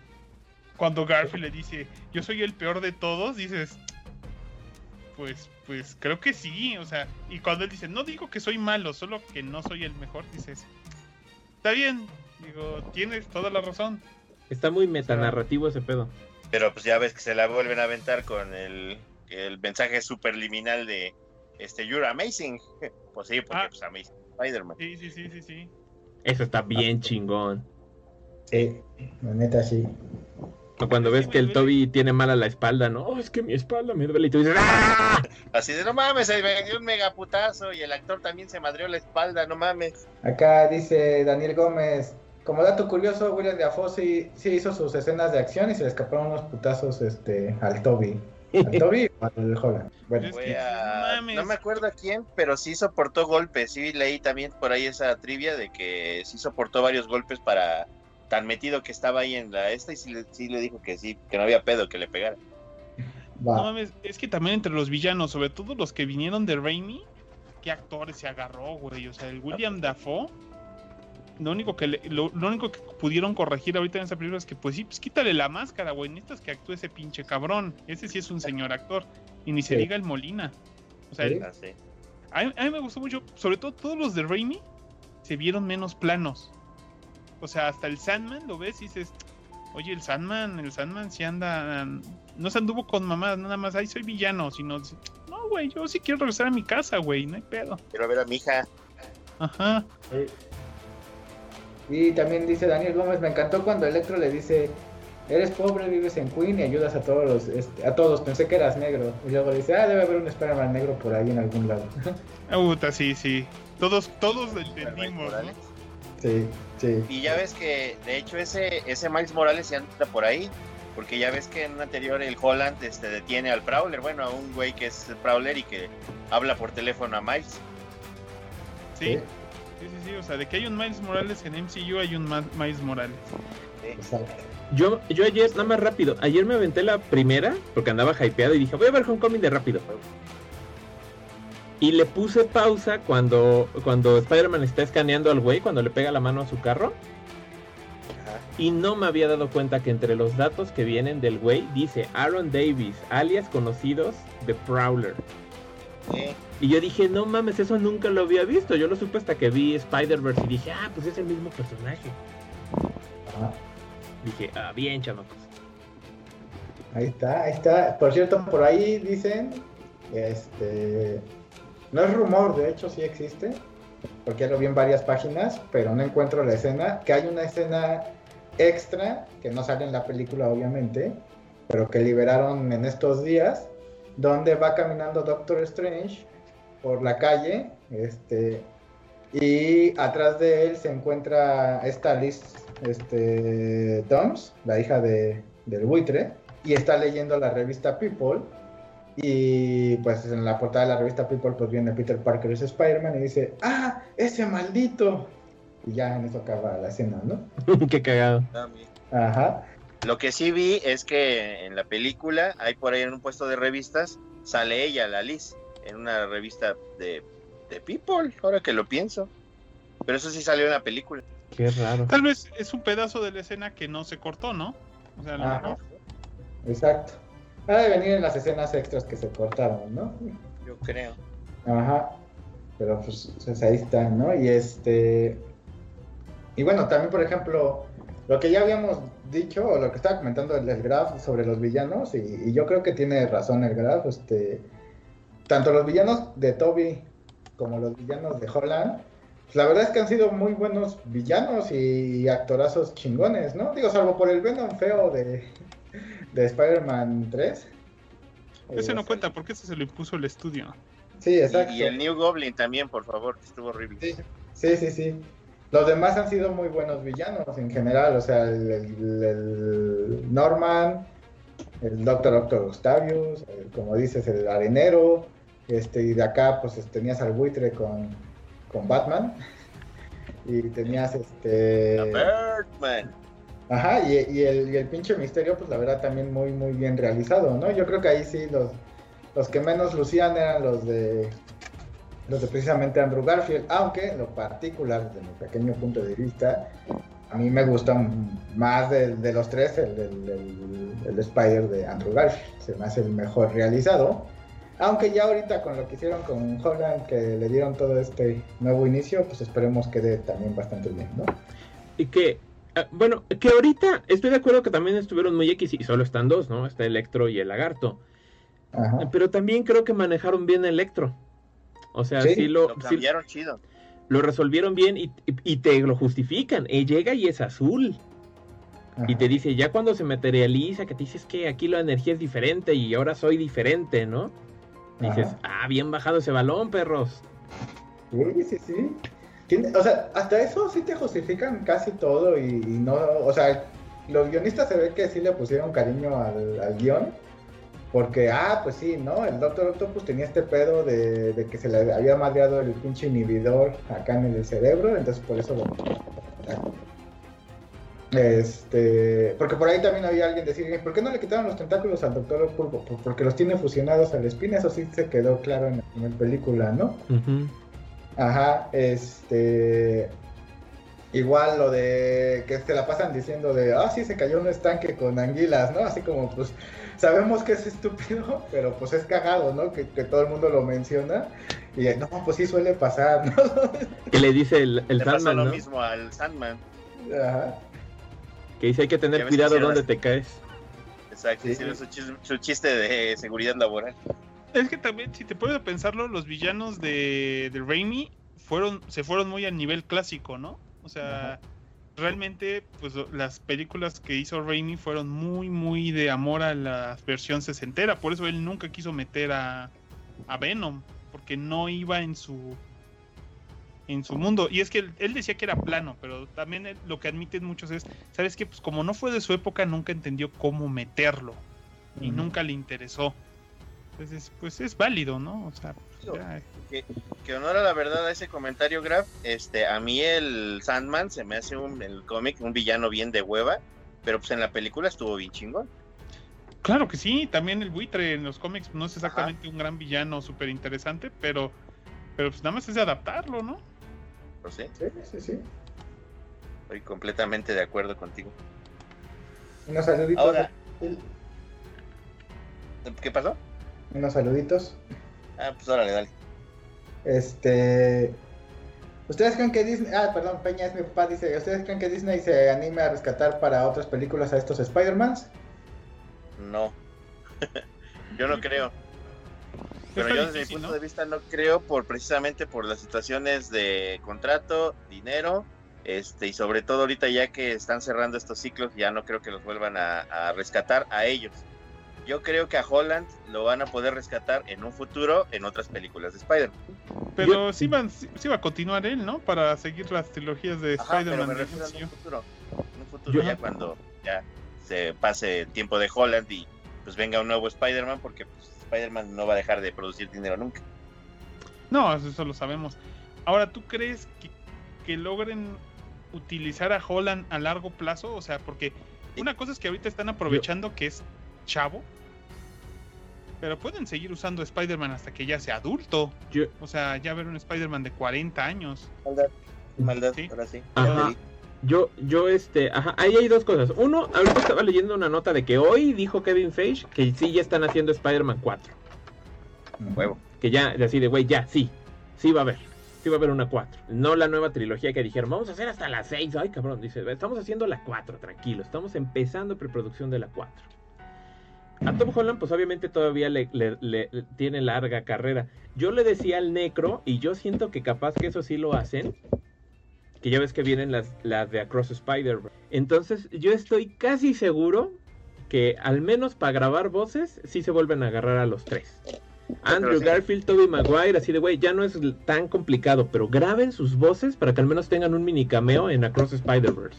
Cuando Garfield le dice, yo soy el peor de todos, dices, pues, pues creo que sí, o sea, y cuando él dice, no digo que soy malo, solo que no soy el mejor, dices, está bien, digo, tienes toda la razón. Está muy metanarrativo ese pedo. Pero pues ya ves que se la vuelven a aventar con el, el mensaje superliminal de este You're amazing. Pues sí, porque Ah. pues amazing Spider-Man. Sí, sí, sí, sí, sí. Eso está bien chingón. Sí, la neta sí. O cuando ves que el Toby tiene mala la espalda, ¿no? Oh, es que mi espalda me duele y tú dices, ¡ah! Así de no mames, se me dio un megaputazo y el actor también se madrió la espalda, no mames. Acá dice Daniel Gómez, como dato curioso, William Dafoe sí, sí hizo sus escenas de acción y se le escaparon unos putazos este, al Toby. ¿Al Toby o al Holland? Bueno, Es Fue que, a- no me acuerdo a quién, pero sí soportó golpes. Sí leí también por ahí esa trivia de que sí soportó varios golpes para tan metido que estaba ahí en la esta y sí le, sí le dijo que sí, que no había pedo que le pegara. No mames, es que también entre los villanos, sobre todo los que vinieron de Raimi, qué actores se agarró, güey. O sea, el William Dafoe, lo único que le- lo, lo único que pudieron corregir ahorita en esa película es que, pues sí, pues quítale la máscara, güey. Necesitas que actúe ese pinche cabrón. Ese sí es un señor actor. Y ni se diga el Molina. sea, Sí. Ah, sí. a, mí, a mí me gustó mucho, sobre todo todos los de Raimi se vieron menos planos. O sea, hasta el Sandman lo ves y dices, oye, el Sandman, el Sandman sí anda, no se anduvo con mamás, nada más, ay, soy villano, sino, no, güey, yo sí quiero regresar a mi casa, güey, no hay pedo. Quiero ver a mi hija. Ajá. Sí. Y también dice Daniel Gómez, me encantó cuando Electro le dice, eres pobre, vives en Queen y ayudas a todos los, este, a todos, pensé que eras negro. Y luego dice, ah, debe haber un Spider-Man negro por ahí en algún lado. Ah, puta, sí, sí. Todos, todos lo entendimos, sí, sí. Y ya ves que, de hecho, ese, ese Miles Morales ya anda por ahí. Porque ya ves que en un anterior el Holland este, detiene al Prowler. Bueno, a un güey que es el Prowler y que habla por teléfono a Miles. Sí. Sí, sí, sí, o sea, de que hay un Miles Morales en MCU, hay un Ma- Miles Morales. Exacto. Yo, yo ayer, nada más rápido, ayer me aventé la primera porque andaba hypeado y dije, voy a ver Homecoming de rápido. Y le puse pausa cuando, cuando Spider-Man está escaneando al güey, cuando le pega la mano a su carro. Ajá. Y no me había dado cuenta que entre los datos que vienen del güey dice Aaron Davis, alias conocidos de Prowler. Sí. Y yo dije, no mames, eso nunca lo había visto. Yo lo supe hasta que vi Spider-Verse y dije, ah, pues es el mismo personaje. Ajá. Dije, ah, bien, chamacos. Ahí está, ahí está. Por cierto, por ahí dicen, este, no es rumor, de hecho sí existe, porque ya lo vi en varias páginas, pero no encuentro la escena, que hay una escena extra, que no sale en la película obviamente, pero que liberaron en estos días, donde va caminando Doctor Strange por la calle, este, y atrás de él se encuentra esta Liz este, Doms, la hija de, del buitre, y está leyendo la revista People. Y pues en la portada de la revista People pues viene Peter Parker es Spider-Man y dice, ¡ah, ese maldito! Y ya en eso acaba la escena, ¿no? Qué cagado. Ah. Ajá. Lo que sí vi es que en la película, hay por ahí en un puesto de revistas, sale ella, la Liz, en una revista de, de People, ahora que lo pienso. Pero eso sí salió en la película. Qué raro. Tal vez es un pedazo de la escena que no se cortó, ¿no? O sea, a lo Ajá. mejor. Exacto. Ha de venir en las escenas extras que se cortaron, ¿no? Yo creo. Ajá. Pero pues, pues, ahí está, ¿no? Y este. Y bueno, también, por ejemplo, lo que ya habíamos dicho, o lo que estaba comentando el, el Graf sobre los villanos, y, y yo creo que tiene razón el Graf, este. Tanto los villanos de Toby como los villanos de Holland, pues, la verdad es que han sido muy buenos villanos y, actorazos chingones, ¿no? Digo, salvo por el Venom feo de, de Spider-Man 3. Ese no Eh, cuenta porque ese se lo impuso el estudio. Sí, exacto. Y, y el New Goblin también, por favor, que estuvo horrible. Sí, sí, sí, sí. Los demás han sido muy buenos villanos en general, o sea, el, el- el Norman, el Doctor Doctor Octavius, el- como dices, el arenero, este, y de acá pues es- tenías al buitre con, con Batman, y tenías este... A Birdman. Ajá, y, y el, y el pinche misterio, pues la verdad también muy, muy bien realizado, ¿no? Yo creo que ahí sí los, los que menos lucían eran los de los de precisamente Andrew Garfield, aunque en lo particular, desde mi pequeño punto de vista, a mí me gustan más de, de los tres el, el, el- el Spider de Andrew Garfield, se me hace el mejor realizado. Aunque ya ahorita con lo que hicieron con Holland, que le dieron todo este nuevo inicio, pues esperemos que dé también bastante bien, ¿no? Y que, ah, bueno, que ahorita estoy de acuerdo que también estuvieron muy X y solo están dos, ¿no? Está Electro y el Lagarto. Ajá. Pero también creo que manejaron bien Electro. O sea, sí, Sí, lo, Lo sí chido. lo resolvieron bien y, y- y te lo justifican. Y llega y es azul. Y te dice, ya cuando se materializa, que te dices que aquí la energía es diferente y ahora soy diferente, ¿no? Dices, Ajá. ah, bien bajado ese balón, perros. Sí, sí, sí. O sea, hasta eso sí te justifican casi todo y, y no, o sea, los guionistas se ve que sí le pusieron cariño al, al guion, porque, ah, pues sí, ¿no? El Doctor Octopus tenía este pedo de, de que se le había madreado el pinche inhibidor acá en el cerebro, entonces por eso lo... Este, porque por ahí también había alguien decir, ¿por qué no le quitaron los tentáculos al Doctor? Pues porque los tiene fusionados al espina, eso sí se quedó claro en la primera película, ¿no? Ujú. Ajá, este. Igual lo de que se la pasan diciendo de, ah, sí, se cayó un estanque con anguilas, ¿no? Así como, pues, sabemos que es estúpido, pero pues es cagado, ¿no? Que, que todo el mundo lo menciona. Y no, pues sí suele pasar, ¿no? Que le dice el, el Le pasa Sandman, lo ¿no? mismo al Sandman. Ajá. Que dice hay que tener cuidado donde te caes. Exacto, Sí. su, chis- su chiste de seguridad laboral. Es que también, si te puedes pensarlo, los villanos de, de Raimi fueron, se fueron muy al nivel clásico, ¿no? O sea, Ajá. Realmente, pues las películas que hizo Raimi fueron muy, muy de amor a la versión sesentera. Por eso él nunca quiso meter a, a Venom, porque no iba en su en su mundo. Y es que él, él decía que era plano, pero también él- lo que admiten muchos es, ¿sabes qué? Pues como no fue de su época, nunca entendió cómo meterlo. Y nunca le interesó. Entonces, pues es válido, ¿no? O sea, Digo, ya, Que, que honora la verdad a ese comentario, Graf. Este, a mí el Sandman se me hace un, el cómic un villano bien de hueva, pero pues en la película estuvo bien chingón. Claro que sí, también el buitre en los cómics no es exactamente un gran villano súper interesante, pero, pero pues nada más es de adaptarlo, ¿no? No sé, Sí, sí, sí. estoy completamente de acuerdo contigo. Unos saluditos. Ahora. ¿Qué pasó? Unos saluditos. Ah, pues órale, dale. Este. ¿Ustedes creen que Disney. Ah, perdón, Peña es mi papá. Dice: ¿Ustedes creen que Disney se anime a rescatar para otras películas a estos Spider-Mans? No. yo no creo. Pero yo desde mi punto de vista no creo por precisamente por las situaciones de contrato, dinero, este y sobre todo ahorita ya que están cerrando estos ciclos, ya no creo que los vuelvan a, a rescatar a ellos. Yo creo que a Holland lo van a poder rescatar en un futuro en otras películas de Spider-Man. Pero Yo- sí, van, sí, sí va a continuar él, ¿no? Para seguir las trilogías de Spider-Man. MCU. un futuro. En un futuro Yo- ya cuando ya se pase el tiempo de Holland y pues venga un nuevo Spider-Man porque pues, Spider-Man no va a dejar de producir dinero nunca. No, eso, eso lo sabemos. Ahora, ¿tú crees que, que logren utilizar a Holland a largo plazo? O sea, porque una cosa es que ahorita están aprovechando que es chavo, pero pueden seguir usando Spider-Man hasta que ya sea adulto. Yo- O sea, ya ver un Spider-Man de 40 años. Maldad, maldad, Sí. ahora sí. Ajá. Yo, yo, este, ajá, ahí hay dos cosas. Uno, ahorita estaba leyendo una nota de que hoy dijo Kevin Feige que sí ya están haciendo Spider-Man 4. Huevo. Que ya, así de, güey, ya, sí, sí va a haber. Sí va a haber una 4. No la nueva trilogía que dijeron, vamos a hacer hasta la 6. Ay, cabrón, dice, estamos haciendo la 4, tranquilo. Estamos empezando preproducción de la 4. A Tom Holland, pues obviamente todavía le, le- le- le tiene larga carrera. Yo le decía al Necro, y yo siento que capaz que eso sí lo hacen, que ya ves que vienen las, las de Across Spider. Entonces, yo estoy casi seguro que al menos para grabar voces, sí se vuelven a agarrar a los tres. Andrew sí. Garfield, Tobey Maguire, así de güey, ya no es tan complicado, pero graben sus voces para que al menos tengan un mini cameo en Across Spider-Verse.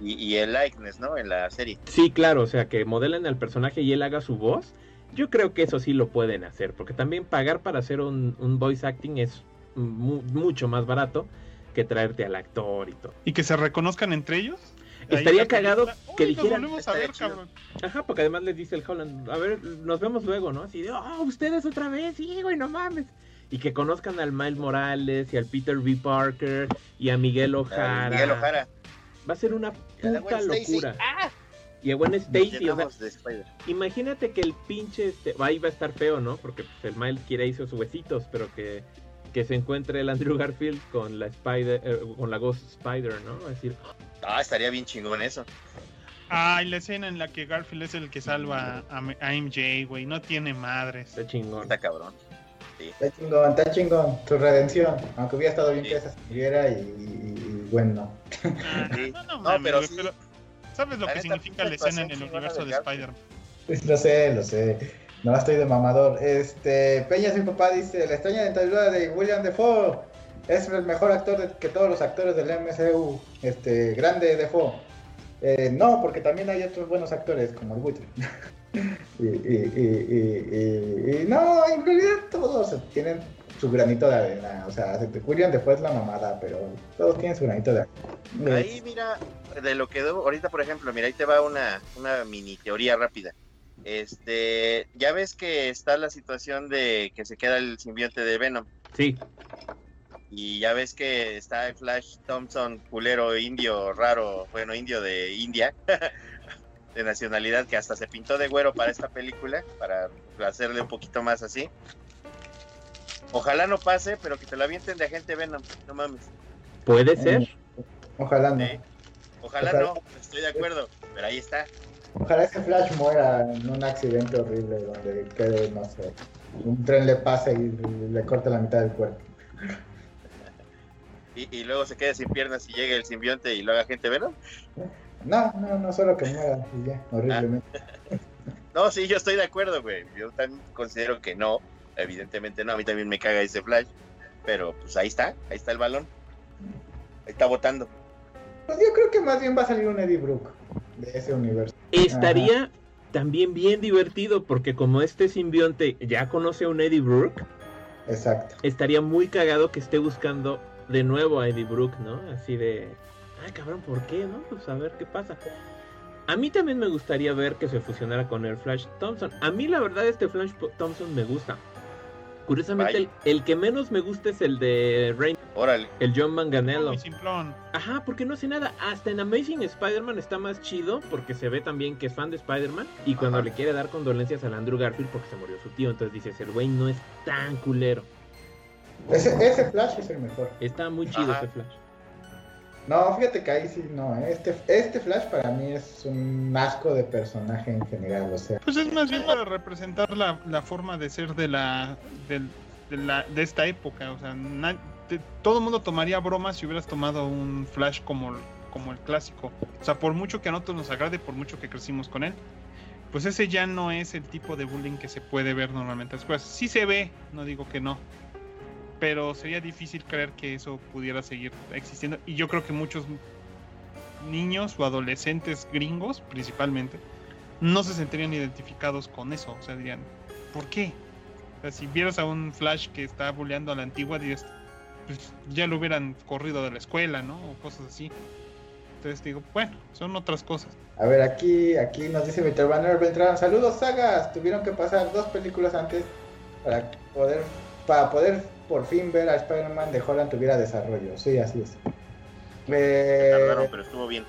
Y, y el likeness, ¿no? En la serie. Sí, claro, o sea, que modelen al personaje y él haga su voz. Yo creo que eso sí lo pueden hacer, porque también pagar para hacer un, un voice acting es mu- mucho más barato que traerte al actor y todo. Y que se reconozcan entre ellos. Estaría cagado que "Uy, dijeran, a "Estaría ver, chido". cabrón. Ajá, porque además les dice el Holland, a ver, nos vemos luego, ¿no? Así de, oh, ustedes otra vez, sí, güey, no mames. Y que conozcan al Miles Morales y al Peter B. Parker y a Miguel Ojara. Miguel Ojara. Va a ser una puta locura. ¡Ah! Y a Gwen Stacy, o sea, Spider. imagínate que el pinche, este, ahí va a estar feo, ¿no? Porque pues, el Miles quiere hizo sus huesitos, pero que, que se encuentre el Andrew Garfield con la Spider, eh, con la Ghost Spider, ¿no? Es decir, Ah, estaría bien chingón eso. Ah, y la escena en la que Garfield es el que salva a, a MJ, güey. No tiene madres. está chingón. Está cabrón. Está chingón, está chingón. Tu redención. Aunque hubiera estado bien Sí. que esa y, y- y bueno. Ah, Sí. no, no, No, pero güey, sí. pero ¿Sabes lo La que significa la escena en el universo de Spider-Man? Lo sé, lo sé. No estoy de mamador. Este, Peña, mi papá dice, la extraña dentadura de William Defoe es el mejor actor de- que todos los actores del MCU. Este, grande Defoe. Eh, no, porque también hay otros buenos actores como el buitre. y, y- y- y- y- y no, en realidad todos tienen su granito de arena. O sea, William Defoe es la mamada, pero todos tienen su granito de arena. Ahí, mira, de lo que debo, ahorita, por ejemplo, mira, ahí te va una, una mini teoría rápida. Este, ya ves que está la situación de que se queda el simbionte de Venom. Sí, Y y ya ves que está el Flash Thompson, culero indio raro, bueno, indio de India, de nacionalidad, que hasta se pintó de güero para esta película, para hacerle un poquito más así. Ojalá no pase, pero que te la avienten de agente Venom, no mames. Puede ser. Ojalá no. ¿eh? Ojalá Ojalá. no, estoy de acuerdo, pero ahí está. Ojalá ese Flash muera en un accidente horrible donde quede, no sé, un tren le pase y le corte la mitad del cuerpo. Y, y luego se quede sin piernas y llegue el simbionte y lo haga gente Venom. No, no, no, solo que muera y ya, horriblemente. No, sí, yo estoy de acuerdo, güey. Yo también considero que no. Evidentemente no, a mí también me caga ese flash. Pero pues ahí está, ahí está el balón. Ahí está votando. Pues yo creo que más bien va a salir un Eddie Brook de ese universo. Estaría también bien divertido porque como este simbionte ya conoce a un Eddie Brooke, Exacto. estaría muy cagado que esté buscando de nuevo a Eddie Brooke, ¿no? Así de, ay cabrón, ¿por qué? No, pues a ver qué pasa. A mí también me gustaría ver que se fusionara con el Flash Thompson. A mí la verdad este Flash Thompson me gusta. Curiosamente el, que menos me gusta es el de Rain, Órale. el John Manganello. Ajá, porque no hace nada. Hasta en Amazing Spider-Man está más chido porque se ve también que es fan de Spider-Man y cuando Ajá. le quiere dar condolencias al Andrew Garfield porque se murió su tío, entonces dices, el güey no es tan culero. Ese, ese Flash es el mejor. Está muy chido Ajá. ese Flash. No, fíjate que ahí sí, no. ¿eh? Este, este Flash para mí es un asco de personaje en general. O sea, Pues es más bien para representar la, la forma de ser de la, de, de esta época. O sea, todo el mundo tomaría bromas si hubieras tomado un Flash como, como el clásico. O sea, por mucho que a nosotros nos agrade, por mucho que crecimos con él, pues ese ya no es el tipo de bullying que se puede ver normalmente en las escuelas. Sí se ve, no digo que no. Pero sería difícil creer que eso pudiera seguir existiendo. Y yo creo que muchos niños o adolescentes gringos, principalmente, no se sentirían identificados con eso. O sea, dirían, ¿por qué? O sea, si vieras a un Flash que está bulleando a la antigua, dirías, pues ya lo hubieran corrido de la escuela, ¿no? O cosas así. Entonces digo, bueno, son otras cosas. a ver, aquí, aquí nos dice Banner Beltrán. Saludos, sagas. Tuvieron que pasar dos películas antes para poder, para poder por fin ver a Spider-Man de Holland tuviera desarrollo. Sí, así es. Eh, Tardaron, pero estuvo bien.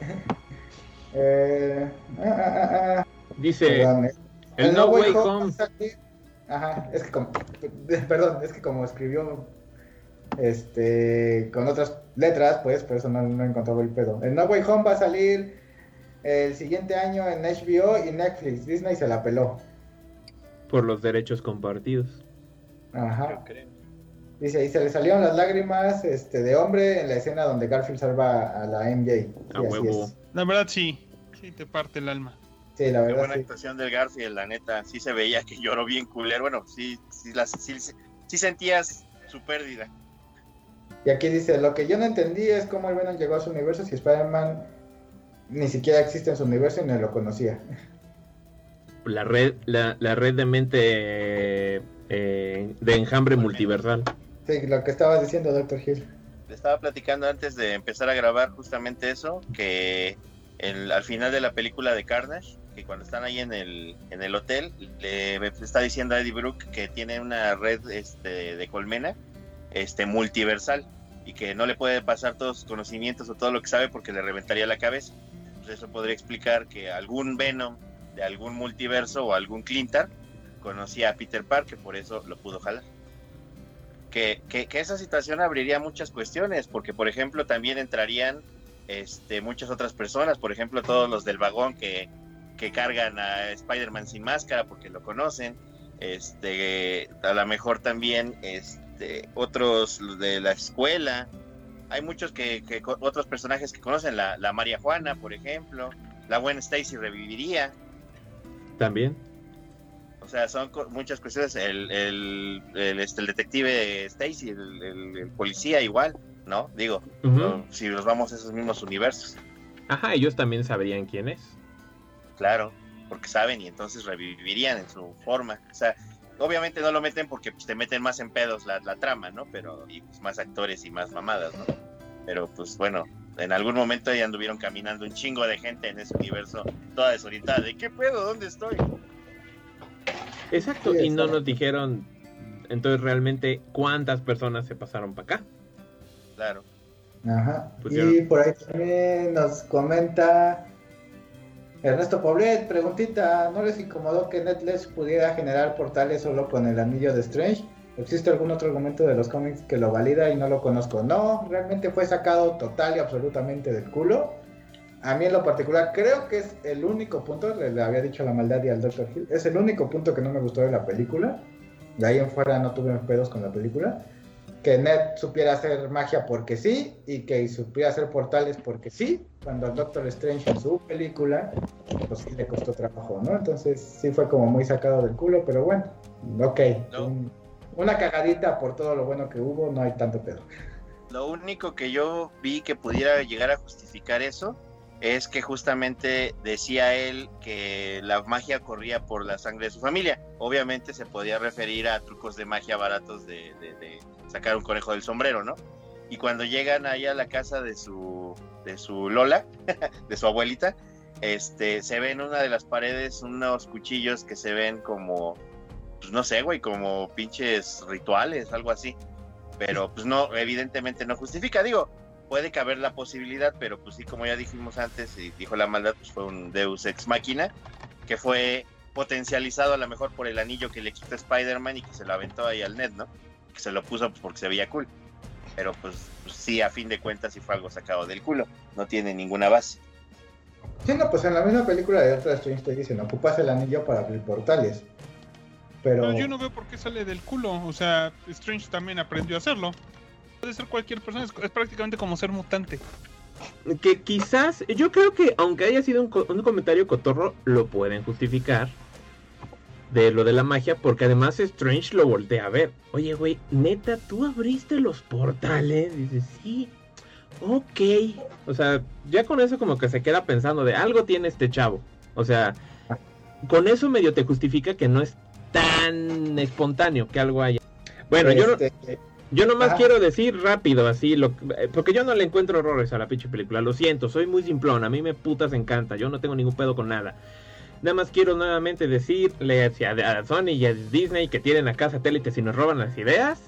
eh, ah, ah, ah. Dice, Perdón, eh. el No Way Home. Ajá, es que como, perdón, es que como escribió este con otras letras, pues por eso no, no encontraba el pedo. El No Way Home va a salir el siguiente año en HBO y Netflix. Disney se la peló. por los derechos compartidos. Ajá. Dice, y se le salieron las lágrimas este, de hombre en la escena donde Garfield salva a la MJ. Sí, A huevo. es. La verdad sí, sí te parte el alma. Sí, la Qué verdad buena sí. actuación del Garfield, la neta. Sí se veía que lloró bien culero. Bueno, sí, sí, las, sí, sí sentías su pérdida. Y aquí dice, lo que yo no entendí es cómo el Venom llegó a su universo si Spider-Man ni siquiera existe en su universo y no lo conocía. La red, la, la red de mente eh, eh, de enjambre multiversal. Sí, lo que estabas diciendo, Doctor Hill. Le estaba platicando antes de empezar a grabar justamente eso, que el- al final de la película de Carnage, que cuando están ahí en el, en el hotel, le está diciendo a Eddie Brooke que tiene una red este, de colmena este, multiversal y que no le puede pasar todos sus conocimientos o todo lo que sabe porque le reventaría la cabeza. Entonces eso podría explicar que algún Venom de algún multiverso o algún Clintar conocía a Peter Parker, por eso lo pudo jalar que, esa situación abriría muchas cuestiones, porque por ejemplo también entrarían este, muchas otras personas, por ejemplo todos los del vagón que, que cargan a Spider-Man sin máscara porque lo conocen, este, a lo mejor también este, otros de la escuela, hay muchos que, otros personajes que conocen, la, la María Juana, por ejemplo, la buena Stacy reviviría, También. O sea, son muchas cuestiones. El, el, el, este, el detective Stacy, el, policía igual, ¿no? Digo, si nos vamos a esos mismos universos, Ajá, ellos también sabrían quién es. claro, porque saben y entonces revivirían en su forma. O sea, obviamente no lo meten porque pues, te meten más en pedos la, la trama, ¿no? Pero, y pues, más actores y más mamadas, ¿no? Pero pues bueno, en algún momento ya anduvieron caminando un chingo de gente en ese universo, toda desorientada. ¿De qué pedo? ¿Dónde estoy? Exacto, Sí, y no nos dijeron Entonces, realmente, ¿cuántas personas se pasaron para acá? Claro. Ajá. Pusieron- Y por ahí también nos comenta Ernesto Poblet, preguntita, ¿no les incomodó que Netflix pudiera generar portales solo con el anillo de Strange? ¿Existe algún otro argumento de los cómics que lo valida y no lo conozco? No, realmente fue sacado total y absolutamente del culo. A mí en lo particular creo que es el único punto, le, le había dicho la maldad y al Dr. Hill, es el único punto que no me gustó de la película. De ahí en fuera no tuve pedos con la película. Que Ned supiera hacer magia porque sí y que supiera hacer portales porque sí, cuando al Doctor Strange en su película, pues sí le costó trabajo, ¿no? Entonces sí fue como muy sacado del culo, pero bueno, ok. No. un- una cagadita por todo lo bueno que hubo, no hay tanto pedo. Lo único que yo vi que pudiera llegar a justificar eso es que justamente decía él que la magia corría por la sangre de su familia. Obviamente se podía referir a trucos de magia baratos de, sacar un conejo del sombrero, ¿no? Y cuando llegan ahí a la casa de su, de su Lola, de su abuelita, este, se ve en una de las paredes unos cuchillos que se ven como, pues no sé, güey, como pinches rituales, algo así pero pues no, evidentemente no justifica. Digo, puede caber la posibilidad, pero pues sí, como ya dijimos antes y dijo la maldad, pues fue un Deus ex máquina que fue potencializado a lo mejor por el anillo que le quitó Spider-Man y que se lo aventó ahí al Ned, ¿no? Que se lo puso pues, porque se veía cool. Pero pues, pues, sí, a fin de cuentas sí fue algo sacado del culo, no tiene ninguna base. Sí, no, pues en la misma película de Doctor Strange te dicen, ocupas el anillo para abrir portales. Pero... No, yo no veo por qué sale del culo. O sea, Strange también aprendió a hacerlo. Puede ser cualquier persona, es, es prácticamente como ser mutante. Que quizás, yo creo que aunque haya sido un comentario cotorro, lo pueden justificar de lo de la magia, porque además Strange lo voltea a ver. Oye, güey, neta, ¿tú abriste los portales? Dice, sí, ok. O sea, ya con eso como que se queda pensando de algo tiene este chavo. O sea, con eso medio te justifica que no es tan espontáneo que algo haya. Bueno, yo no, Este, yo nomás Ajá. quiero decir rápido, así, lo, eh, porque yo no le encuentro errores a la pinche película, lo siento, soy muy simplón, a mí me putas encanta, yo no tengo ningún pedo con nada. Nada más quiero nuevamente decirle a Sony y a Disney que tienen acá satélites y nos roban las ideas.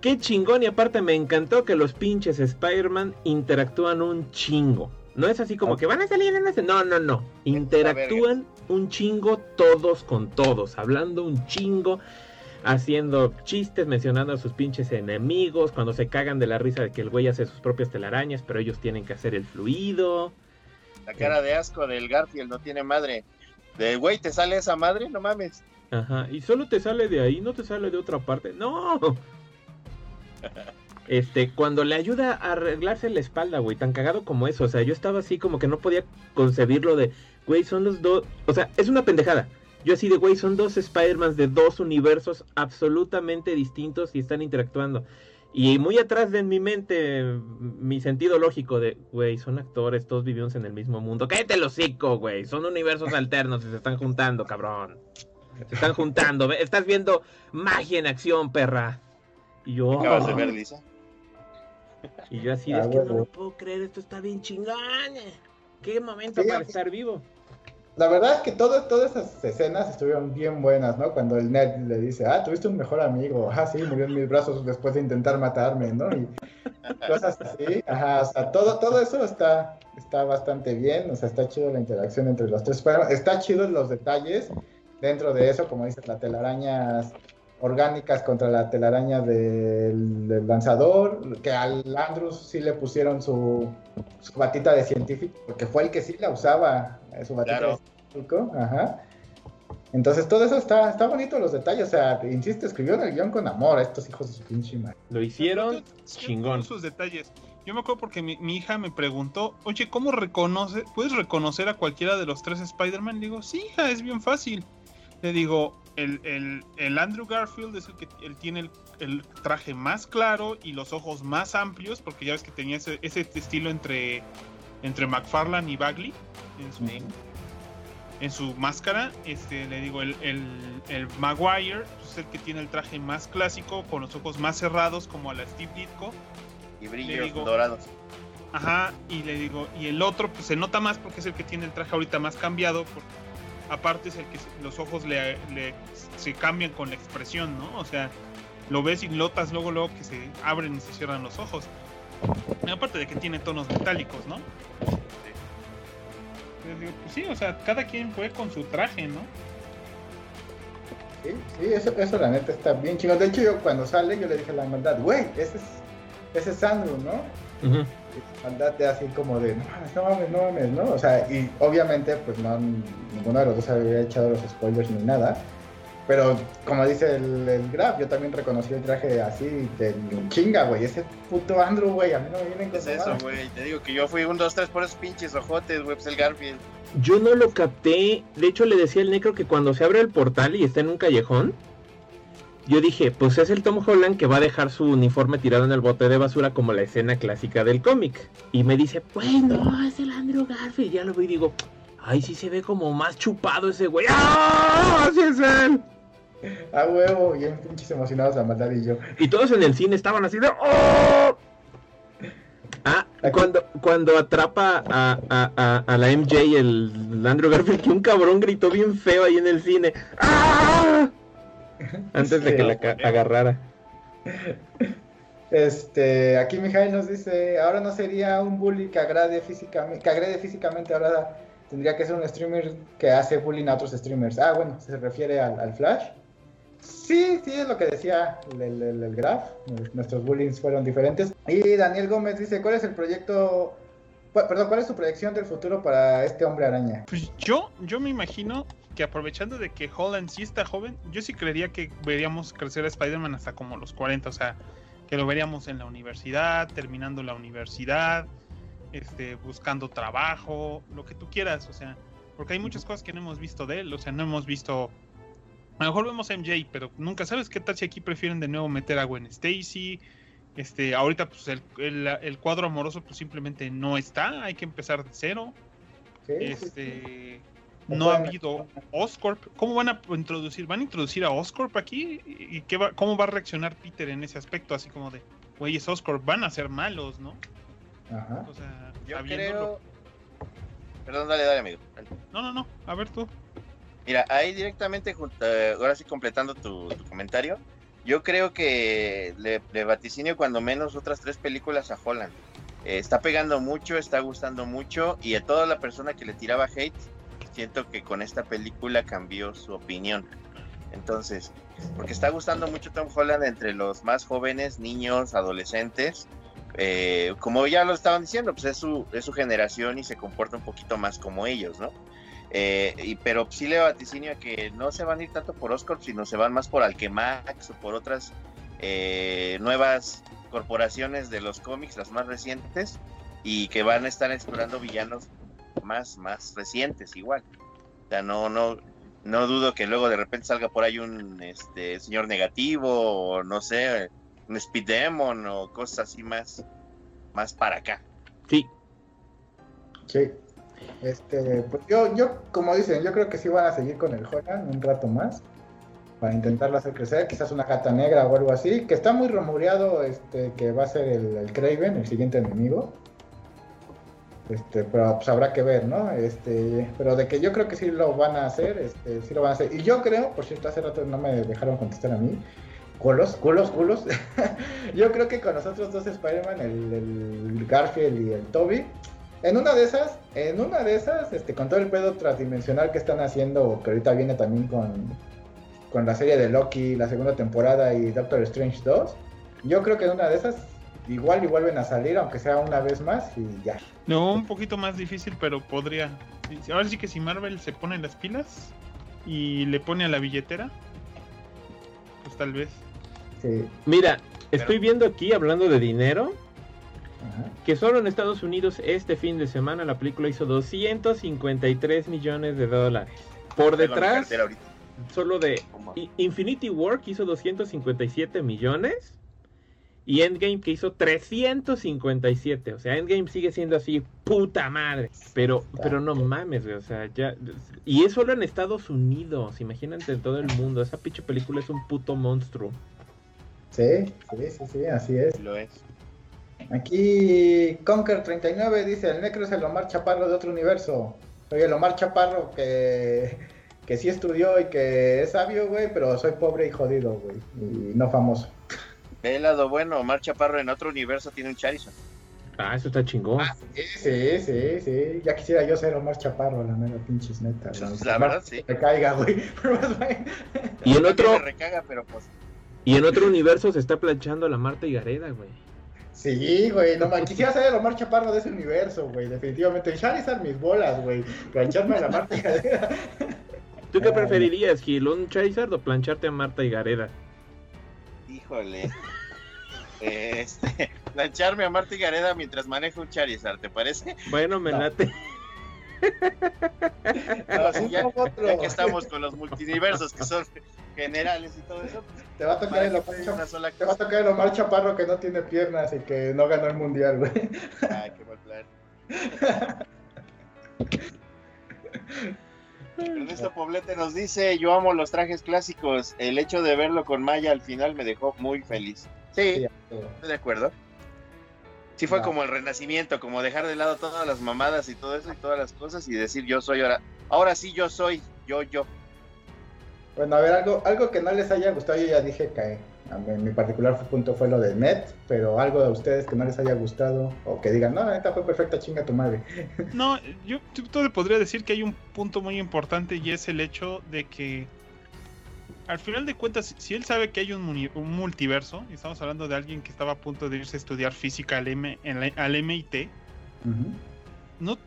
Qué chingón y aparte me encantó que los pinches Spider-Man interactúan un chingo. No es así como que van a salir en ese... No, no, no. Interactúan un chingo todos con todos, hablando un chingo haciendo chistes, mencionando a sus pinches enemigos, cuando se cagan de la risa de que el güey hace sus propias telarañas, pero ellos tienen que hacer el fluido. La cara de asco del Garfield no tiene madre. De güey, ¿te sale esa madre? No mames. Ajá, y solo te sale de ahí, no te sale de otra parte. No. Este, cuando le ayuda a arreglarse la espalda, güey, tan cagado como eso. O sea, yo estaba así como que no podía concebirlo de, güey, son los dos. O sea, es una pendejada. Yo así de, güey, son dos Spider-Mans de dos universos absolutamente distintos y están interactuando. Y muy atrás de en mi mente, mi sentido lógico de, güey, son actores, todos vivimos en el mismo mundo. Cállate el hocico, güey. Son universos alternos y se están juntando, cabrón. Se están juntando. Estás viendo magia en acción, perra. Y yo, Acabas de ver, Lisa. y yo así, Ah, es que no lo puedo creer, esto está bien chingón. Qué momento Sí, para estar vivo. La verdad es que todo- todas esas escenas estuvieron bien buenas, ¿no? Cuando el Ned le dice, ah, tuviste un mejor amigo, ah, sí, murió en mis brazos después de intentar matarme, ¿no? Y cosas así, ajá, o sea, todo, todo eso está, está bastante bien, o sea, está chido la interacción entre los tres, pero está chido los detalles dentro de eso, como dices, las telarañas orgánicas contra la telaraña del, del lanzador, que al Andrews sí le pusieron su, su batita de científico, porque fue el que sí la usaba, eh, su batita Claro. de científico, ajá. Entonces todo eso está, está bonito los detalles, o sea, insisto, escribieron el guion con amor a estos hijos de su pinche madre. Lo hicieron chingón. Sus detalles. Yo me acuerdo porque mi, mi hija me preguntó, oye, ¿cómo reconoce, puedes reconocer a cualquiera de los tres Spider-Man? Le digo, sí, hija, es bien fácil. Le digo, el, el, el Andrew Garfield es el que él tiene el, el traje más claro y los ojos más amplios, porque ya ves que tenía ese, ese estilo entre, entre McFarlane y Bagley en su, Sí. en su máscara. Este, le digo, el, el, el Maguire es el que tiene el traje más clásico, con los ojos más cerrados, como a la Steve Ditko. Y brillos digo- dorados. Ajá, y le digo, y el otro, pues se nota más porque es el que tiene el traje ahorita más cambiado, por- aparte es el que los ojos le, le- se cambian con la expresión, ¿no? O sea, lo ves y notas luego, luego que se abren y se cierran los ojos. Y aparte de que tiene tonos metálicos, ¿no? Yo digo, pues sí, o sea, cada quien fue con su traje, ¿no? Sí, sí, eso, eso la neta está bien chingón. De hecho, yo cuando sale, yo le dije a la maldad, güey, ese es, ese es Andrew, ¿no? Y de así como de, no mames, no mames, no mames, ¿no? O sea, y obviamente, pues no, ninguno de los dos había echado los spoilers ni nada. Pero como dice el, el Graf, yo también reconocí el traje así de chinga, güey. Ese puto Andrew, güey, a mí no me vienen ¿Qué con es eso, güey? Te digo que yo fui un, dos, tres por esos pinches ojotes, güey, pues el Garfield. Yo no lo capté. De hecho, le decía al Necro que cuando se abre el portal y está en un callejón, yo dije, pues es el Tom Holland que va a dejar su uniforme tirado en el bote de basura como la escena clásica del cómic. Y me dice, pues no, es el Andrew Garfield. Ya lo veo y digo, ay, sí se ve como más chupado ese güey. ¡Ah! ¡Sí es él! A huevo, bien pinches emocionados la maldad y yo. Y todos en el cine estaban así de ¡Oh! Ah, cuando, cuando atrapa a, a, a, a la MJ, el Andrew Garfield, que un cabrón gritó bien feo ahí en el cine. ¡Ah! Antes de que la agarrara. Este, aquí Mijail nos dice, ahora no sería un bully que agrade físicamente, que agrede físicamente, ahora tendría que ser un streamer que hace bullying a otros streamers. Ah, bueno, se refiere al, al Flash. Sí, sí, es lo que decía el, el, el- Graf. Nuestros bullyings fueron diferentes. Y Daniel Gómez dice, ¿cuál es el proyecto, perdón, cuál es su proyección del futuro para este hombre araña? Pues yo, yo me imagino que aprovechando de que Holland sí está joven, yo sí creería que veríamos crecer a Spider-Man hasta como los 40, o sea, que lo veríamos en la universidad, terminando la universidad, este, buscando trabajo, lo que tú quieras, o sea, porque hay muchas cosas que no hemos visto de él, o sea, no hemos visto, a lo mejor vemos a MJ, pero nunca sabes qué tal si aquí prefieren de nuevo meter a Gwen Stacy, este, ahorita pues el, el, el cuadro amoroso pues simplemente no está, hay que empezar de cero. Sí, sí, sí. No ha habido Oscorp. ¿Cómo van a introducir? ¿Van a introducir a Oscorp aquí? ¿Y qué va, cómo va a reaccionar Peter en ese aspecto? Así como de, güey, es Oscorp, van a ser malos, ¿no? Ajá. O sea, Yo sabiéndolo- creo... Perdón, dale, dale, amigo. Dale. No, no, no, a ver tú. Mira, ahí directamente, eh, ahora sí completando tu, tu comentario, yo creo que le, le vaticinio cuando menos otras tres películas a Holland. Eh, está pegando mucho, está gustando mucho y a toda la persona que le tiraba hate, siento que con esta película cambió su opinión. Entonces, porque está gustando mucho Tom Holland entre los más jóvenes, niños, adolescentes. eh, como ya lo estaban diciendo, pues es su, es su generación y se comporta un poquito más como ellos, ¿no? Eh, y, pero sí le vaticinio que no se van a ir tanto por Oscorp, sino se van más por Alquemax o por otras eh, nuevas corporaciones de los cómics, las más recientes, y que van a estar explorando villanos más, más recientes igual. O sea, no, no, no dudo que luego de repente salga por ahí un este señor negativo, o no sé, un Speed Demon o cosas así más, más para acá. Sí, Sí. Este, pues yo, yo, como dicen, yo creo que sí van a seguir con el Holland un rato más. Para intentarlo hacer crecer, quizás una gata negra o algo así, que está muy rumoreado este, que va a ser el, el Kraven, el siguiente enemigo. Este, pero pues habrá que ver, ¿no? Este, pero de que yo creo que sí lo van a hacer, este, sí lo van a hacer. Y yo creo, por cierto, hace rato no me dejaron contestar a mí. Culos, culos, culos. yo creo que con nosotros dos Spider-Man, el, el Garfield y el Toby, en una de esas, en una de esas, este, con todo el pedo transdimensional que están haciendo, que ahorita viene también con, con la serie de Loki, la segunda temporada y Doctor Strange 2, yo creo que en una de esas igual y vuelven a salir, aunque sea una vez más y ya. No, un poquito más difícil, pero podría. Ahora sí que si Marvel se pone las pilas y le pone a la billetera, pues tal vez. Sí. mira, Pero- estoy viendo aquí, hablando de dinero, Ajá. que solo en Estados Unidos este fin de semana la película hizo 253 millones de dólares. Por detrás, solo de Infinity War que hizo 257 millones y Endgame que hizo 357. O sea, Endgame sigue siendo así, puta madre. Pero, pero no mames, güey, o sea, ya. Y es solo en Estados Unidos, imagínate en todo el mundo. Esa pinche película es un puto monstruo. Sí, sí, sí, sí, así es. Lo es. Aquí Conker39 dice, el Necro es el Omar Chaparro de otro universo. Oye, el Omar Chaparro que, que sí estudió y que es sabio, güey, pero soy pobre y jodido, güey, y no famoso. Ve el lado bueno, Omar Chaparro en otro universo tiene un Charizard. Ah, eso está chingón. Ah, sí, sí, sí, sí. Ya quisiera yo ser Omar Chaparro, la mera pinches neta. güey. La verdad, sí. Me caiga, güey. Y en Me otro, recaga, pero pues. y en otro universo se está planchando la Marta y Gareda, güey. Sí, güey, no man, quisiera ser el Omar Chaparro de ese universo, güey, definitivamente. Charizard mis bolas, güey. Plancharme a la Marta y Gareda. ¿Tú qué preferirías, Gil? ¿Un Charizard o plancharte a Marta y Gareda? Híjole. Este, plancharme a Marta y Gareda mientras manejo un Charizard, ¿te parece? Bueno, me No. late. No, sí, ya, que estamos con los multiversos que son generales y todo eso, pues, Te va a tocar el Omar Chaparro. Te va a tocar el Omar Chaparro que no tiene piernas y que no ganó el mundial, güey. Ay, qué mal plan. Ernesto Poblete nos dice, yo amo los trajes clásicos, el hecho de verlo con Maya al final me dejó muy feliz. Sí, Sí, estoy de acuerdo. Sí fue como el renacimiento, como dejar de lado todas las mamadas y todo eso y todas las cosas y decir yo soy ahora, ahora sí yo soy, yo, yo. Bueno, a ver, algo, algo que no les haya gustado, yo ya dije que mí, mi particular punto fue lo de Net, pero algo de ustedes que no les haya gustado o que digan, no, la neta fue perfecta, chinga tu madre. No, yo te podría decir que hay un punto muy importante y es el hecho de que al final de cuentas, si él sabe que hay un, multiverso, y estamos hablando de alguien que estaba a punto de irse a estudiar física al, M, en la- al MIT, no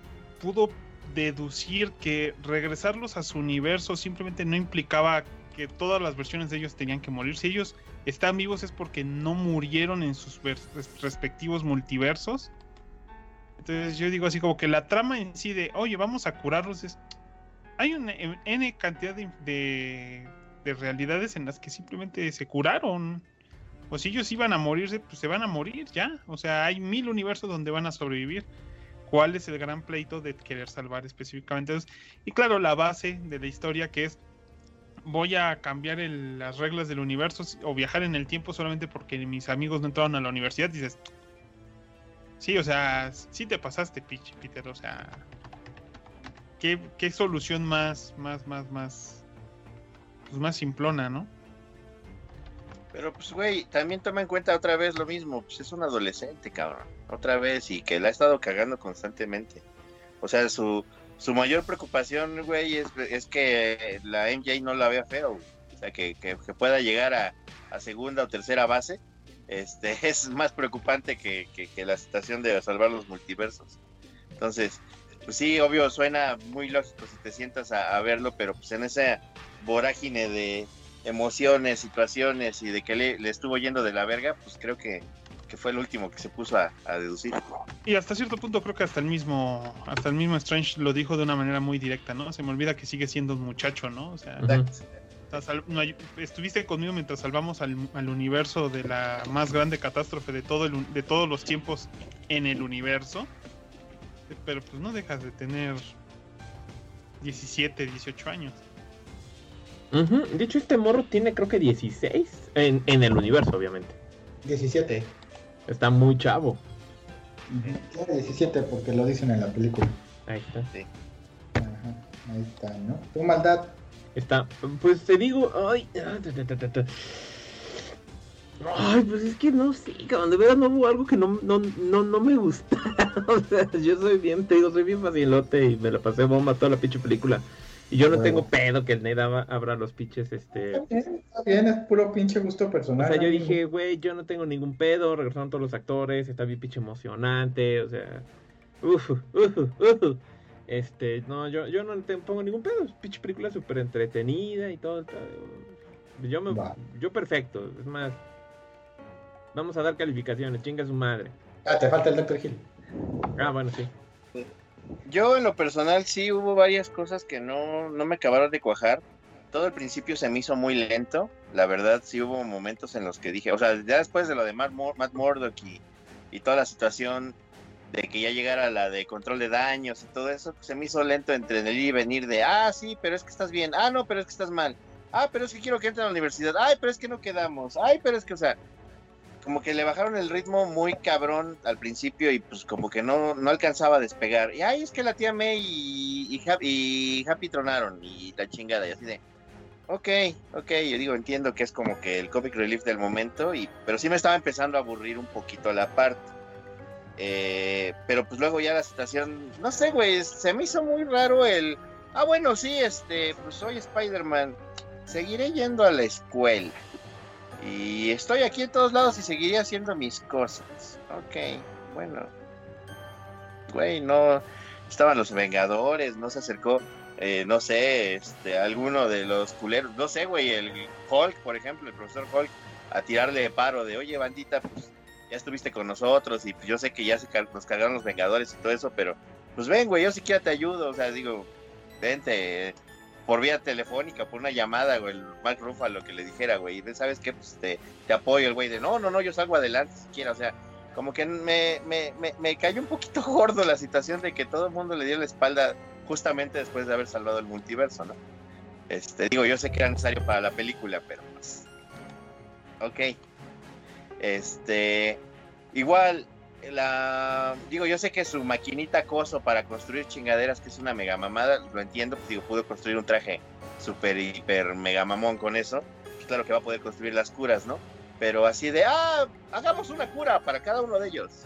pudo deducir que regresarlos a su universo simplemente no implicaba que todas las versiones de ellos tenían que morir. Si ellos están vivos es porque no murieron en sus respectivos multiversos. Entonces yo digo así como que la trama en sí de, oye, vamos a curarlos es... Hay una en- N cantidad de, de, de realidades en las que simplemente se curaron. O si ellos iban a morirse, pues se van a morir ya. O sea, hay mil universos donde van a sobrevivir cuál es el gran pleito de querer salvar específicamente. Y claro, la base de la historia que es voy a cambiar el- las reglas del universo o viajar en el tiempo solamente porque mis amigos no entraron a la universidad. Dices, sí, o sea, sí te pasaste, Peter. O sea, ¿qué, qué solución más, más, más, más, pues más simplona, ¿no? Pero pues, güey, también toma en cuenta otra vez lo mismo, pues es un adolescente, cabrón. Otra vez, y que la ha estado cagando constantemente. O sea, su, su mayor preocupación, güey, es, que la MJ no la vea feo. O sea, que, pueda llegar a, segunda o tercera base. Este, es más preocupante que, la situación de salvar los multiversos. Entonces, pues sí, obvio, suena muy lógico si te sientas a, verlo, pero pues en esa vorágine de, emociones, situaciones y de que le estuvo yendo de la verga, pues creo que, que fue el último que se puso a, a deducir. Y hasta cierto punto creo que hasta el mismo, hasta el mismo Strange lo dijo de una manera muy directa, ¿no? Se me olvida que sigue siendo un muchacho, ¿no? O sea, sal- no estuviste conmigo mientras salvamos al, al universo de la más grande catástrofe de todo el, de todos los tiempos en el universo. Pero pues no dejas de tener 17, 18 años. Ujú. De hecho, este morro tiene creo que 16 en, en el universo, obviamente. 17. Está muy chavo. Tiene 17 porque lo dicen en la película. Ahí está. Ajá, ahí está, ¿no? Tu maldad. Está, pues te digo, ay, ah, ta, ta, ta, ta, ta. Ay, pues es que no sé, cabrón, de verdad no hubo algo que no, no, no, no me gusta. o sea, yo soy bien, te digo, soy bien facilote y me la pasé bomba toda la pinche película. Y yo no tengo pedo que el Ned abra abra los pinches, este... Está bien, está bien, es puro pinche gusto O personal. sea, yo dije, güey, yo no tengo ningún pedo, regresaron todos los actores, está bien pinche emocionante, o sea, uf, uf, uf. Este, no, yo, yo no te pongo ningún pedo, es pinche película súper entretenida y todo, todo. Yo me, Va. yo perfecto, es más, vamos a dar calificaciones, chinga su madre. Ah, te falta el Dr. Hill. Ah, bueno, sí. Yo en lo personal sí hubo varias cosas que no, no me acabaron de cuajar. Todo el principio se me hizo muy lento. La verdad sí hubo momentos en los que dije, o sea, ya después de lo de Matt, y, y toda la situación de que ya llegara la de control de daños y todo eso, pues, se me hizo lento entre y venir de, ah, sí, pero es que estás bien, ah, no, pero es que estás mal, ah, pero es que quiero que entre a la universidad, ay, pero es que no quedamos, ay, pero es que, o sea, como que le bajaron el ritmo muy cabrón al principio y pues como que no, no alcanzaba a despegar. Y ay, es que la tía May y, y, Hap- y Happy tronaron y y la chingada, y así de, ok, ok, yo digo, entiendo que es como que el comic relief del momento, y, pero sí me estaba empezando a aburrir un poquito la parte. Eh, pero pues luego ya la situación, no sé, güey, se me hizo muy raro el, ah, bueno, sí, este, pues soy Spider-Man, seguiré yendo a la escuela. Y estoy aquí en todos lados y seguiré haciendo mis cosas. Ok, bueno. Güey, no. Estaban los Vengadores, no se acercó, eh, no sé, este, alguno de los culeros, no sé, güey, el Hulk, por ejemplo, el profesor Hulk, a tirarle paro de, oye, bandita, pues ya estuviste con nosotros y pues yo sé que ya se nos cargaron los Vengadores y todo eso, pero pues ven, güey, yo siquiera te ayudo, o sea, digo, vente, por vía telefónica, por una llamada, güey, el Mark Ruffalo que le dijera, güey, ¿sabes qué? Pues te, te apoyo, el güey, de no, no, no, yo salgo adelante siquiera, o sea, como que me, me, me, me, cayó un poquito gordo la situación de que todo el mundo le dio la espalda justamente después de haber salvado el multiverso, ¿no? Este, digo, yo sé que era necesario para la película, pero pues. Ok. Este. Igual, la digo, yo sé que su maquinita acoso para construir chingaderas, que es una mega mamada, lo entiendo, digo, pudo construir un traje super hiper mega mamón con eso. Pues claro que va a poder construir las curas, ¿no? Pero así de, ah, hagamos una cura para cada uno de ellos.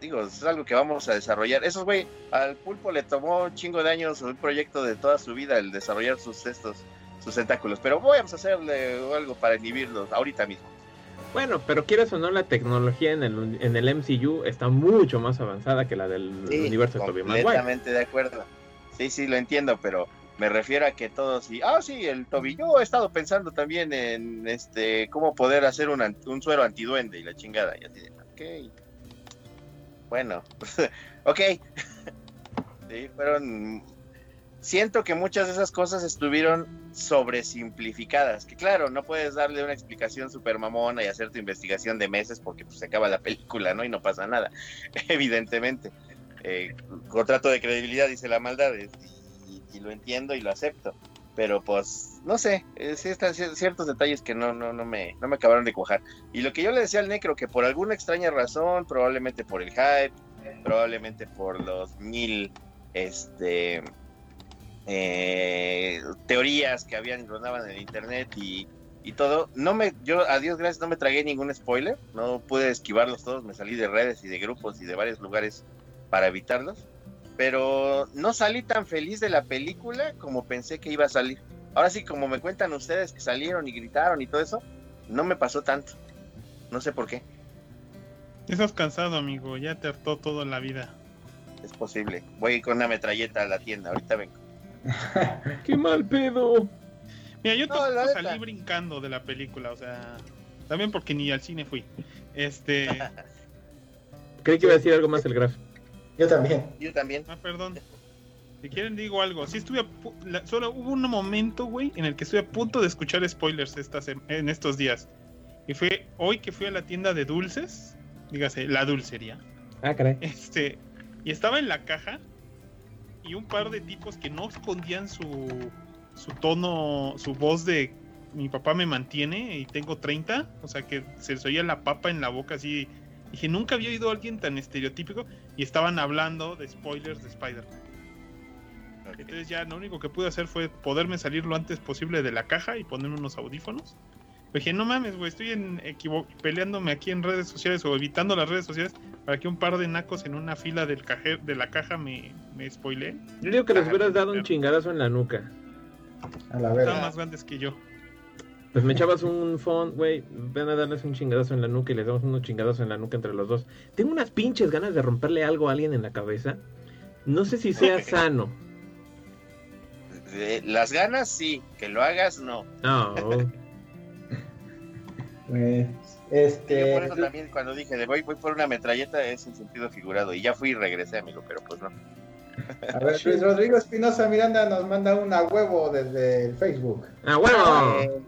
Digo, es algo que vamos a desarrollar. Esos güey, al pulpo le tomó un chingo de años, un proyecto de toda su vida, el desarrollar sus estos, sus tentáculos. Pero vamos a hacerle algo para inhibirlos ahorita mismo. Bueno, pero quieres o no, la tecnología en el, en el MCU está mucho más avanzada que la del universo de Tobey Maguire. Completamente de acuerdo. Sí, sí, lo entiendo, pero me refiero a que todos y ah sí el Toby yo he estado pensando también en este cómo poder hacer un, un suero antiduende y la chingada y así ok bueno ok sí fueron siento que muchas de esas cosas estuvieron sobresimplificadas. Que claro, no puedes darle una explicación super mamona y hacer tu investigación de meses porque pues, se acaba la película, ¿no? Y no pasa nada, evidentemente. Eh, contrato de credibilidad dice la maldad y, lo entiendo y lo acepto. Pero pues, no sé, eh, están ciertos detalles que no, no, no, me, no me acabaron de cuajar. Y lo que yo le decía al Necro, que por alguna extraña razón, probablemente por el hype, probablemente por los mil, este, eh, teorías que habían rodaban en el internet y, y, todo. No me, yo a Dios gracias no me tragué ningún spoiler, no pude esquivarlos todos, me salí de redes y de grupos y de varios lugares para evitarlos. Pero no salí tan feliz de la película como pensé que iba a salir. Ahora sí, como me cuentan ustedes que salieron y gritaron y todo eso, no me pasó tanto. No sé por qué. Estás cansado, amigo. Ya te hartó toda la vida. Es posible. Voy con una metralleta a la tienda. Ahorita vengo. ¡Qué mal pedo! Mira, yo salí brincando de la película, o sea, también porque ni al cine fui. Este. Creí que iba a decir algo más el Graf. Yo también. Yo también. Ah, perdón. Si quieren digo algo. Sí estuve solo hubo un momento, güey, en el que estuve a punto de escuchar spoilers estas en estos días. Y fue hoy que fui a la tienda de dulces, dígase, la dulcería. Ah, caray. Este, y estaba en la caja y un par de tipos que no escondían su, su tono, su voz de mi papá me mantiene y tengo 30, o sea que se les oía la papa en la boca así. Dije, nunca había oído a alguien tan estereotípico y estaban hablando de spoilers de Spider-Man. Entonces ya lo único que pude hacer fue poderme salir lo antes posible de la caja y ponerme unos audífonos. Dije, no mames, güey, estoy en peleándome aquí en redes sociales o evitando las redes sociales para que un par de nacos en una fila del de la caja me, me spoileen. Yo digo que les hubieras dado un chingadazo en la nuca. A la verdad. Estaban más grandes que yo. Pues me echabas un font, güey, ven a darles un chingadazo en la nuca y les damos unos chingadazos en la nuca entre los dos. Tengo unas pinches ganas de romperle algo a alguien en la cabeza. No sé si sea sano. Las ganas sí, que lo hagas no. No. Pues, este... Yo por eso también cuando dije de voy, voy por una metralleta es en sentido figurado y ya fui y regresé, amigo, pero pues no. A ver, Luis Rodrigo Espinosa Miranda nos manda una huevo desde el Facebook. ¡Ah, huevo!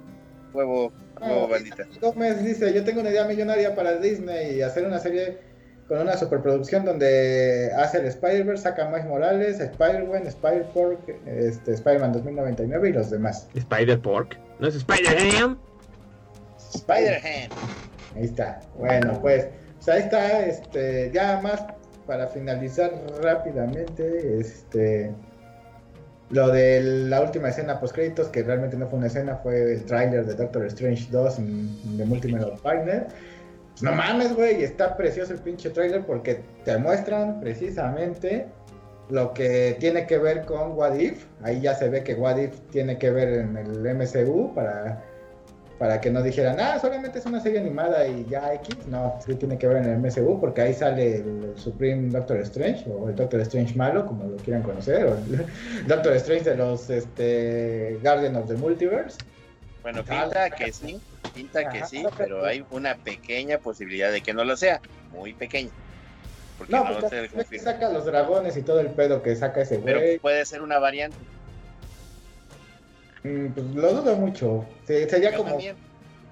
huevo, huevo, bandita. Gómez dice, yo tengo una idea millonaria para Disney y hacer una serie con una superproducción donde hace el Spider-Verse, saca Miles Morales, Spider-Gwen, Spider-Pork, este, Spider-Man 2099 y los demás. ¿Spider-Pork? ¿No es Spider-Ham? Spider-Ham. Ahí está. Bueno, pues, pues, ahí está. Este, ya más para finalizar rápidamente, este, Lo de la última escena post créditos, que realmente no fue una escena, fue el tráiler de Doctor Strange 2 en The Multimedia Partner. No mames, güey, está precioso el pinche tráiler porque te muestran precisamente lo que tiene que ver con What If. Ahí ya se ve que What If tiene que ver en el MCU para, para que no dijeran, ah, solamente es una serie animada y ya X. No, sí tiene que ver en el MCU porque ahí sale el Supreme Doctor Strange o el Doctor Strange malo, como lo quieran conocer, o el Doctor Strange de los este, Guardian of the Multiverse. Bueno, pinta que sí, pinta que sí, pero hay una pequeña posibilidad de que no lo sea, muy pequeña. Porque no, no porque se saca los dragones y todo el pedo que saca ese güey. Pero puede ser una variante. Mm, pues lo dudo mucho. sería como.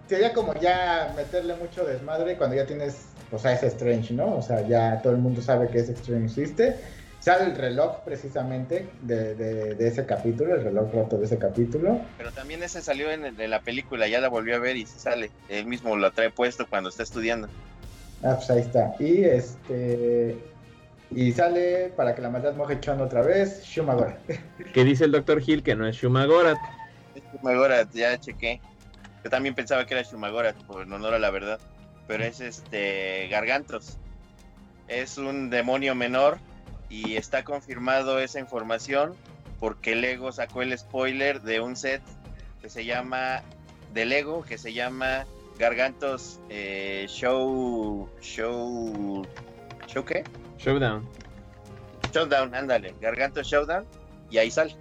Sería como ya meterle mucho desmadre cuando ya tienes, o sea, es Strange, ¿no? O sea, ya todo el mundo sabe que ese Strange existe. Sale el reloj precisamente de, de, ese capítulo, el reloj roto de ese capítulo. Pero también ese salió en de la película, ya la volvió a ver y se sale. Él mismo lo trae puesto cuando está estudiando. Ah, pues ahí está. Y este. Y sale para que la maldad moje echando otra vez, Shumagorat. Que dice el doctor Hill que no es Shumagorat. Es Shumagorat, ya chequé. Yo también pensaba que era Shumagorat, por honor a la verdad. Pero es este. Gargantos. Es un demonio menor. Y está confirmado esa información. Porque Lego sacó el spoiler de un set que se llama. De Lego, que se llama Gargantos eh, Show. Show. ¿Show qué? Showdown. Showdown, ándale. Gargantos Showdown. Y ahí sale.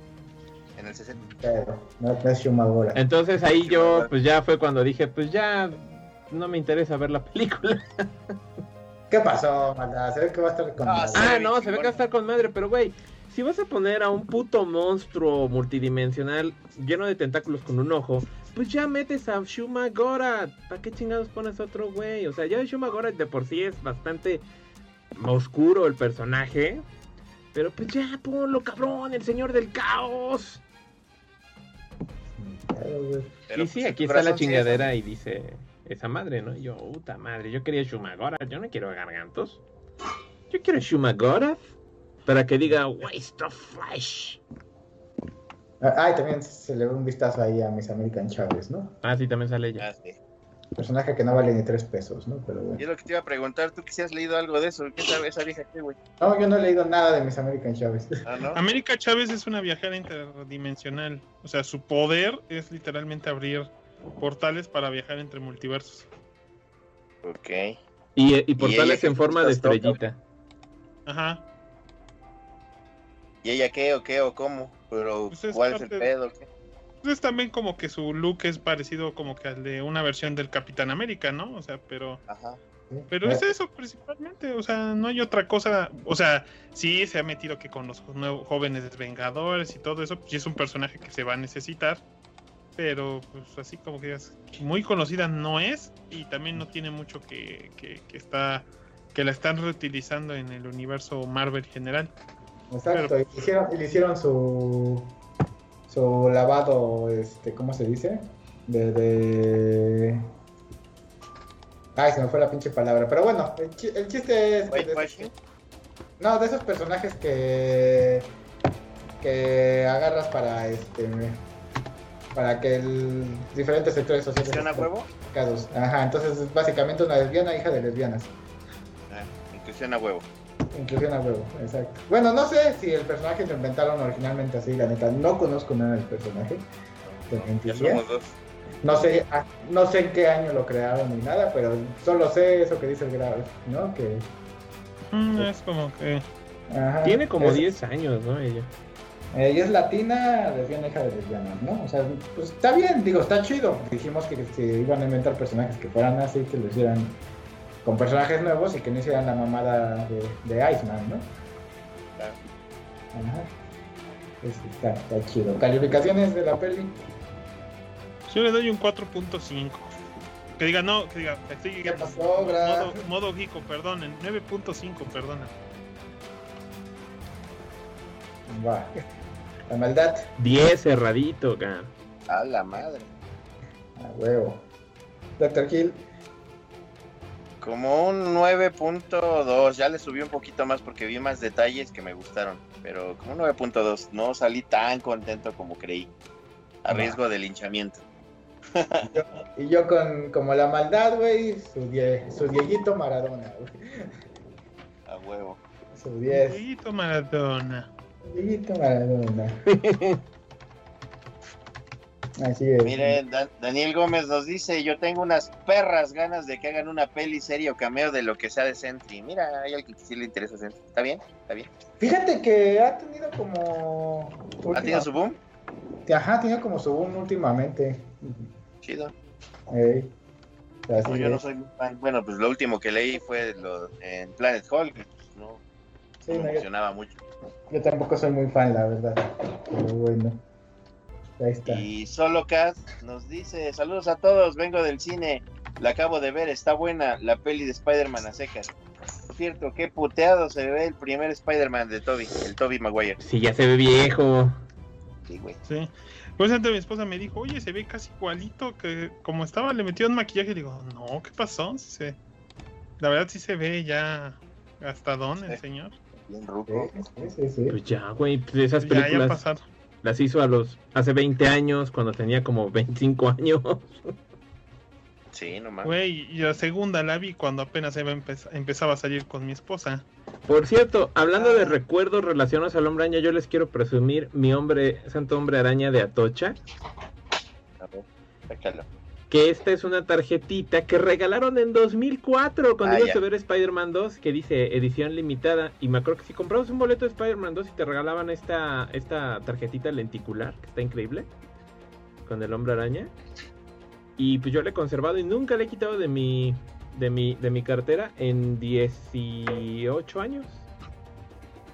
En el 60. Entonces ahí yo, pues ya fue cuando dije, pues ya no me interesa ver la película. ¿Qué pasó, Se ve que va a estar con madre. Ah, no, se ve que va a estar con madre, pero güey, si vas a poner a un puto monstruo multidimensional lleno de tentáculos con un ojo, pues ya metes a Shuma Gorath. ¿Para qué chingados pones otro güey? O sea, ya Shuma Gorath de por sí es bastante oscuro el personaje. Pero pues ya ponlo, cabrón, el señor del caos. Y sí, pues, aquí está la chingadera y dice esa madre, ¿no? yo, puta madre, yo quería Shuma Gorath, yo no quiero gargantos. Yo quiero Shuma Gorath para que diga waste of flesh. Ah, y también se le ve un vistazo ahí a Miss American Chávez, ¿no? Ah, sí, también sale ella. Ah, sí. Personaje que no vale ni tres pesos, ¿no? Pero bueno. Yo lo que te iba a preguntar, ¿tú que si has leído algo de eso? ¿Qué sabe esa vieja qué, güey? No, yo no he leído nada de Miss American Chávez. ¿Ah, no? América Chávez es una viajera interdimensional. O sea, su poder es literalmente abrir portales para viajar entre multiversos. Ok. Y, y portales en forma de estrellita. Ajá. ¿Y ella qué o qué o cómo? Pero, pues ¿cuál es el pedo? ¿qué? Pues es también como que su look es parecido como que al de una versión del Capitán América, ¿no? O sea, pero... Ajá. Pero es eso principalmente, o sea, no hay otra cosa, o sea, sí se ha metido que con los nuevos jóvenes vengadores y todo eso, pues es un personaje que se va a necesitar, pero pues así como que es muy conocida no es y también no tiene mucho que, que, que está que la están reutilizando en el universo Marvel general. Exacto, y, le hicieron, su, su lavado, este, ¿cómo se dice? De, de... Ay, se me fue la pinche palabra. Pero bueno, el, chiste es... no, de esos personajes que... Que agarras para este... Para que el diferentes sectores sociales... ¿Inclusión a huevo? Ajá, entonces es básicamente una lesbiana, hija de lesbianas. Ah, inclusión a huevo. Inclusión a huevo, exacto. Bueno, no sé si el personaje lo inventaron originalmente así, la neta. No conozco nada del personaje. Ya somos dos. No sé, ah, no sé en qué año lo crearon ni nada, pero solo sé eso que dice el grave, ¿no? Que. Mm, es como que. Tiene como 10 años, ¿no? Ella. Ella es latina, lesbiana, hija de lesbiana, ¿no? O sea, pues está bien, digo, está chido. Dijimos que si iban a inventar personajes que fueran así, que lo hicieran con personajes nuevos y que no hicieran la mamada de, de Iceman, ¿no? Claro. Ajá. está, está, chido. ¿Calificaciones de la peli? Yo le doy un 4.5. Que diga, no, que diga, estoy ¿Qué pasó, modo, modo Gico, perdonen, 9.5, perdona. Va. La maldad. 10 cerradito, acá. A la madre. A huevo. Doctor Kill Como un 9.2, ya le subí un poquito más porque vi más detalles que me gustaron, pero como un 9.2, no salí tan contento como creí, a No. riesgo de linchamiento. Yo- y yo con como la maldad, güey, su, die- su Dieguito Maradona, güey. A huevo. Su 10. Dieguito Maradona. Dieguito Maradona. Así es. Miren, Dan- Daniel Gómez nos dice, yo tengo unas perras ganas de que hagan una peli serie o cameo de lo que sea de Sentry. Mira, hay alguien que sí le interesa Sentry. ¿Está bien? ¿Está bien? Fíjate que ha tenido como. ¿Ha tenido su boom? Ajá, ha tenido como su boom últimamente. Chido. Ey. Así No, yo no soy muy fan. Bueno, pues lo último que leí fue lo en Planet Hulk. que, pues, no, Sí, no no, me yo, emocionaba mucho. yo tampoco soy muy fan, la verdad. Pero bueno. Ahí está. Y Solo Cat nos dice, saludos a todos, vengo del cine, la acabo de ver, está buena la peli de Spider-Man a secas. Por cierto, qué puteado se ve el primer Spider-Man de Toby, el Toby Maguire. Sí, ya se ve viejo. Sí, güey. Sí. Pues antes mi esposa me dijo, oye, se ve casi igualito que como estaba, le metió un maquillaje y digo, no, ¿qué pasó? Sí se- La verdad sí se ve ya gastadón el Sí. señor. Bien ruco. sí, sí, sí. Pues ya, güey, pues esas Ya, ya películas pasaron. Las hizo a los hace 20 años, cuando tenía como 25 años. Sí, no. Güey, y la segunda la vi cuando apenas empezaba a salir con mi esposa. Por cierto, hablando de Ah. recuerdos relacionados al hombre araña, yo les quiero presumir mi hombre, santo hombre araña de Atocha, A ver, sácalo. Que esta es una tarjetita que regalaron en 2004 cuando Ah, ibas a ver Spider-Man 2, que dice edición limitada. Y me acuerdo que si comprabas un boleto de Spider-Man 2 y te regalaban esta, esta tarjetita lenticular, que está increíble, con el hombre araña. Y pues yo la he conservado y nunca la he quitado de mi, de mi, de mi cartera en 18 años.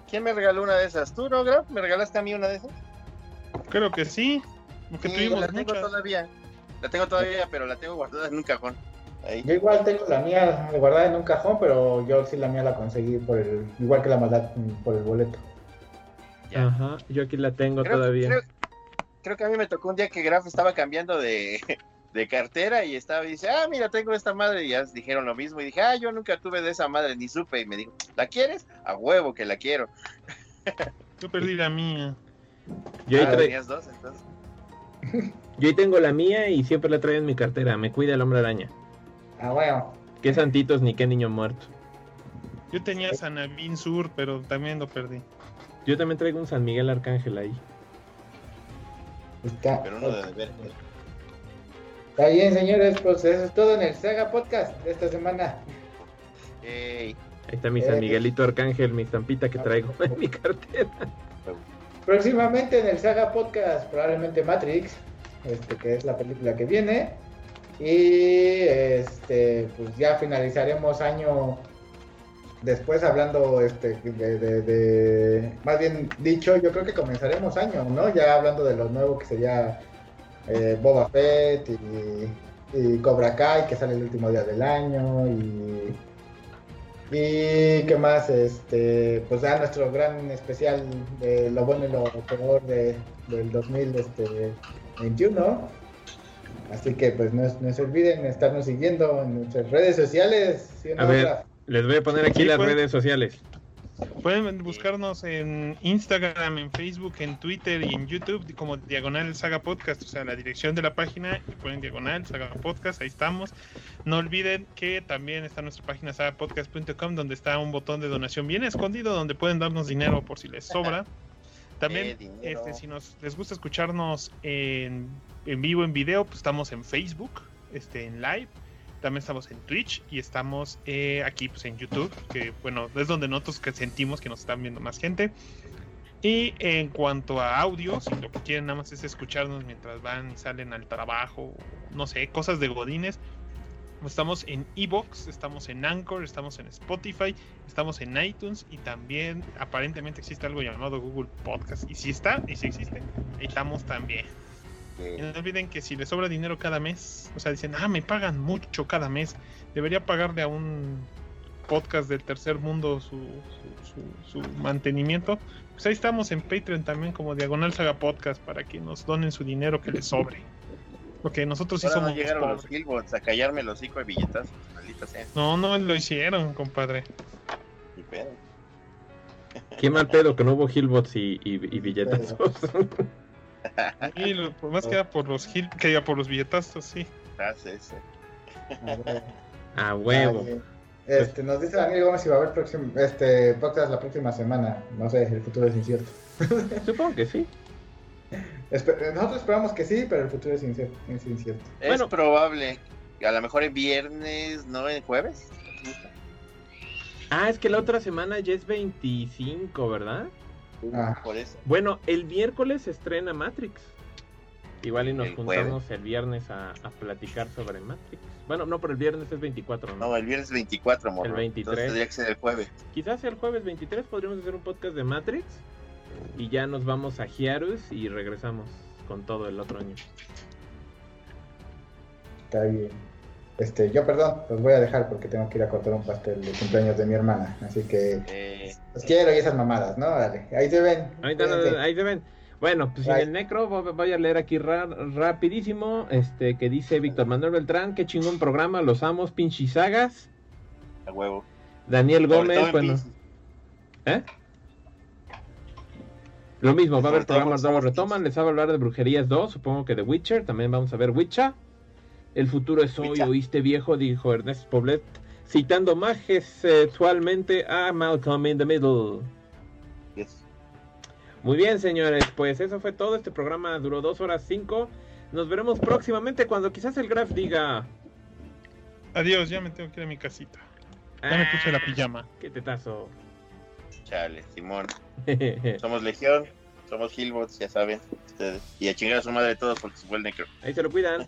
¿Quién me regaló una de esas? ¿Tú, no, Graf? ¿Me regalaste a mí una de esas? Creo que sí. Porque Sí, tuvimos la tengo muchas. todavía. La tengo todavía, pero la tengo guardada en un cajón. Ahí. Yo igual tengo la mía guardada en un cajón, pero yo sí la mía la conseguí por el, igual que la maldad por el boleto. Ya. Ajá, yo aquí la tengo Creo, todavía. creo- creo que a mí me tocó un día que Graf estaba cambiando de, de cartera y estaba y dice, ah, mira, tengo esta madre. Y ya dijeron lo mismo. Y dije, ah, yo nunca tuve de esa madre, ni supe. Y me dijo, ¿la quieres? A huevo que la quiero. Yo perdí la mía. Yo ahí, Ah, Tenías dos, entonces. Yo ahí tengo la mía y siempre la traigo en mi cartera. Me cuida el hombre araña. Ah, bueno. Qué santitos ni qué niño muerto. Yo tenía Sanabin Sur, pero también lo perdí. Yo también traigo un San Miguel Arcángel ahí. Está, Pero uno de ver. está bien, señores, pues eso es todo en el Saga Podcast de esta semana. Ey, Ahí está mi Eh, San Miguelito Arcángel, mi estampita que traigo en mi cartera. Próximamente en el Saga Podcast, probablemente Matrix, este, que es la película que viene. Y este, pues ya finalizaremos año después hablando este, de, de- más bien dicho, yo creo que comenzaremos año, ¿no? Ya hablando de lo nuevo que sería eh, Boba Fett y, y Cobra Kai, que sale el último día del año y y qué más, este, pues ya nuestro gran especial de lo bueno y lo peor de, del 2021. Así que pues no, no se olviden estarnos siguiendo en nuestras redes sociales. ¿sí A ver. Les voy a poner aquí Sí, las pues. redes sociales. Pueden buscarnos en Instagram, en Facebook, en Twitter y en YouTube como Diagonal Saga Podcast, o sea, la dirección de la página y ponen Diagonal Saga Podcast, ahí estamos. No olviden que también está nuestra página sagapodcast.com donde está un botón de donación bien escondido donde pueden darnos dinero por si les sobra. También, Eh, este, si nos les gusta escucharnos en, en vivo, en video, pues estamos en Facebook, este, en live. También estamos en Twitch y estamos eh, aquí pues, en YouTube, que bueno, es donde nosotros que sentimos que nos están viendo más gente. Y en cuanto a audio, si lo que quieren nada más es escucharnos mientras van y salen al trabajo, no sé, cosas de godines, estamos en Evox, estamos en Anchor, estamos en Spotify, estamos en iTunes y también aparentemente existe algo llamado Google Podcast. Y si está, y si existe, estamos también. Y no olviden que si les sobra dinero cada mes, o sea, dicen, ah, me pagan mucho cada mes, debería pagarle a un podcast del tercer mundo su, su, su- su mantenimiento. Pues ahí estamos en Patreon también como Diagonal Saga Podcast para que nos donen su dinero que les sobre. Porque nosotros sí Ahora no somos llegaron los. Hillbots a callarme el hocico de billetazos, maldita sea. No, no lo hicieron, compadre. Ni pedo. Qué mal pedo que no hubo Hillbots y, y, y billetazos. Y lo- por más que era por los gil, que iba por los billetazos, sí. Ah, sí, sí. A ver. A huevo. Ay, Este, nos dice Daniel Gómez si va a haber próximo, este, podcast la próxima semana. No sé, el futuro es incierto. Supongo que sí. Espe- nosotros esperamos que sí, pero el futuro es incierto. Es incierto. Es Bueno. probable. A lo mejor en viernes, no en jueves. Ah, es que la otra semana ya es 25, ¿verdad? Ah. Por eso. Bueno, el miércoles se estrena Matrix. Igual y nos El juntamos el viernes a, a platicar sobre Matrix. Bueno, no, pero el viernes es 24, ¿no? No, el viernes 24, morro. El 23. Entonces tendría que ser el jueves. Quizás el jueves 23 podríamos hacer un podcast de Matrix. Y ya nos vamos a Hiarus y regresamos con todo el otro año. Está bien. Este, yo perdón, los voy a dejar porque tengo que ir a cortar un pastel de cumpleaños de mi hermana. Así que Eh, los quiero y esas mamadas, ¿no? Dale, ahí se ven. Ahí, ahí se ven. Bueno, pues en el necro vo- voy a leer aquí ra- rapidísimo. Este que dice Víctor Manuel Beltrán, qué chingón programa, los amos, pinches sagas. a huevo. Daniel Gómez, bueno. ¿eh? Lo mismo, va a haber programas somos retoman, les va a hablar de Brujerías 2, supongo que de Witcher, también vamos a ver Witcher. El futuro es hoy, oíste viejo, dijo Ernest Poblet, citando majestualmente a Malcolm in the Middle. Yes. Muy bien, señores, pues eso fue todo. Este programa duró dos horas cinco. Nos veremos próximamente cuando quizás el Graf diga. Adiós, ya me tengo que ir a mi casita. Ya me puse la "Ah, pijama. Qué tetazo. Chale, Simón. Somos Legión, somos Hillbots, ya saben. Ustedes. Y a chingar a su madre todos porque se fue el necro. Ahí se lo cuidan.